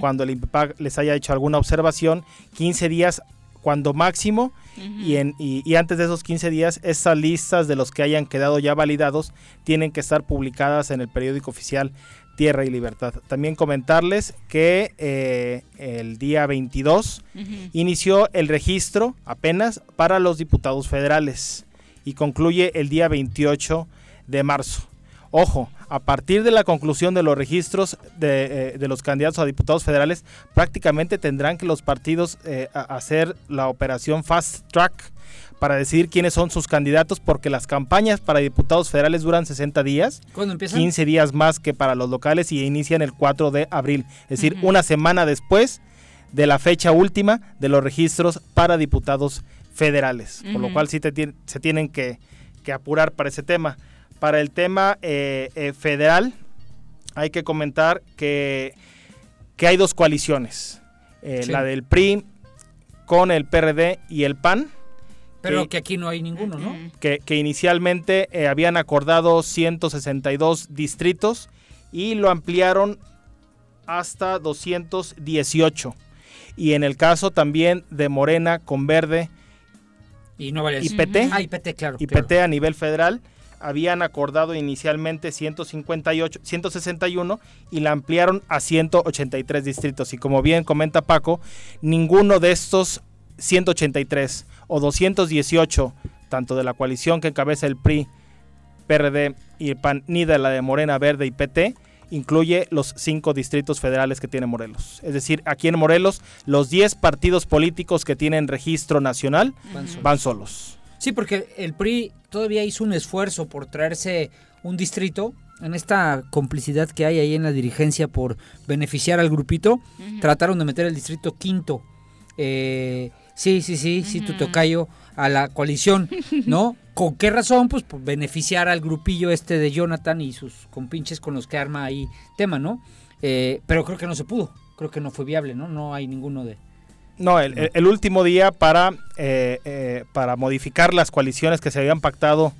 S21: cuando el INPEPAC les haya hecho alguna observación. 15 días cuando máximo y, en, y, y antes de esos 15 días esas listas de los que hayan quedado ya validados tienen que estar publicadas en el periódico oficial Tierra y Libertad. También comentarles que eh, el día 22 inició el registro apenas para los diputados federales y concluye el día 28 de marzo. Ojo, a partir de la conclusión de los registros de, eh, de los candidatos a diputados federales, prácticamente tendrán que los partidos eh, hacer la operación Fast Track para decidir quiénes son sus candidatos, porque las campañas para diputados federales duran 60 días,
S4: ¿Cuándo empiezan?
S21: 15 días más que para los locales y inician el 4 de abril, es decir, una semana después de la fecha última de los registros para diputados federales, por lo cual sí te se tienen que, que apurar para ese tema. Para el tema eh, eh, federal, hay que comentar que, que hay dos coaliciones, eh,
S4: Sí.
S21: la del PRI con el PRD y el PAN,
S4: Pero
S21: que-
S4: que aquí no hay ninguno, ¿no?
S21: que, que inicialmente eh, habían acordado 162 distritos y lo ampliaron hasta 218. Y en el caso también de Morena con Verde
S4: Y no vale
S21: y PT,
S4: Ah, y PT, claro.
S21: y
S4: claro.
S21: PT a nivel federal, habían acordado inicialmente 158, 161 y la ampliaron a 183 distritos. Y como bien comenta Paco, ninguno de estos 183 o 218, tanto de la coalición que encabeza el PRI, PRD y el PAN, ni de la de Morena, Verde y PT, incluye los cinco distritos federales que tiene Morelos. Es decir, aquí en Morelos, los 10 partidos políticos que tienen registro nacional
S4: Van solos.
S21: van solos.
S4: Sí, porque el PRI todavía hizo un esfuerzo por traerse un distrito en esta complicidad que hay ahí en la dirigencia por beneficiar al grupito. Trataron de meter el distrito quinto. Eh, sí, sí, sí, sí, tu tocayo a la coalición, ¿no? ¿Con qué razón? Pues por beneficiar al grupillo este de Jonathan y sus compinches con los que arma ahí tema, ¿no? Eh, pero creo que no se pudo, creo que no fue viable, ¿no? No hay ninguno de...
S21: No, el, el- el último día para, eh, eh, para modificar las coaliciones que se habían pactado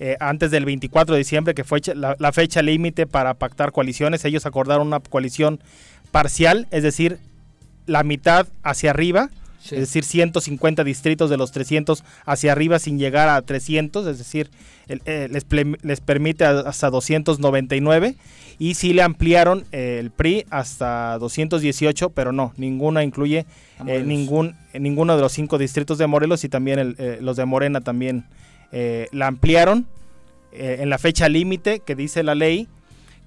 S21: eh, antes del 24 de diciembre, que fue la, la fecha límite para pactar coaliciones. Ellos acordaron una coalición parcial, es decir, la mitad hacia arriba,
S4: Sí.
S21: es decir, 150 distritos de los 300 hacia arriba sin llegar a 300, es decir, el- eh, les, les permite hasta 299 y sí le ampliaron eh, el PRI hasta 218, pero no, ninguna incluye eh, ningún, eh, ninguno de los cinco distritos de Morelos y también el, eh, los de Morena también eh, la ampliaron en la fecha límite que dice la ley,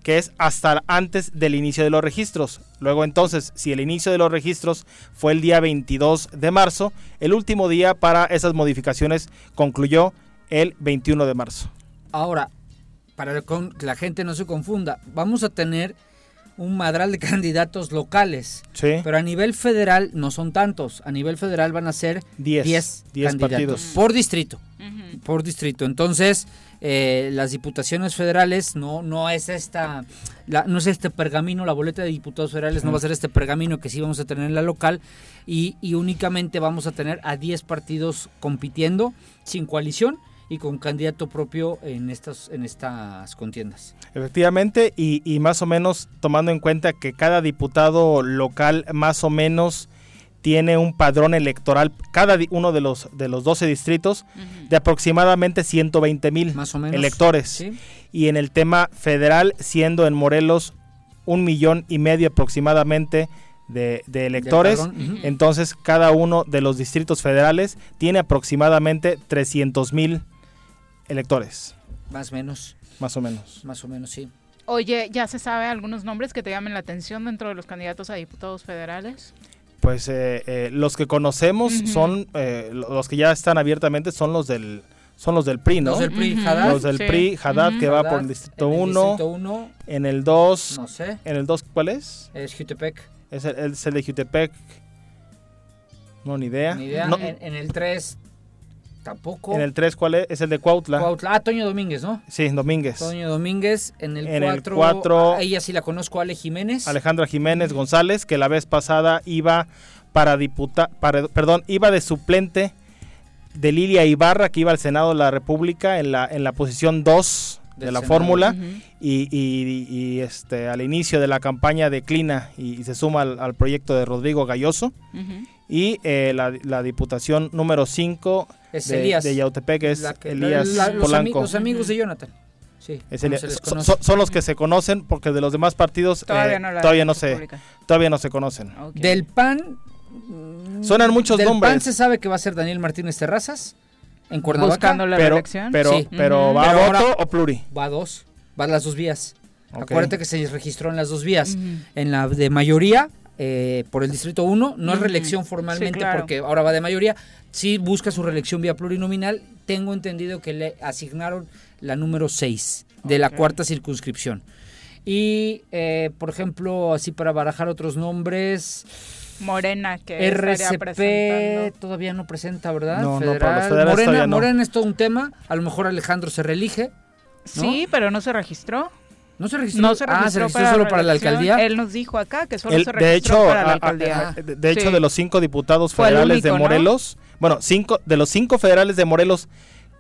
S21: que es hasta antes del inicio de los registros. Luego entonces, si el inicio de los registros fue el día 22 de marzo, el último día para esas modificaciones concluyó el 21 de marzo.
S4: Ahora, para con- que la gente no se confunda, vamos a tener un madral de candidatos locales.
S21: Sí.
S4: Pero a nivel federal no son tantos. A nivel federal van a ser 10
S21: 10
S4: candidatos
S21: partidos.
S4: por distrito. Por distrito. Entonces, eh, las diputaciones federales no, no es esta, la- no es este pergamino, la boleta de diputados federales no va a ser este pergamino que sí vamos a tener en la local y, y únicamente vamos a tener a 10 partidos compitiendo sin coalición y con candidato propio en estas, en estas contiendas.
S21: Efectivamente, y, y más o menos tomando en cuenta que cada diputado local más o menos tiene un padrón electoral, cada uno de los, de los 12 distritos, de aproximadamente 120 mil electores.
S4: sí.
S21: Y en el tema federal, siendo en Morelos un millón y medio aproximadamente de, de electores, entonces cada uno de los distritos federales tiene aproximadamente 300 mil electores,
S4: Más o menos,
S21: más o menos.
S4: más o menos, sí.
S1: Oye, ¿ya se sabe algunos nombres que te llamen la atención dentro de los candidatos a diputados federales?
S21: Pues eh, eh, los que conocemos son, eh, lo- los que ya están abiertamente son los del son los del PRI, ¿no?
S4: Los del PRI. Haddad.
S21: Los del
S4: Sí.
S21: PRI, Haddad, que va
S4: Haddad,
S21: por el distrito
S4: en el
S21: 1.
S4: distrito uno.
S21: En el 2.
S4: No sé.
S21: En el 2, ¿cuál es?
S4: Es Jutepec.
S21: Es el, es el de Jutepec. No, ni idea.
S4: Ni idea.
S21: No,
S4: En, en el 3 tampoco.
S21: en el 3, ¿cuál es? Es el de Cuautla.
S4: Cuautla. Ah, Toño Domínguez, ¿no?
S21: Sí, Domínguez.
S4: Toño Domínguez. En el
S21: En el
S4: 4.
S21: cuatro-
S4: ella sí la conozco, Ale Jiménez.
S21: Alejandra Jiménez González, que la vez pasada iba para diputa, para, perdón, iba de suplente de Lilia Ibarra, que iba al Senado de la República en la, en la posición 2 de la
S4: Senado.
S21: fórmula
S4: Ujú.
S21: y, y- y, este al inicio de la campaña declina y, y se suma al, al proyecto de Rodrigo Galloso y eh, la, la diputación número 5
S4: Es
S21: de,
S4: Elías.
S21: de Yautepec es
S4: La que-
S21: Elías
S4: la- los, ami-
S21: Polanco.
S4: los amigos de Jonathan. Sí.
S21: Es So- so- son los que se conocen porque de los demás partidos eh,
S4: Todavía no
S21: todavía se
S4: pública.
S21: todavía no se conocen.
S4: Del PAN.
S21: Suenan muchos
S4: del
S21: nombres.
S4: PAN se sabe que va a ser Daniel Martínez Terrazas. En Cuernavaca.
S1: Buscando la
S21: Pero-
S1: reelección.
S21: pero-
S4: Sí.
S21: pero ¿va a voto o pluri?
S4: Va a dos. Va a las dos vías. Acuérdate que se registró en las dos vías. En la de mayoría, eh, por el Distrito 1, no es reelección formalmente
S1: Sí, claro.
S4: porque ahora va de mayoría. Sí busca su reelección vía plurinominal. Tengo entendido que le asignaron la número 6 de la cuarta circunscripción. Y, eh, por ejemplo, así para barajar otros nombres,
S1: Morena, que
S4: RCP todavía no presenta, ¿verdad?
S21: No, no, para los federales
S4: Morena,
S21: no.
S4: Morena es todo un tema. A lo mejor Alejandro se reelige. ¿no?
S1: Sí, pero no se registró.
S4: ¿No se registró?
S1: No se
S4: Ah,
S1: registró,
S4: ¿se registró solo para la alcaldía?
S1: Él nos dijo acá que solo
S21: El-
S1: se
S21: de
S1: registró
S21: hecho,
S1: para la alcaldía.
S21: de, de hecho,
S1: Sí.
S21: de los cinco diputados federales de. Morelos, bueno, cinco de los cinco federales de Morelos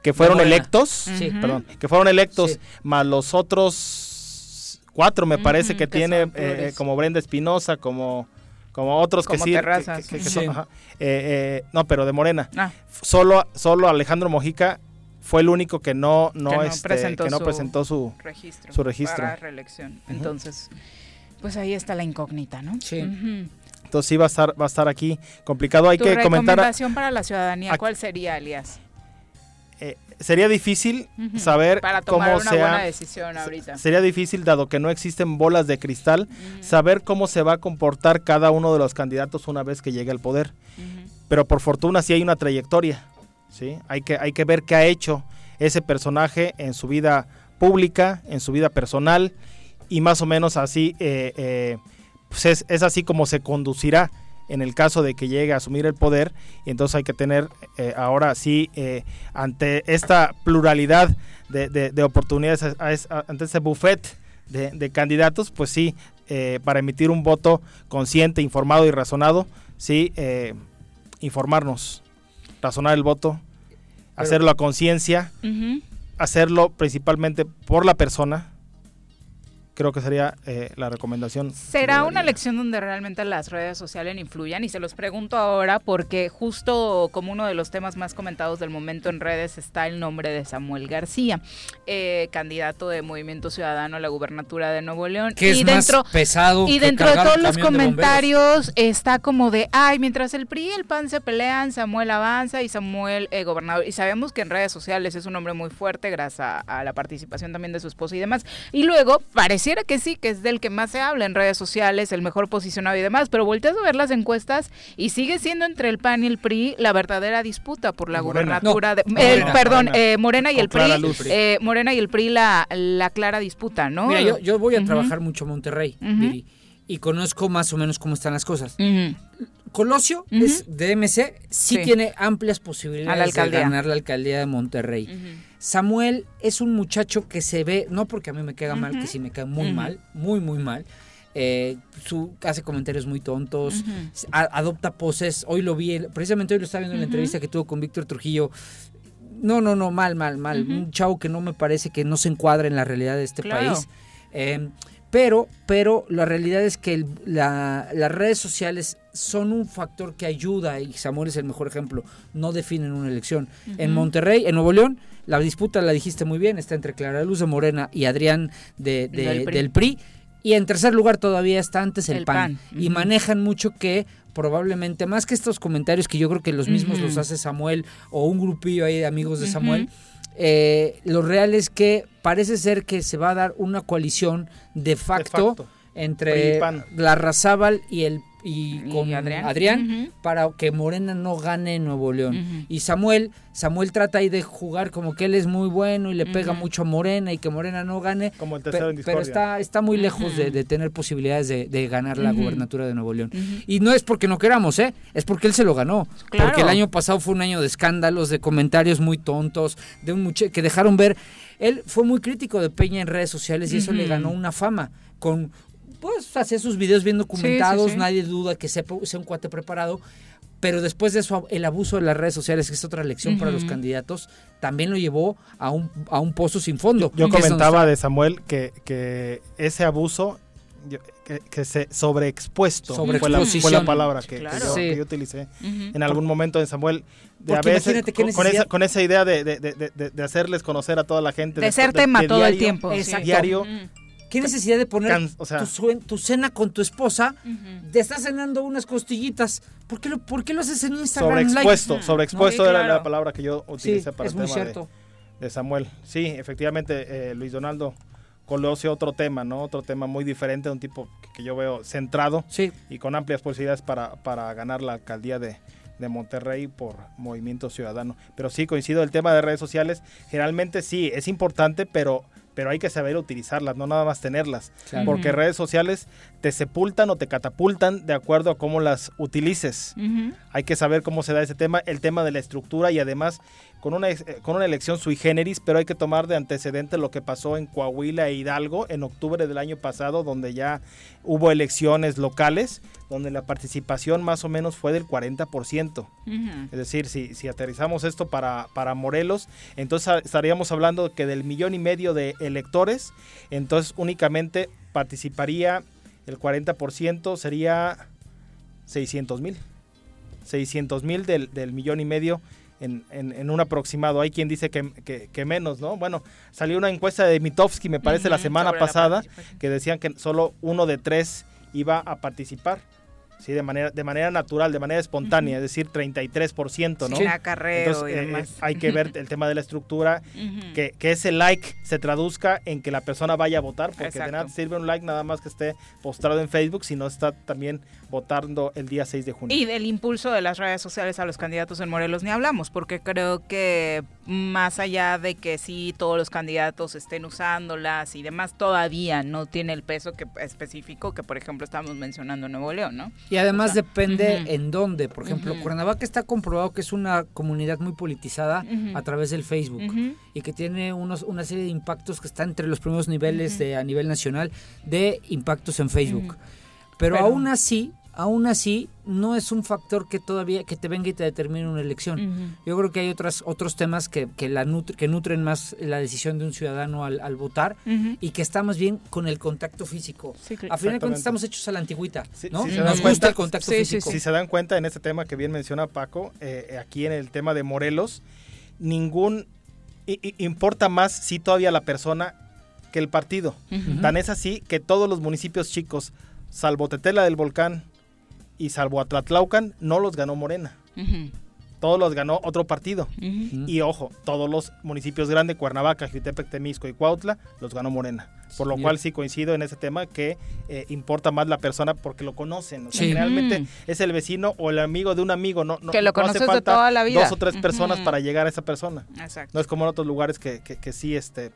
S21: que fueron electos,
S4: Sí.
S21: Perdón, que fueron electos,
S4: Sí.
S21: más los otros cuatro, me parece que,
S1: que
S21: tiene, eh,
S1: pluris.
S21: como Brenda Espinosa, como como otros
S1: Como
S21: que sí, que-
S1: Terrazas.
S21: que- que
S1: Sí.
S21: son- ajá, eh, eh, no, pero de Morena.
S1: Ah.
S21: Solo, solo Alejandro Mojica fue el único que no, no,
S1: que no
S21: este,
S1: presentó,
S21: que no
S1: su,
S21: presentó su,
S1: registro,
S21: su registro.
S1: para reelección. Entonces, pues ahí está la incógnita, ¿no?
S4: Sí.
S21: Entonces sí va a estar, va a estar aquí complicado. Hay
S1: tu
S21: que comentar.
S1: recomendación para la ciudadanía, ¿cuál sería, Elias?
S21: eh, sería difícil saber
S1: para tomar
S21: cómo
S1: una
S21: sea.
S1: buena decisión ahorita.
S21: Sería difícil, dado que no existen bolas de cristal, saber cómo se va a comportar cada uno de los candidatos una vez que llegue al poder. Pero por fortuna sí hay una trayectoria. ¿Sí? Hay, que, hay que ver qué ha hecho ese personaje en su vida pública, en su vida personal, y más o menos así, eh, eh, pues es, es así como se conducirá en el caso de que llegue a asumir el poder. Y entonces hay que tener eh, ahora sí, eh, ante esta pluralidad de, de- de oportunidades, ante ese buffet de, de candidatos, pues sí, eh, para emitir un voto consciente, informado y razonado, sí, informarnos, razonar el voto, hacerlo a conciencia, hacerlo principalmente por la persona. Creo que sería eh, la recomendación.
S1: Será una elección donde realmente las redes sociales influyan y se los pregunto ahora porque justo como uno de los temas más comentados del momento en redes está el nombre de Samuel García, eh, candidato de Movimiento Ciudadano a la gubernatura de Nuevo León.
S4: Que es
S1: y
S4: más
S1: dentro,
S4: pesado
S1: y
S4: que
S1: dentro de todos los comentarios está como de, ay, mientras el PRI y el PAN se pelean, Samuel avanza y Samuel eh, gobernador. Y sabemos que en redes sociales es un hombre muy fuerte gracias a, a la participación también de su esposa y demás. Y luego parece pareciera que sí, que es del que más se habla en redes sociales, el mejor posicionado y demás, pero volteas a ver las encuestas y sigue siendo entre el PAN y el PRI la verdadera disputa por la
S21: Morena.
S1: gubernatura. de,
S21: No, Morena,
S1: perdón,
S21: Morena.
S1: eh, Morena y
S21: Con
S1: el PRI, eh, Morena y el PRI la, la clara disputa, ¿no?
S4: Mira, yo, yo voy a trabajar mucho a Monterrey. Viri, y conozco más o menos cómo están las cosas.
S1: Ujú.
S4: Colosio es de MC, sí,
S1: Sí.
S4: tiene amplias posibilidades
S1: A la alcaldía.
S4: de ganar la alcaldía de Monterrey. Samuel es un muchacho que se ve, no porque a mí me caiga mal, que sí me cae muy mal, muy, muy mal. eh, su, hace comentarios muy tontos, a- adopta poses. Hoy lo vi, precisamente hoy lo estaba viendo en la entrevista que tuvo con Víctor Trujillo. No, no, no, mal, mal, mal. Un chavo que no me parece que no se encuadra en la realidad de este
S1: Claro.
S4: país. Eh, pero, pero la realidad es que el- la- las redes sociales son un factor que ayuda, y Samuel es el mejor ejemplo, no definen una elección. En. Monterrey, en Nuevo León, la disputa la dijiste muy bien, está entre Clara Luz de Morena y Adrián de, de-
S1: Del PRI.
S4: del PRI. Y en tercer lugar todavía está antes el,
S1: El
S4: PAN.
S1: PAN.
S4: Y manejan mucho que probablemente, más que estos comentarios que yo creo que los mismos los hace Samuel o un grupillo ahí de amigos de. Samuel, eh, lo real es que parece ser que se va a dar una coalición de facto,
S21: facto.
S4: entre la Razábal y el y
S1: Y
S4: con
S1: Adrián.
S4: Para que Morena no gane en Nuevo León. Y Samuel, Samuel trata ahí de jugar como que él es muy bueno y le pega mucho a Morena y que Morena no gane.
S21: Como el tercero
S4: Pe-
S21: en
S4: pero está, está muy lejos de, tener posibilidades de, de ganar la gubernatura de Nuevo León. Y no es porque no queramos, ¿eh? Es porque él se lo ganó.
S1: Claro.
S4: Porque el año pasado fue un año de escándalos, de comentarios muy tontos, de un muchacho que dejaron ver. Él fue muy crítico de Peña en redes sociales y eso le ganó una fama. Con, pues, hacía sus videos bien documentados,
S1: Sí, sí, sí.
S4: nadie duda que sea un cuate preparado. Pero después de eso, el abuso de las redes sociales, que es otra lección para los candidatos, también lo llevó a un, a un pozo sin fondo.
S21: Yo comentaba de Samuel que, que ese abuso, que, que se sobreexpuesto fue la, fue la palabra que, yo, que
S4: Sí.
S21: yo utilicé en algún momento de Samuel. De a veces,
S4: imagínate qué
S21: con, esa, con esa idea de, de- de- de- de hacerles conocer a toda la gente.
S1: De ser tema todo el tiempo.
S4: Exacto.
S21: Diario.
S4: ¿Qué necesidad de poner
S21: Can- o sea-
S4: tu, suen- tu cena con tu esposa? Te estás cenando unas costillitas. ¿Por qué lo, por qué lo haces en Instagram?
S21: Sobreexpuesto,
S4: Live?
S21: sobreexpuesto
S1: Sí,
S21: era
S1: claro.
S21: la palabra que yo
S4: Sí,
S21: utilicé para
S4: es
S21: el
S4: muy
S21: tema de,
S4: cierto.
S21: de Samuel. Sí, efectivamente, eh, Luis Donaldo Colosio, otro tema, ¿no? Otro tema muy diferente, un tipo que, que yo veo centrado
S4: Sí.
S21: y con amplias posibilidades para, para ganar la alcaldía de, de Monterrey por Movimiento Ciudadano. Pero sí, coincido, el tema de redes sociales, generalmente sí, es importante, pero, pero hay que saber utilizarlas, no nada más tenerlas. Porque redes sociales te sepultan o te catapultan de acuerdo a cómo las utilices. Hay que saber cómo se da ese tema, el tema de la estructura y además con una, eh, con una elección sui generis, pero hay que tomar de antecedente lo que pasó en Coahuila e Hidalgo en octubre del año pasado, donde ya hubo elecciones locales, donde la participación más o menos fue del 40%.
S1: Ujú.
S21: Es decir, si, si aterrizamos esto para, para Morelos, entonces estaríamos hablando que del millón y medio de electores, entonces únicamente participaría el 40%, sería 600 mil. 600 mil del, del millón y medio en, en- en un aproximado. Hay quien dice que, que- que menos, ¿no? Bueno, salió una encuesta de Mitofsky, me parece, la semana
S1: la
S21: pasada, que decían que solo uno de tres iba a participar. Sí, de manera, de manera natural, de manera espontánea, es decir, 33%, ¿no?
S1: Sin acarreo
S21: Entonces,
S1: y
S21: eh,
S1: demás.
S21: hay que ver el tema de la estructura, que, que ese like se traduzca en que la persona vaya a votar, porque de nada sirve un like nada más que esté postrado en Facebook, si no está también votando el día 6 de junio.
S1: Y del impulso de las redes sociales a los candidatos en Morelos ni hablamos, porque creo que más allá de que sí todos los candidatos estén usándolas y demás, todavía no tiene el peso que, específico que, por ejemplo, estamos mencionando en Nuevo León, ¿no?
S4: Y además
S1: O sea,
S4: depende en dónde. Por ejemplo,
S1: Ujú.
S4: Cuernavaca está comprobado que es una comunidad muy politizada a través del Facebook y que tiene unos, una serie de impactos que está entre los primeros niveles de, a nivel nacional de impactos en Facebook. Pero,
S1: Pero-
S4: aún así, aún así, no es un factor que todavía que te venga y te determine una elección. Yo creo que hay otras, otros temas que, que, la nutri- que nutren más la decisión de un ciudadano al, al votar y que está más bien con el contacto físico.
S1: Sí,
S4: a fin de cuentas estamos hechos a la antigüita,
S21: Sí,
S4: ¿no?
S21: si se
S4: Nos
S21: dan
S4: gusta
S21: cuenta-
S4: el contacto
S1: Sí, sí,
S4: físico.
S21: Si se dan cuenta en este tema que bien menciona Paco, eh, aquí en el tema de Morelos, ningún i- i- importa más si todavía la persona que el partido. Tan es así que todos los municipios chicos, salvo Tetela del Volcán y salvo Atlatlaucan, no los ganó Morena. Todos los ganó otro partido. Y ojo, todos los municipios grandes, Cuernavaca, Jutepec, Temisco y Cuautla, los ganó Morena. Por lo cual sí coincido en ese tema que eh, importa más la persona porque lo conocen. O sea,
S4: Sí.
S21: generalmente
S1: Mm.
S21: es el vecino o el amigo de un amigo. No, no,
S1: Que lo
S21: no hace
S1: conoces de
S21: falta
S1: toda la vida.
S21: Dos o tres personas
S1: Ujú.
S21: para llegar a esa persona.
S1: Exacto.
S21: No es como en otros lugares que, que, que sí este,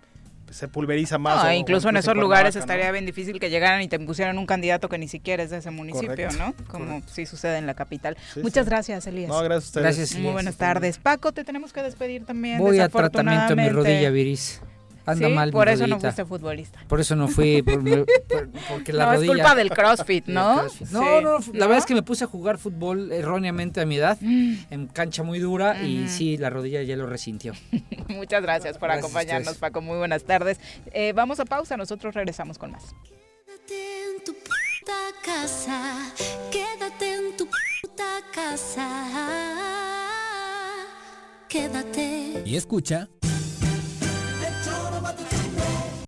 S21: se pulveriza más.
S1: No,
S21: o- o
S1: incluso en esos
S21: Cuernavaca,
S1: lugares
S21: ¿no?
S1: estaría bien difícil que llegaran y te pusieran un candidato que ni siquiera es de ese municipio,
S21: Correcto,
S1: ¿no? Como sí sucede en la capital.
S21: Sí,
S1: Muchas
S21: sí.
S1: gracias, Elías.
S21: No, gracias a ustedes.
S4: Gracias,
S1: Muy buenas tardes. Paco, te tenemos que despedir también.
S4: Voy a tratamiento de mi rodilla. Viris. Anda
S1: Sí,
S4: mal mi
S1: por eso no fuiste futbolista.
S4: Por eso no fui, por- por- porque la
S1: No, es
S4: rodilla...
S1: culpa del CrossFit, ¿no?
S4: CrossFit. No,
S1: Sí.
S4: no, la
S1: ¿No?
S4: verdad es que me puse a jugar fútbol erróneamente a mi edad, en cancha muy dura, y sí, la rodilla ya lo resintió.
S1: Muchas gracias por
S4: Gracias
S1: acompañarnos. Paco. Muy buenas tardes. Eh, vamos a pausa, nosotros regresamos con más.
S12: en tu puta casa, quédate en tu puta casa. Quédate.
S8: Y escucha.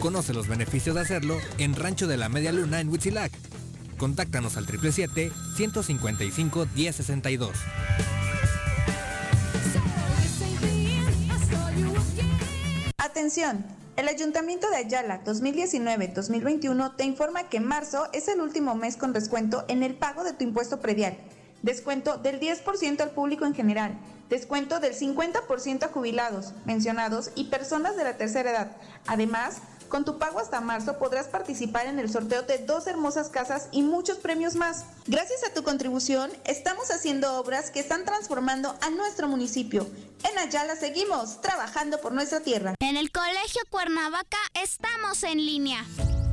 S8: Conoce los beneficios de hacerlo en Rancho de la Media Luna en Huitzilac. Contáctanos al 777-155-1062.
S11: Atención, el Ayuntamiento de Ayala 2019-2021 te informa que marzo es el último mes con descuento en el pago de tu impuesto predial. Descuento del 10% al público en general. Descuento del 50% a jubilados, mencionados y personas de la tercera edad. Además, con tu pago hasta marzo podrás participar en el sorteo de dos hermosas casas y muchos premios más. Gracias a tu contribución, estamos haciendo obras que están transformando a nuestro municipio. En Ayala seguimos trabajando por nuestra tierra.
S12: En el Colegio Cuernavaca estamos en línea.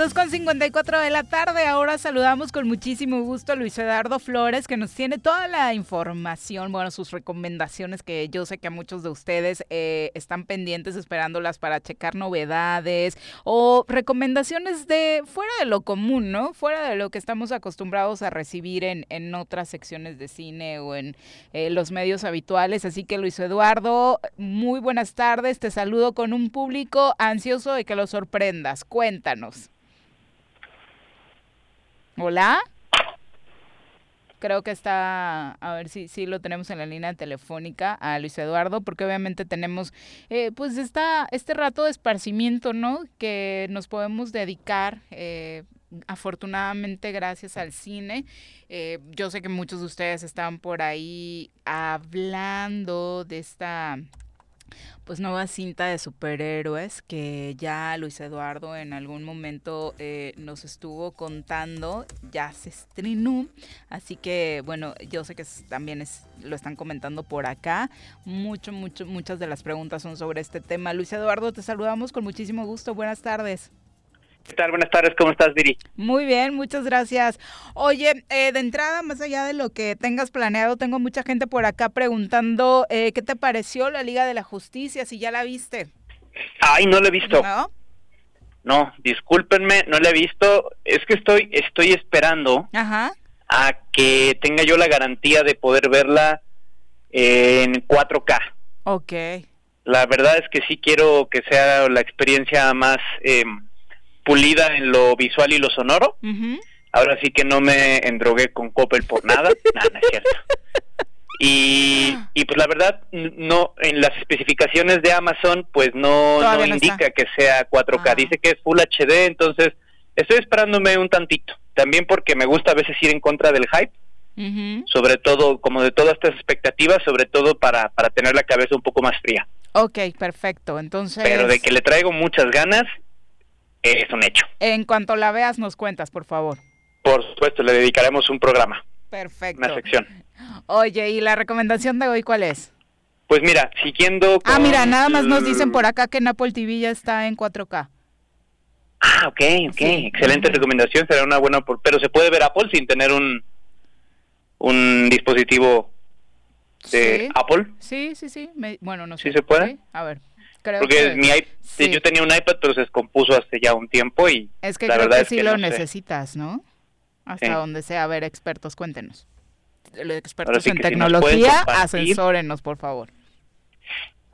S1: 2 con 54 de la tarde. Ahora saludamos con muchísimo gusto a Luis Eduardo Flores, que nos tiene toda la información, bueno, sus recomendaciones que yo sé que a muchos de ustedes eh, están pendientes esperándolas para checar novedades o recomendaciones de fuera de lo común, ¿no? Fuera de lo que estamos acostumbrados a recibir en, en otras secciones de cine o en eh, los medios habituales. Así que Luis Eduardo, muy buenas tardes. Te saludo con un público ansioso de que lo sorprendas. Cuéntanos. Hola. Creo que está, a ver si, si lo tenemos en la línea telefónica a Luis Eduardo, porque obviamente tenemos eh, pues esta, este rato de esparcimiento, ¿no? Que nos podemos dedicar, eh, afortunadamente gracias al cine. Eh, yo sé que muchos de ustedes están por ahí hablando de esta pues nueva cinta de superhéroes que ya Luis Eduardo en algún momento eh, nos estuvo contando, ya se estrenó, así que bueno, yo sé que también es, lo están comentando por acá, mucho, mucho, muchas de las preguntas son sobre este tema. Luis Eduardo, te saludamos con muchísimo gusto, buenas tardes.
S22: ¿Qué tal? Buenas tardes, ¿cómo estás, Viri?
S1: Muy bien, muchas gracias. Oye, eh, de entrada, más allá de lo que tengas planeado, tengo mucha gente por acá preguntando eh, qué te pareció la Liga de la Justicia, si ya la viste.
S22: Ay, no la he visto. ¿No? No, discúlpenme, no la he visto. Es que estoy, estoy esperando
S1: Ajá.
S22: a que tenga yo la garantía de poder verla en 4K.
S1: Ok.
S22: La verdad es que sí quiero que sea la experiencia más... Eh, pulida en lo visual y lo sonoro. Ahora sí que no me endrogué con Coppel por nada. nada, es cierto. Y, y, pues la verdad, no en las especificaciones de Amazon, pues no, no, indica que sea 4K. Ah. Dice que es Full HD, entonces estoy esperándome un tantito. También porque me gusta a veces ir en contra del hype. Sobre todo, como de todas estas expectativas, sobre todo para, para tener la cabeza un poco más fría.
S1: Ok, perfecto. Entonces.
S22: Pero de que le traigo muchas ganas, es un hecho.
S1: En cuanto la veas, nos cuentas, por favor.
S22: Por supuesto, le dedicaremos un programa.
S1: Perfecto.
S22: Una sección.
S1: Oye, ¿y la recomendación de hoy cuál es?
S22: Pues mira, siguiendo
S1: Ah, mira, nada más nos dicen por acá que en Apple TV ya está en 4K.
S22: Ah, ok, ok. Excelente recomendación. Será una buena... Pero se puede ver Apple sin tener un, un dispositivo de Apple.
S1: Sí, sí, sí. bueno, no sé.
S22: ¿Sí se puede?
S1: A ver.
S22: Porque mi yo tenía un iPad, pero se descompuso hace ya un tiempo y
S1: es que
S22: la
S1: creo
S22: verdad
S1: que sí lo necesitas, ¿no? Hasta donde sea. A ver, expertos, cuéntenos. Los expertos en tecnología, asesórenos, por favor.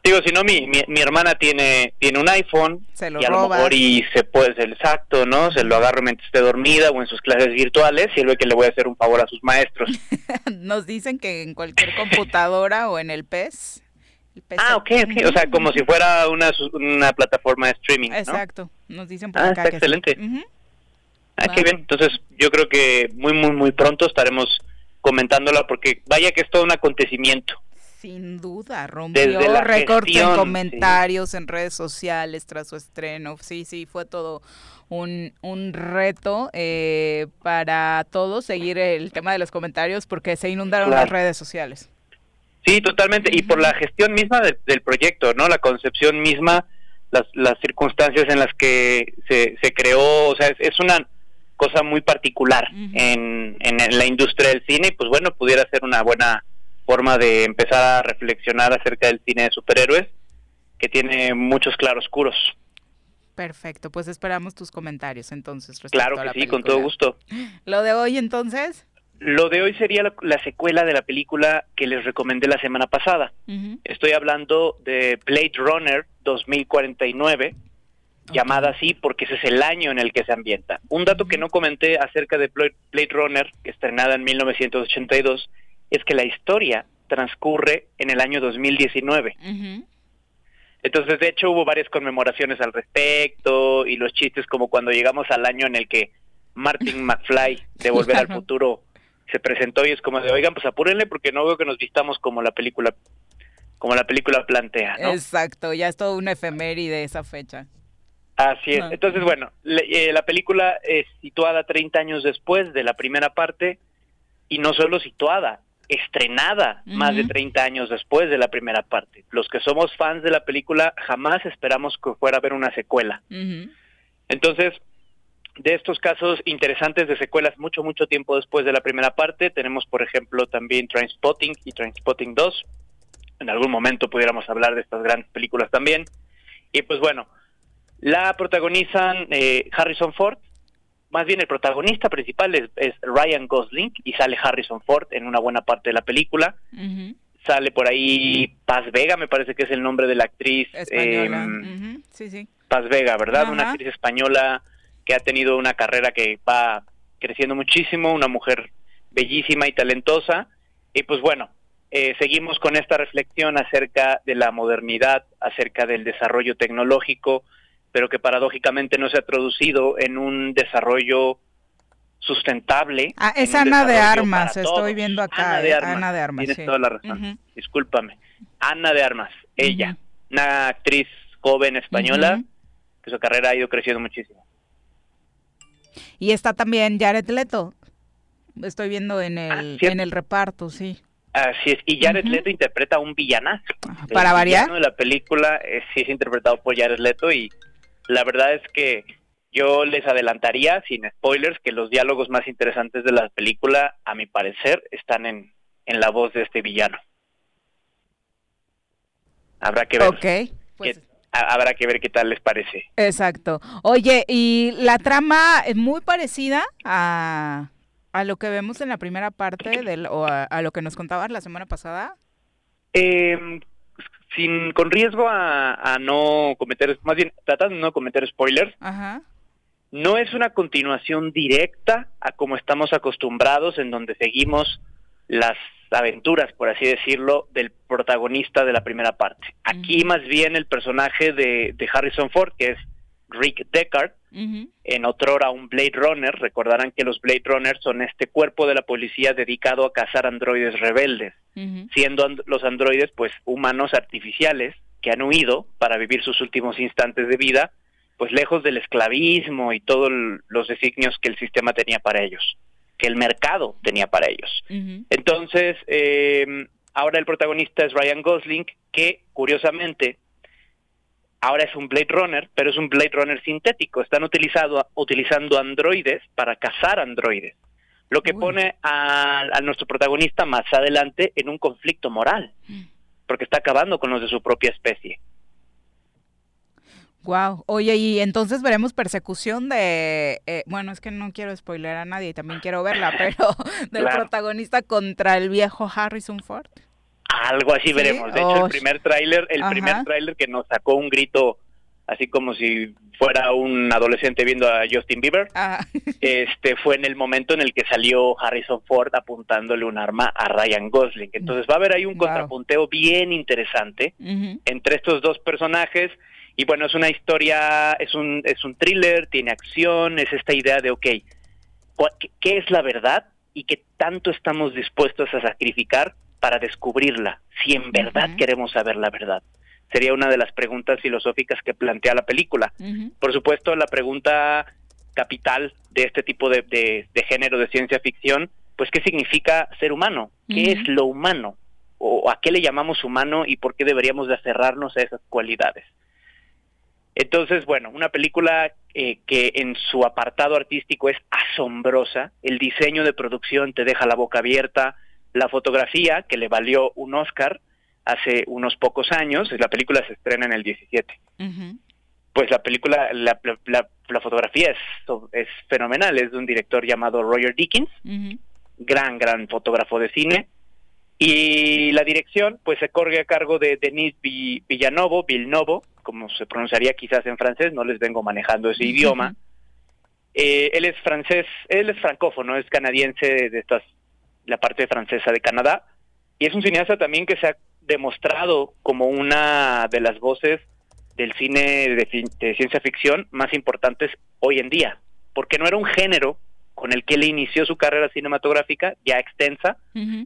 S22: Digo, si no, mi, mi, hermana tiene tiene un iPhone
S1: se lo
S22: y a lo mejor y se puede ser exacto, ¿no? Se lo agarro mientras esté dormida o en sus clases virtuales y ve que le voy a hacer un favor a sus maestros.
S1: Nos dicen que en cualquier computadora o en el PES
S22: Ah, ok, ok. O sea, como si fuera una, una plataforma de streaming. ¿no?
S1: Exacto. Nos dicen por
S22: ah,
S1: acá
S22: está
S1: que
S22: excelente. Ah, qué bien. Entonces, yo creo que muy, muy, muy pronto estaremos comentándola porque vaya que es todo un acontecimiento.
S1: Sin duda, rompió récords en comentarios, en redes sociales tras su estreno. Sí, sí, fue todo un, un reto eh, para todos seguir el tema de los comentarios porque se inundaron las redes sociales.
S22: Sí, totalmente. Y por la gestión misma del proyecto, ¿no? La concepción misma, las, las circunstancias en las que se, se creó, o sea, es, una cosa muy particular en, en, la industria del cine y pues bueno, pudiera ser una buena forma de empezar a reflexionar acerca del cine de superhéroes que tiene muchos claroscuros.
S1: Perfecto, pues esperamos tus comentarios entonces.
S22: Claro que sí, con todo gusto.
S1: Lo de hoy entonces.
S22: Lo de hoy sería la, secuela de la película que les recomendé la semana pasada. Estoy hablando de Blade Runner 2049, llamada así porque ese es el año en el que se ambienta. Un dato que no comenté acerca de Blade Runner, que estrenada en 1982, es que la historia transcurre en el año 2019. Entonces, de hecho, hubo varias conmemoraciones al respecto y los chistes como cuando llegamos al año en el que Martin McFly de Volver al Futuro se presentó y es como de, oigan, pues apúrenle porque no veo que nos vistamos como la película como la película plantea, ¿no?
S1: Exacto, ya es todo un efeméride esa fecha.
S22: Así es. Entonces, bueno, eh, la película es situada 30 años después de la primera parte, y no solo situada, estrenada más de 30 años después de la primera parte. Los que somos fans de la película jamás esperamos que fuera a haber una secuela. Entonces, de estos casos interesantes de secuelas mucho, mucho tiempo después de la primera parte, tenemos, por ejemplo, también Trainspotting y Trainspotting 2. En algún momento pudiéramos hablar de estas grandes películas también. Y pues bueno, la protagonizan eh, Harrison Ford, más bien el protagonista principal es, Ryan Gosling y sale Harrison Ford en una buena parte de la película. Sale por ahí Paz Vega, me parece que es el nombre de la actriz.
S1: Española. Em, sí, sí.
S22: Paz Vega, ¿verdad? Una actriz española que ha tenido una carrera que va creciendo muchísimo, una mujer bellísima y talentosa. Y pues bueno, eh, seguimos con esta reflexión acerca de la modernidad, acerca del desarrollo tecnológico, pero que paradójicamente no se ha traducido en un desarrollo sustentable.
S1: Ah, es Ana de Armas, estoy viendo acá.
S22: Ana de Armas. Ana de Armas Tienes toda la razón. Discúlpame. Ana de Armas, ella, una actriz joven española que su carrera ha ido creciendo muchísimo.
S1: Y está también Jared Leto. Estoy viendo en el, en el reparto, sí.
S22: Así es, y Jared Leto interpreta a un villanazo.
S1: Para variar.
S22: de la película eh, sí es interpretado por Jared Leto y la verdad es que yo les adelantaría, sin spoilers, que los diálogos más interesantes de la película, a mi parecer, están en, en la voz de este villano. Habrá que ver.
S1: Ok. Pues
S22: habrá que ver qué tal les parece.
S1: Exacto. Oye, y la trama es muy parecida a, a lo que vemos en la primera parte del, o a, lo que nos contabas la semana pasada.
S22: Eh, sin con riesgo a, no cometer, más bien tratando de no cometer spoilers. No es una continuación directa a como estamos acostumbrados, en donde seguimos las aventuras, por así decirlo, del protagonista de la primera parte. Aquí más bien el personaje de, de Harrison Ford, que es Rick Deckard, en otrora un Blade Runner. Recordarán que los Blade Runners son este cuerpo de la policía dedicado a cazar androides rebeldes, siendo los androides pues humanos artificiales que han huido para vivir sus últimos instantes de vida, pues lejos del esclavismo y todos los designios que el sistema tenía para ellos, que el mercado tenía para ellos. Entonces, eh, ahora el protagonista es Ryan Gosling, que curiosamente ahora es un Blade Runner, pero es un Blade Runner sintético. Están utilizado, utilizando androides para cazar androides, lo que pone a, nuestro protagonista más adelante en un conflicto moral, mm. porque está acabando con los de su propia especie.
S1: Wow. Oye, y entonces veremos persecución de, eh, bueno, es que no quiero spoiler a nadie, también quiero verla, pero del protagonista contra el viejo Harrison Ford.
S22: Algo así veremos. De hecho, el primer tráiler, el primer tráiler que nos sacó un grito así como si fuera un adolescente viendo a Justin Bieber, ah. este fue en el momento en el que salió Harrison Ford apuntándole un arma a Ryan Gosling. Entonces va a haber ahí un contrapunteo bien interesante entre estos dos personajes y bueno, es una historia, es un es un thriller, tiene acción, es esta idea de ok, ¿qué es la verdad y qué tanto estamos dispuestos a sacrificar para descubrirla, si en verdad queremos saber la verdad. Sería una de las preguntas filosóficas que plantea la película. Por supuesto, la pregunta capital de este tipo de, de, género de ciencia ficción, pues qué significa ser humano, qué es lo humano, o a qué le llamamos humano y por qué deberíamos de aferrarnos a esas cualidades. Entonces, bueno, una película eh, que en su apartado artístico es asombrosa, el diseño de producción te deja la boca abierta, la fotografía, que le valió un Oscar hace unos pocos años, la película se estrena en el 17. Pues la película, la, la, fotografía es, es, fenomenal, es de un director llamado Roger Dickens, gran, gran fotógrafo de cine. Y la dirección, pues se corre a cargo de Denis Villanovo, Vilnovo, como se pronunciaría quizás en francés, no les vengo manejando ese idioma. Eh, él es francés, él es francófono, es canadiense de estas la parte francesa de Canadá. Y es un cineasta también que se ha demostrado como una de las voces del cine de, ciencia ficción más importantes hoy en día, porque no era un género con el que él inició su carrera cinematográfica, ya extensa,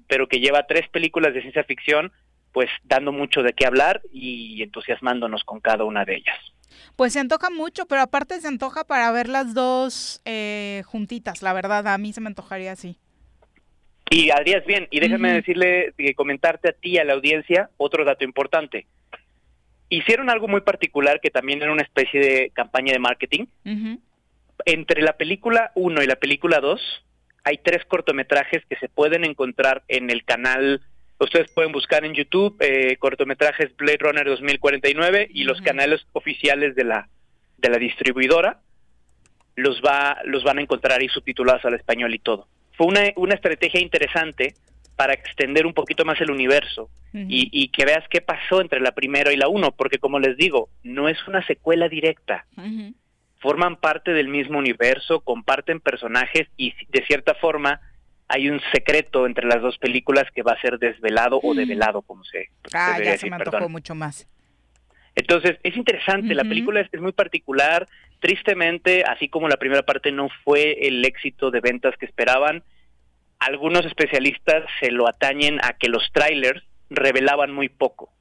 S22: pero que lleva tres películas de ciencia ficción, pues dando mucho de qué hablar y entusiasmándonos con cada una de ellas.
S1: Pues se antoja mucho, pero aparte se antoja para ver las dos eh, juntitas, la verdad, a mí se me antojaría así.
S22: Y Adriás, bien, y déjame decirle, eh, comentarte a ti, a la audiencia, otro dato importante. Hicieron algo muy particular que también era una especie de campaña de marketing. Entre la película 1 y la película 2 hay tres cortometrajes que se pueden encontrar en el canal. Ustedes pueden buscar en YouTube eh, cortometrajes Blade Runner 2049 y los canales oficiales de la, de la distribuidora los, va, los van a encontrar ahí subtitulados al español y todo. Fue una, una estrategia interesante para extender un poquito más el universo y, y, que veas qué pasó entre la primera y la uno, porque como les digo, no es una secuela directa. Forman parte del mismo universo, comparten personajes y de cierta forma hay un secreto entre las dos películas que va a ser desvelado o develado, como se,
S1: ah,
S22: se
S1: ya se me antojó mucho más.
S22: Entonces, es interesante, la película es, es, muy particular, tristemente, así como la primera parte no fue el éxito de ventas que esperaban, algunos especialistas se lo atañen a que los trailers revelaban muy poco,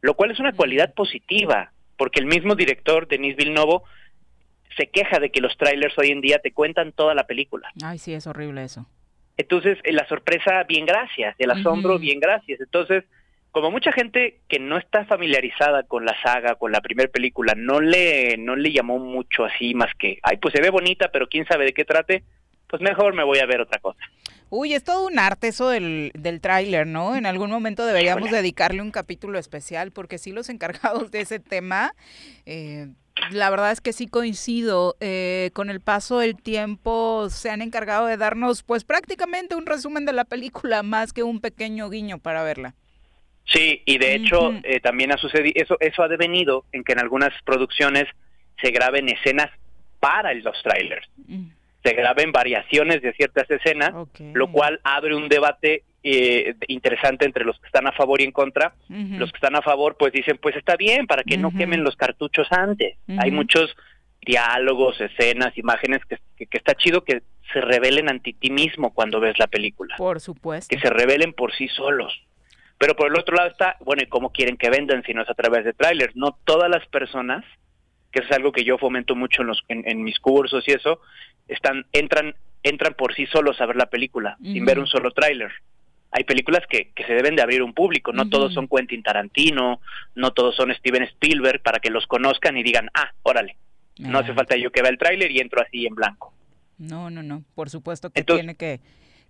S22: lo cual es una cualidad positiva, porque el mismo director, Denis Villeneuve, se queja de que los trailers hoy en día te cuentan toda la película.
S1: Ay, sí, es horrible eso.
S22: Entonces, la sorpresa, bien gracias, el asombro, bien gracias. Entonces, como mucha gente que no está familiarizada con la saga, con la primera película, no le, no le llamó mucho así más que, ay, pues se ve bonita, pero quién sabe de qué trate, pues mejor me voy a ver otra cosa.
S1: Uy, es todo un arte eso del, del tráiler, ¿no? En algún momento deberíamos dedicarle un capítulo especial, porque sí los encargados de ese tema, eh, la verdad es que sí coincido. Eh, con el paso del tiempo se han encargado de darnos, pues prácticamente un resumen de la película, más que un pequeño guiño para verla.
S22: Sí, y de hecho eh, también ha sucedido, eso, eso ha devenido en que en algunas producciones se graben escenas para los trailers. Se graben variaciones de ciertas escenas, lo cual abre un debate eh, interesante entre los que están a favor y en contra. Los que están a favor pues dicen, pues está bien, para que no quemen los cartuchos antes. Hay muchos diálogos, escenas, imágenes que, que, está chido que se revelen ante ti mismo cuando ves la película.
S1: Por supuesto.
S22: Que se revelen por sí solos. Pero por el otro lado está, bueno, ¿y cómo quieren que vendan si no es a través de trailers? No todas las personas, que es algo que yo fomento mucho en, los, en, mis cursos y eso, están entran entran por sí solos a ver la película, sin ver un solo tráiler. Hay películas que, que se deben de abrir un público, no todos son Quentin Tarantino, no todos son Steven Spielberg, para que los conozcan y digan, ah, órale, no hace falta yo que vea el tráiler y entro así en blanco.
S1: No, no, no, por supuesto que tiene que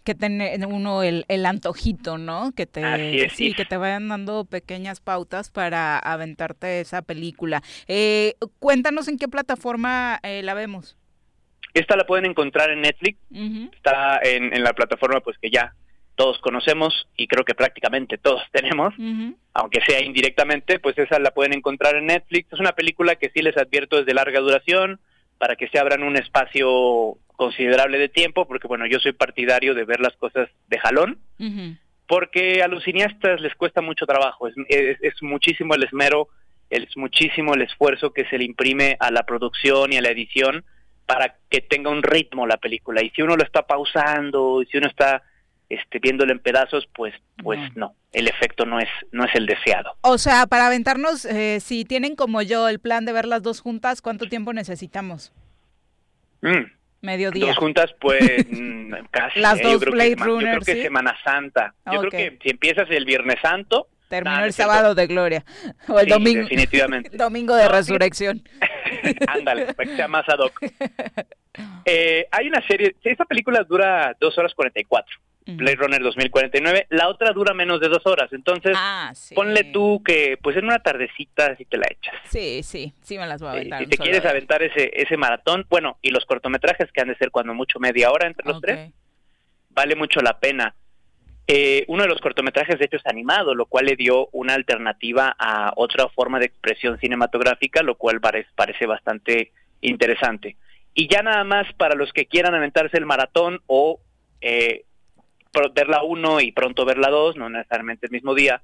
S1: que tener uno el, el antojito, ¿no? Que te sí, que te vayan dando pequeñas pautas para aventarte esa película. Eh, cuéntanos en qué plataforma eh, la vemos.
S22: Esta la pueden encontrar en Netflix. Está en, en, la plataforma pues que ya todos conocemos y creo que prácticamente todos tenemos, aunque sea indirectamente, pues esa la pueden encontrar en Netflix. Es una película que sí les advierto es de larga duración para que se abran un espacio considerable de tiempo, porque bueno, yo soy partidario de ver las cosas de jalón, porque a los cineastas les cuesta mucho trabajo, es, es, muchísimo el esmero, es muchísimo el esfuerzo que se le imprime a la producción y a la edición para que tenga un ritmo la película. Y si uno lo está pausando, y si uno está este, viéndolo en pedazos, pues, pues no. el efecto no es, no es el deseado.
S1: O sea, para aventarnos, eh, si tienen como yo el plan de ver las dos juntas, ¿cuánto tiempo necesitamos?
S22: Mm,
S1: Mediodía.
S22: Dos juntas, pues mm, casi.
S1: Las
S22: ¿eh?
S1: dos
S22: yo creo
S1: Blade
S22: que,
S1: Runner,
S22: Yo creo que Semana Santa. Yo creo que si empiezas el Viernes Santo.
S1: Terminó el sábado de gloria. O el
S22: Sí,
S1: domingo.
S22: definitivamente.
S1: domingo de resurrección.
S22: Ándale, para que sea más ad hoc. Eh, hay una serie, esta película dura dos horas 44, Blade Runner 2049, la otra dura menos de dos horas, entonces
S1: Ah,
S22: ponle tú que pues en una tardecita si te la echas.
S1: Sí, sí, sí me las voy a aventar.
S22: Si te quieres aventar ese, ese maratón, bueno, y los cortometrajes que han de ser cuando mucho media hora entre los tres, vale mucho la pena. Eh, uno de los cortometrajes de hecho es animado, lo cual le dio una alternativa a otra forma de expresión cinematográfica, lo cual parece, parece bastante interesante. Y ya nada más para los que quieran aventarse el maratón o eh, ver la 1 y pronto ver la 2, no necesariamente el mismo día,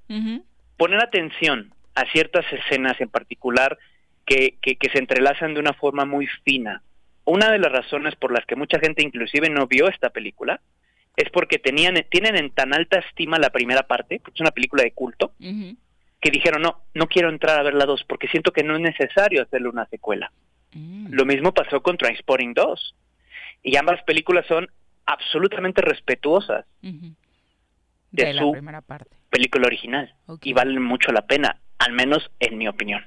S22: poner atención a ciertas escenas en particular que, que, que se entrelazan de una forma muy fina. Una de las razones por las que mucha gente inclusive no vio esta película es porque tenían, tienen en tan alta estima la primera parte, porque es una película de culto, que dijeron, no, no quiero entrar a ver la 2 porque siento que no es necesario hacerle una secuela. Lo mismo pasó con Transporting 2. Y ambas películas son absolutamente respetuosas de,
S1: De la
S22: su
S1: primera parte.
S22: película original y valen mucho la pena, al menos en mi opinión.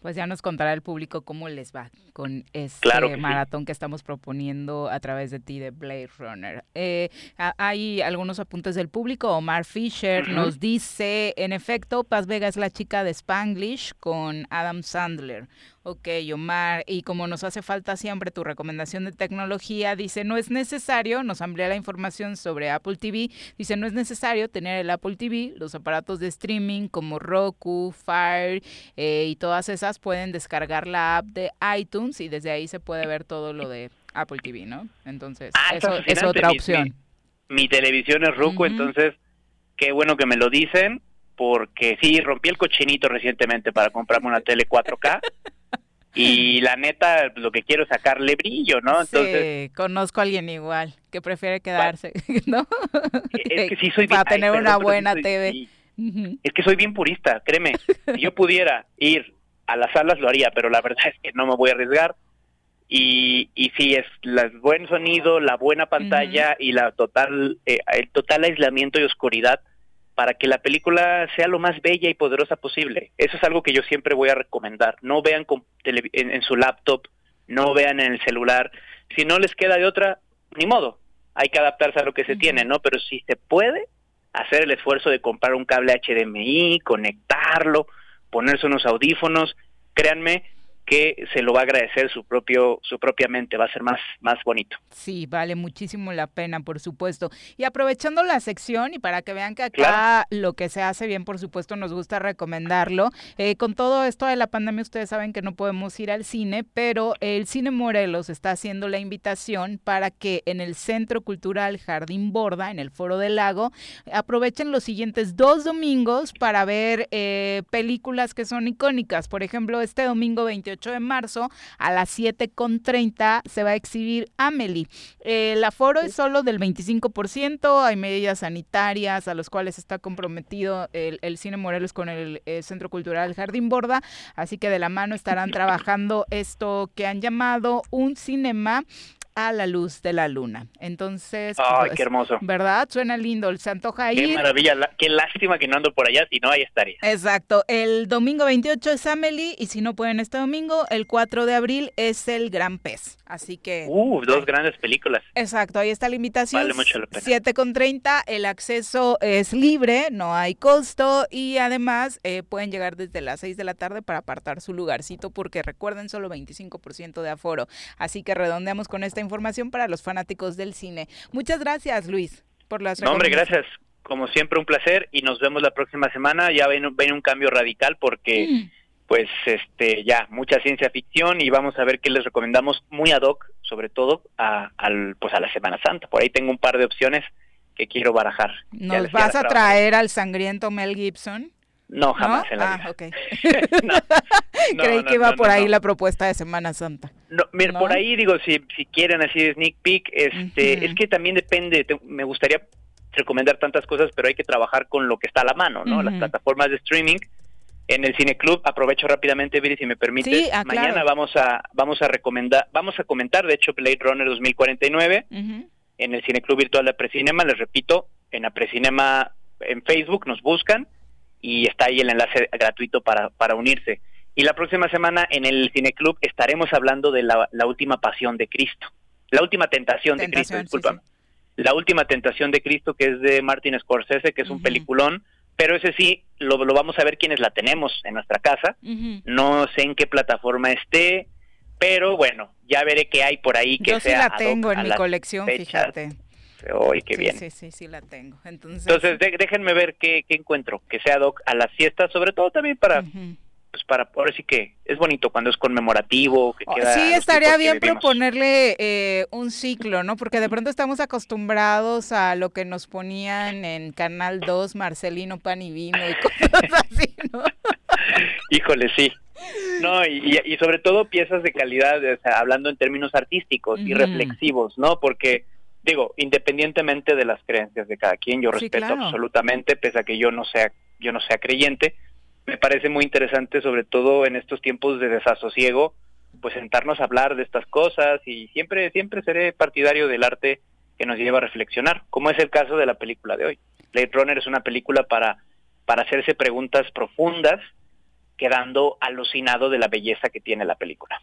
S1: Pues ya nos contará el público cómo les va con este
S22: Claro que sí.
S1: maratón que estamos proponiendo a través de ti de Blade Runner. Eh, hay algunos apuntes del público. Omar Fisher nos dice, en efecto, Paz Vega es la chica de Spanglish con Adam Sandler. Ok, Omar, y como nos hace falta siempre tu recomendación de tecnología, dice, no es necesario, nos amplía la información sobre Apple TV, dice, no es necesario tener el Apple TV, los aparatos de streaming como Roku, Fire eh, y todas esas pueden descargar la app de iTunes y desde ahí se puede ver todo lo de Apple TV, ¿no? Entonces,
S22: Ah,
S1: eso es otra opción.
S22: Mi, mi televisión es Roku, entonces qué bueno que me lo dicen, porque sí, rompí el cochinito recientemente para comprarme una tele 4K. Y la neta, lo que quiero es sacarle brillo, ¿no? Entonces,
S1: sí, conozco a alguien igual que prefiere quedarse, ¿no?
S22: es que sí soy
S1: Para
S22: ay,
S1: tener
S22: perdón,
S1: una buena
S22: soy-
S1: TV.
S22: sí. Es que soy bien purista, créeme. Si yo pudiera ir a las salas lo haría, pero la verdad es que no me voy a arriesgar. Y, y sí, es el buen sonido, la buena pantalla y la total, eh, el total aislamiento y oscuridad para que la película sea lo más bella y poderosa posible. Eso es algo que yo siempre voy a recomendar. No vean con tele- en, en su laptop, no vean en el celular. Si no les queda de otra, ni modo. Hay que adaptarse a lo que se tiene, ¿no? Pero si se puede, hacer el esfuerzo de comprar un cable HDMI, conectarlo, ponerse unos audífonos, créanme que se lo va a agradecer su propio su propia mente, va a ser más más bonito.
S1: Sí, vale muchísimo la pena, por supuesto. Y aprovechando la sección y para que vean que acá
S22: Claro.
S1: lo que se hace bien, por supuesto, nos gusta recomendarlo. Eh, con todo esto de la pandemia, ustedes saben que no podemos ir al cine, pero el Cine Morelos está haciendo la invitación para que en el Centro Cultural Jardín Borda, en el Foro del Lago, aprovechen los siguientes dos domingos para ver eh, películas que son icónicas. Por ejemplo, este domingo 28 de marzo a las 7.30 se va a exhibir Amelie. El aforo es solo del 25%, hay medidas sanitarias a los cuales está comprometido el, el Cine Morelos con el eh, Centro Cultural Jardín Borda, así que de la mano estarán trabajando esto que han llamado un cinema a la luz de la luna. Entonces,
S22: Ay,
S1: pues,
S22: qué hermoso.
S1: ¿verdad? Suena lindo, se antoja
S22: Qué
S1: ir.
S22: maravilla, la- qué lástima que no ando por allá, si no ahí estaría.
S1: Exacto, el domingo 28 es Amelie y si no pueden este domingo, el 4 de abril es el Gran Pez. Así que,
S22: Uh, dos grandes películas.
S1: exacto, ahí está la invitación.
S22: Vale mucho la pena.
S1: 7 con 30, el acceso es libre, no hay costo y además eh, pueden llegar desde las 6 de la tarde para apartar su lugarcito porque recuerden solo 25% de aforo. Así que redondeamos con esta información para los fanáticos del cine. Muchas gracias, Luis, por las
S22: No, hombre, gracias. Como siempre, un placer y nos vemos la próxima semana. Ya ven, ven un cambio radical porque,
S1: Mm.
S22: pues, este, ya, mucha ciencia ficción y vamos a ver qué les recomendamos muy ad hoc, sobre todo a, al, pues, a la Semana Santa. Por ahí tengo un par de opciones que quiero barajar.
S1: ¿Nos vas a traer al sangriento Mel Gibson?
S22: No, jamás
S1: ¿No?
S22: en la
S1: ah,
S22: vida. No,
S1: Creí que iba por ahí
S22: no.
S1: la propuesta de Semana Santa.
S22: No, mira, por ahí digo, si, si quieren así de sneak peek, este, es que también depende, te- me gustaría recomendar tantas cosas, pero hay que trabajar con lo que está a la mano, ¿no? Las plataformas de streaming. En el Cine Club, aprovecho rápidamente, Viri, si me permite,
S1: Sí, ah,
S22: mañana
S1: claro.
S22: vamos a vamos a recomendar, vamos a comentar, de hecho, Blade Runner 2049
S1: Ujú.
S22: en el Cine Club Virtual de Precinema, les repito, en Aprecinema en Facebook nos buscan y está ahí el enlace gratuito para, para unirse. Y la próxima semana en el Cine Club estaremos hablando de la, la última pasión de Cristo, la última tentación, de Cristo,
S1: sí,
S22: discúlpame. La última tentación de Cristo, que es de Martin Scorsese, que es un peliculón, pero ese sí lo, lo vamos a ver quienes la tenemos en nuestra casa. No sé en qué plataforma esté, pero bueno, ya veré qué hay por ahí que
S1: Yo sí
S22: sea
S1: la tengo en mi colección,
S22: fechas.
S1: fíjate.
S22: Uy, qué
S1: sí,
S22: bien.
S1: sí, sí, sí la tengo. Entonces,
S22: Entonces, de- déjenme ver qué, qué encuentro, que sea doc a las fiestas, sobre todo también para, pues para, ahora sí que es bonito cuando es conmemorativo, que queda
S1: Oh, sí,
S22: los
S1: estaría
S22: que
S1: bien proponerle eh, un ciclo, ¿no? Porque de pronto estamos acostumbrados a lo que nos ponían en Canal 2, Marcelino Pan y Vino y cosas así, ¿no?
S22: Híjole, sí. No, y, y- sobre todo piezas de calidad, o sea, hablando en términos artísticos y reflexivos, ¿no? Porque, digo, independientemente de las creencias de cada quien, yo
S1: Sí,
S22: respeto
S1: claro.
S22: absolutamente, pese a que yo no sea, yo no sea creyente, me parece muy interesante, sobre todo en estos tiempos de desasosiego, pues sentarnos a hablar de estas cosas y siempre, siempre seré partidario del arte que nos lleva a reflexionar, como es el caso de la película de hoy. Blade Runner es una película para, para hacerse preguntas profundas, quedando alucinado de la belleza que tiene la película.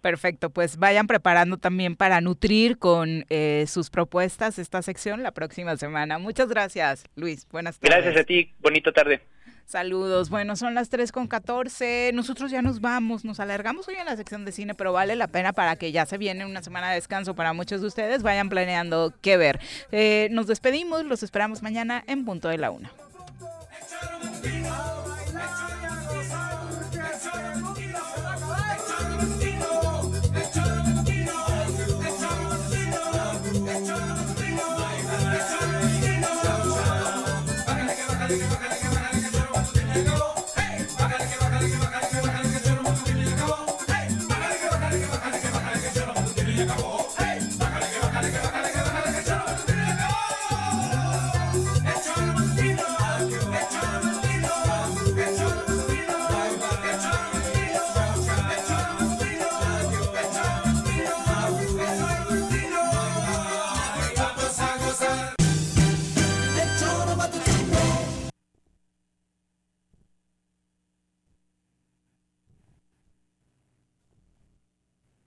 S1: Perfecto, pues vayan preparando también para nutrir con eh, sus propuestas esta sección la próxima semana. Muchas gracias, Luis. Buenas tardes.
S22: Gracias a ti. Bonita tarde.
S1: Saludos. Bueno, son las 3 con 14. Nosotros ya nos vamos, nos alargamos hoy en la sección de cine, pero vale la pena para que ya se viene una semana de descanso para muchos de ustedes. Vayan planeando qué ver. Eh, nos despedimos, los esperamos mañana en punto de la una.